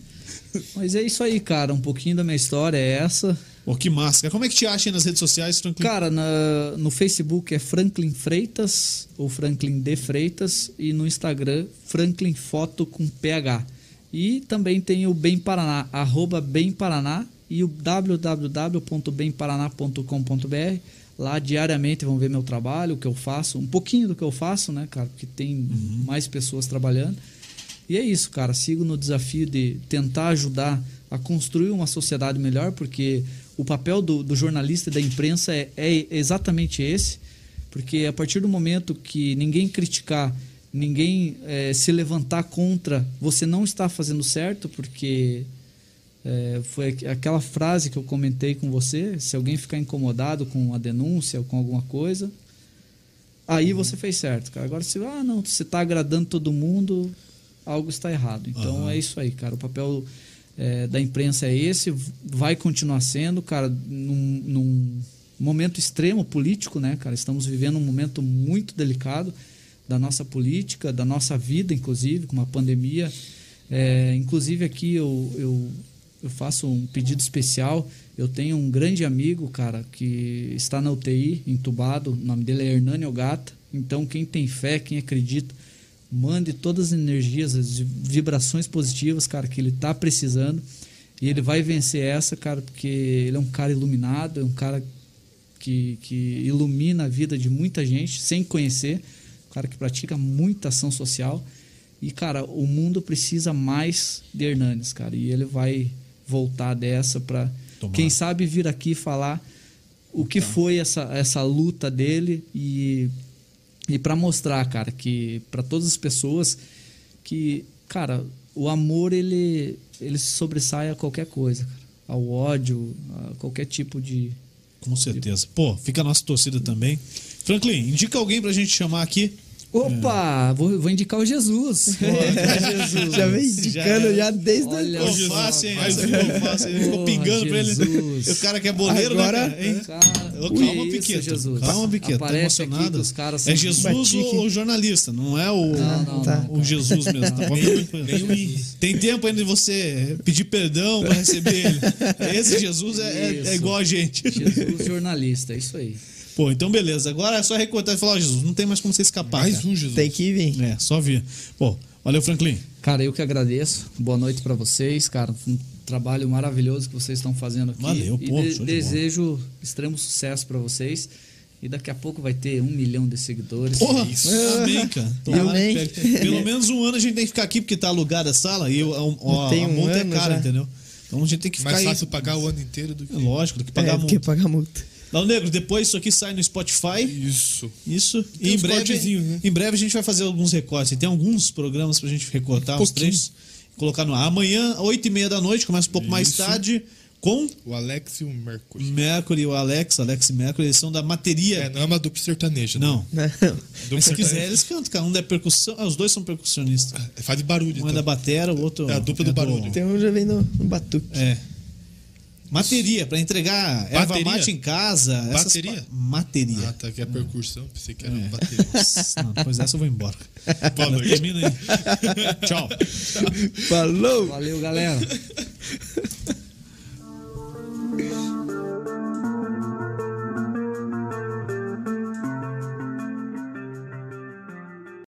Mas é isso aí, cara. Um pouquinho da minha história é essa. Pô, que massa. cara. Como é que te acha aí nas redes sociais, Franklin? Cara, na- no Facebook é Franklin Freitas ou Franklin D Freitas e no Instagram Franklin Foto com PH. E também tem o Bem Paraná, arroba Bem Paraná e o www.bemparaná.com.br. Lá diariamente vão ver meu trabalho, o que eu faço, um pouquinho do que eu faço, né, cara? Porque tem mais pessoas trabalhando. E é isso, cara. Sigo no desafio de tentar ajudar a construir uma sociedade melhor, porque o papel do, do jornalista e da imprensa é, é exatamente esse. Porque a partir do momento que ninguém criticar, ninguém eh, se levantar contra, você não está fazendo certo, porque é, foi aqu- aquela frase que eu comentei com você: se alguém ficar incomodado com a denúncia ou com alguma coisa, aí você fez certo, cara. Agora, se ah, não, você está agradando todo mundo, algo está errado. Então Aham. é isso aí, cara. O papel é, da imprensa é esse, vai continuar sendo, cara, num, num momento extremo político, né, cara? Estamos vivendo um momento muito delicado da nossa política, da nossa vida, inclusive, com uma pandemia. É, inclusive aqui eu, eu, eu faço um pedido especial. Eu tenho um grande amigo, cara, que está na UTI, entubado. O nome dele é Hernani Ogata. Então, quem tem fé, quem acredita, mande todas as energias, as vibrações positivas, cara, que ele tá precisando. E ele vai vencer essa, cara, porque ele é um cara iluminado, é um cara que, que ilumina a vida de muita gente sem conhecer, um cara que pratica muita ação social. E, cara, o mundo precisa mais de Hernanes, cara. E ele vai voltar dessa para quem sabe vir aqui falar o que foi essa, essa luta dele e, e para mostrar, cara, que para todas as pessoas que, cara, o amor ele ele sobressai a qualquer coisa, cara. ao ódio, a qualquer tipo de Com certeza. Pô, fica a nossa torcida também. Franklin, indica alguém pra gente chamar aqui. Opa, vou, vou indicar o Jesus. Jesus. já vem Já indicando já desde Olha Ficou só, fácil, hein? um. ficou fácil. Ele ficou Porra, pingando pra ele. Jesus. O cara que é boleiro, Agora- né, cara? Cara, Ô, Calma, isso, Piqueta. Jesus. Calma, Piqueta. Tá emocionado. que os caras É são- Jesus ou o jornalista, não é o, Não, não, Tá. o Jesus mesmo. Tá? O Tem tempo ainda de você pedir perdão pra receber ele. Esse Jesus é, é- é igual a gente. Jesus jornalista, é isso aí. Pô, então beleza. Agora é só recortar e falar, ó, Jesus, não tem mais como você escapar. Mais cara. um, Jesus. Tem que vir. É, só vir. Pô, valeu, Franklin. Cara, eu que agradeço. Boa noite pra vocês, cara. Um trabalho maravilhoso que vocês estão fazendo aqui. Valeu, e pô, de- show de desejo extremo sucesso pra vocês. E daqui a pouco vai ter um milhão de seguidores. Porra, Isso. amém, cara. Tomara Amém. que. Pelo menos um ano a gente tem que ficar aqui porque tá alugada a sala e o- a, a, Tem a um multa é ano cara, já. entendeu? Então a gente tem que ficar Mais aí. fácil pagar o ano inteiro do que. É lógico, do que É, pagar a porque multa. pagar multa. Dal Negro, depois isso aqui sai no Spotify. Isso. Isso. Tem E em breve, né? em breve a gente vai fazer alguns recortes. Tem alguns programas pra gente recortar, os Pouquinho. trechos, colocar no ar. Amanhã, 8 e meia da noite, começa um pouco mais Isso. tarde, com O Alex e o Mercury. Mercury e o Alex, Alex e Mercury, eles são da É, Materia. não é uma dupla sertaneja. né? Não. Não. Dupla Mas se quiser, eles cantam, cara. Um é percussão. Ah, os dois são percussionistas. É, Faz barulho. Um é então. da batera, o outro. É a dupla do barulho. Tem um já vem no, no batuque. É. Materia, pra entregar erva Bateria? mate em casa. essas Bateria? pa- Materia. Ah, tá. Que é percussão. Pensei que era É. bateria. Não, depois dessa eu vou embora. Boa noite. Termina aí. Tchau. Falou! Valeu, galera.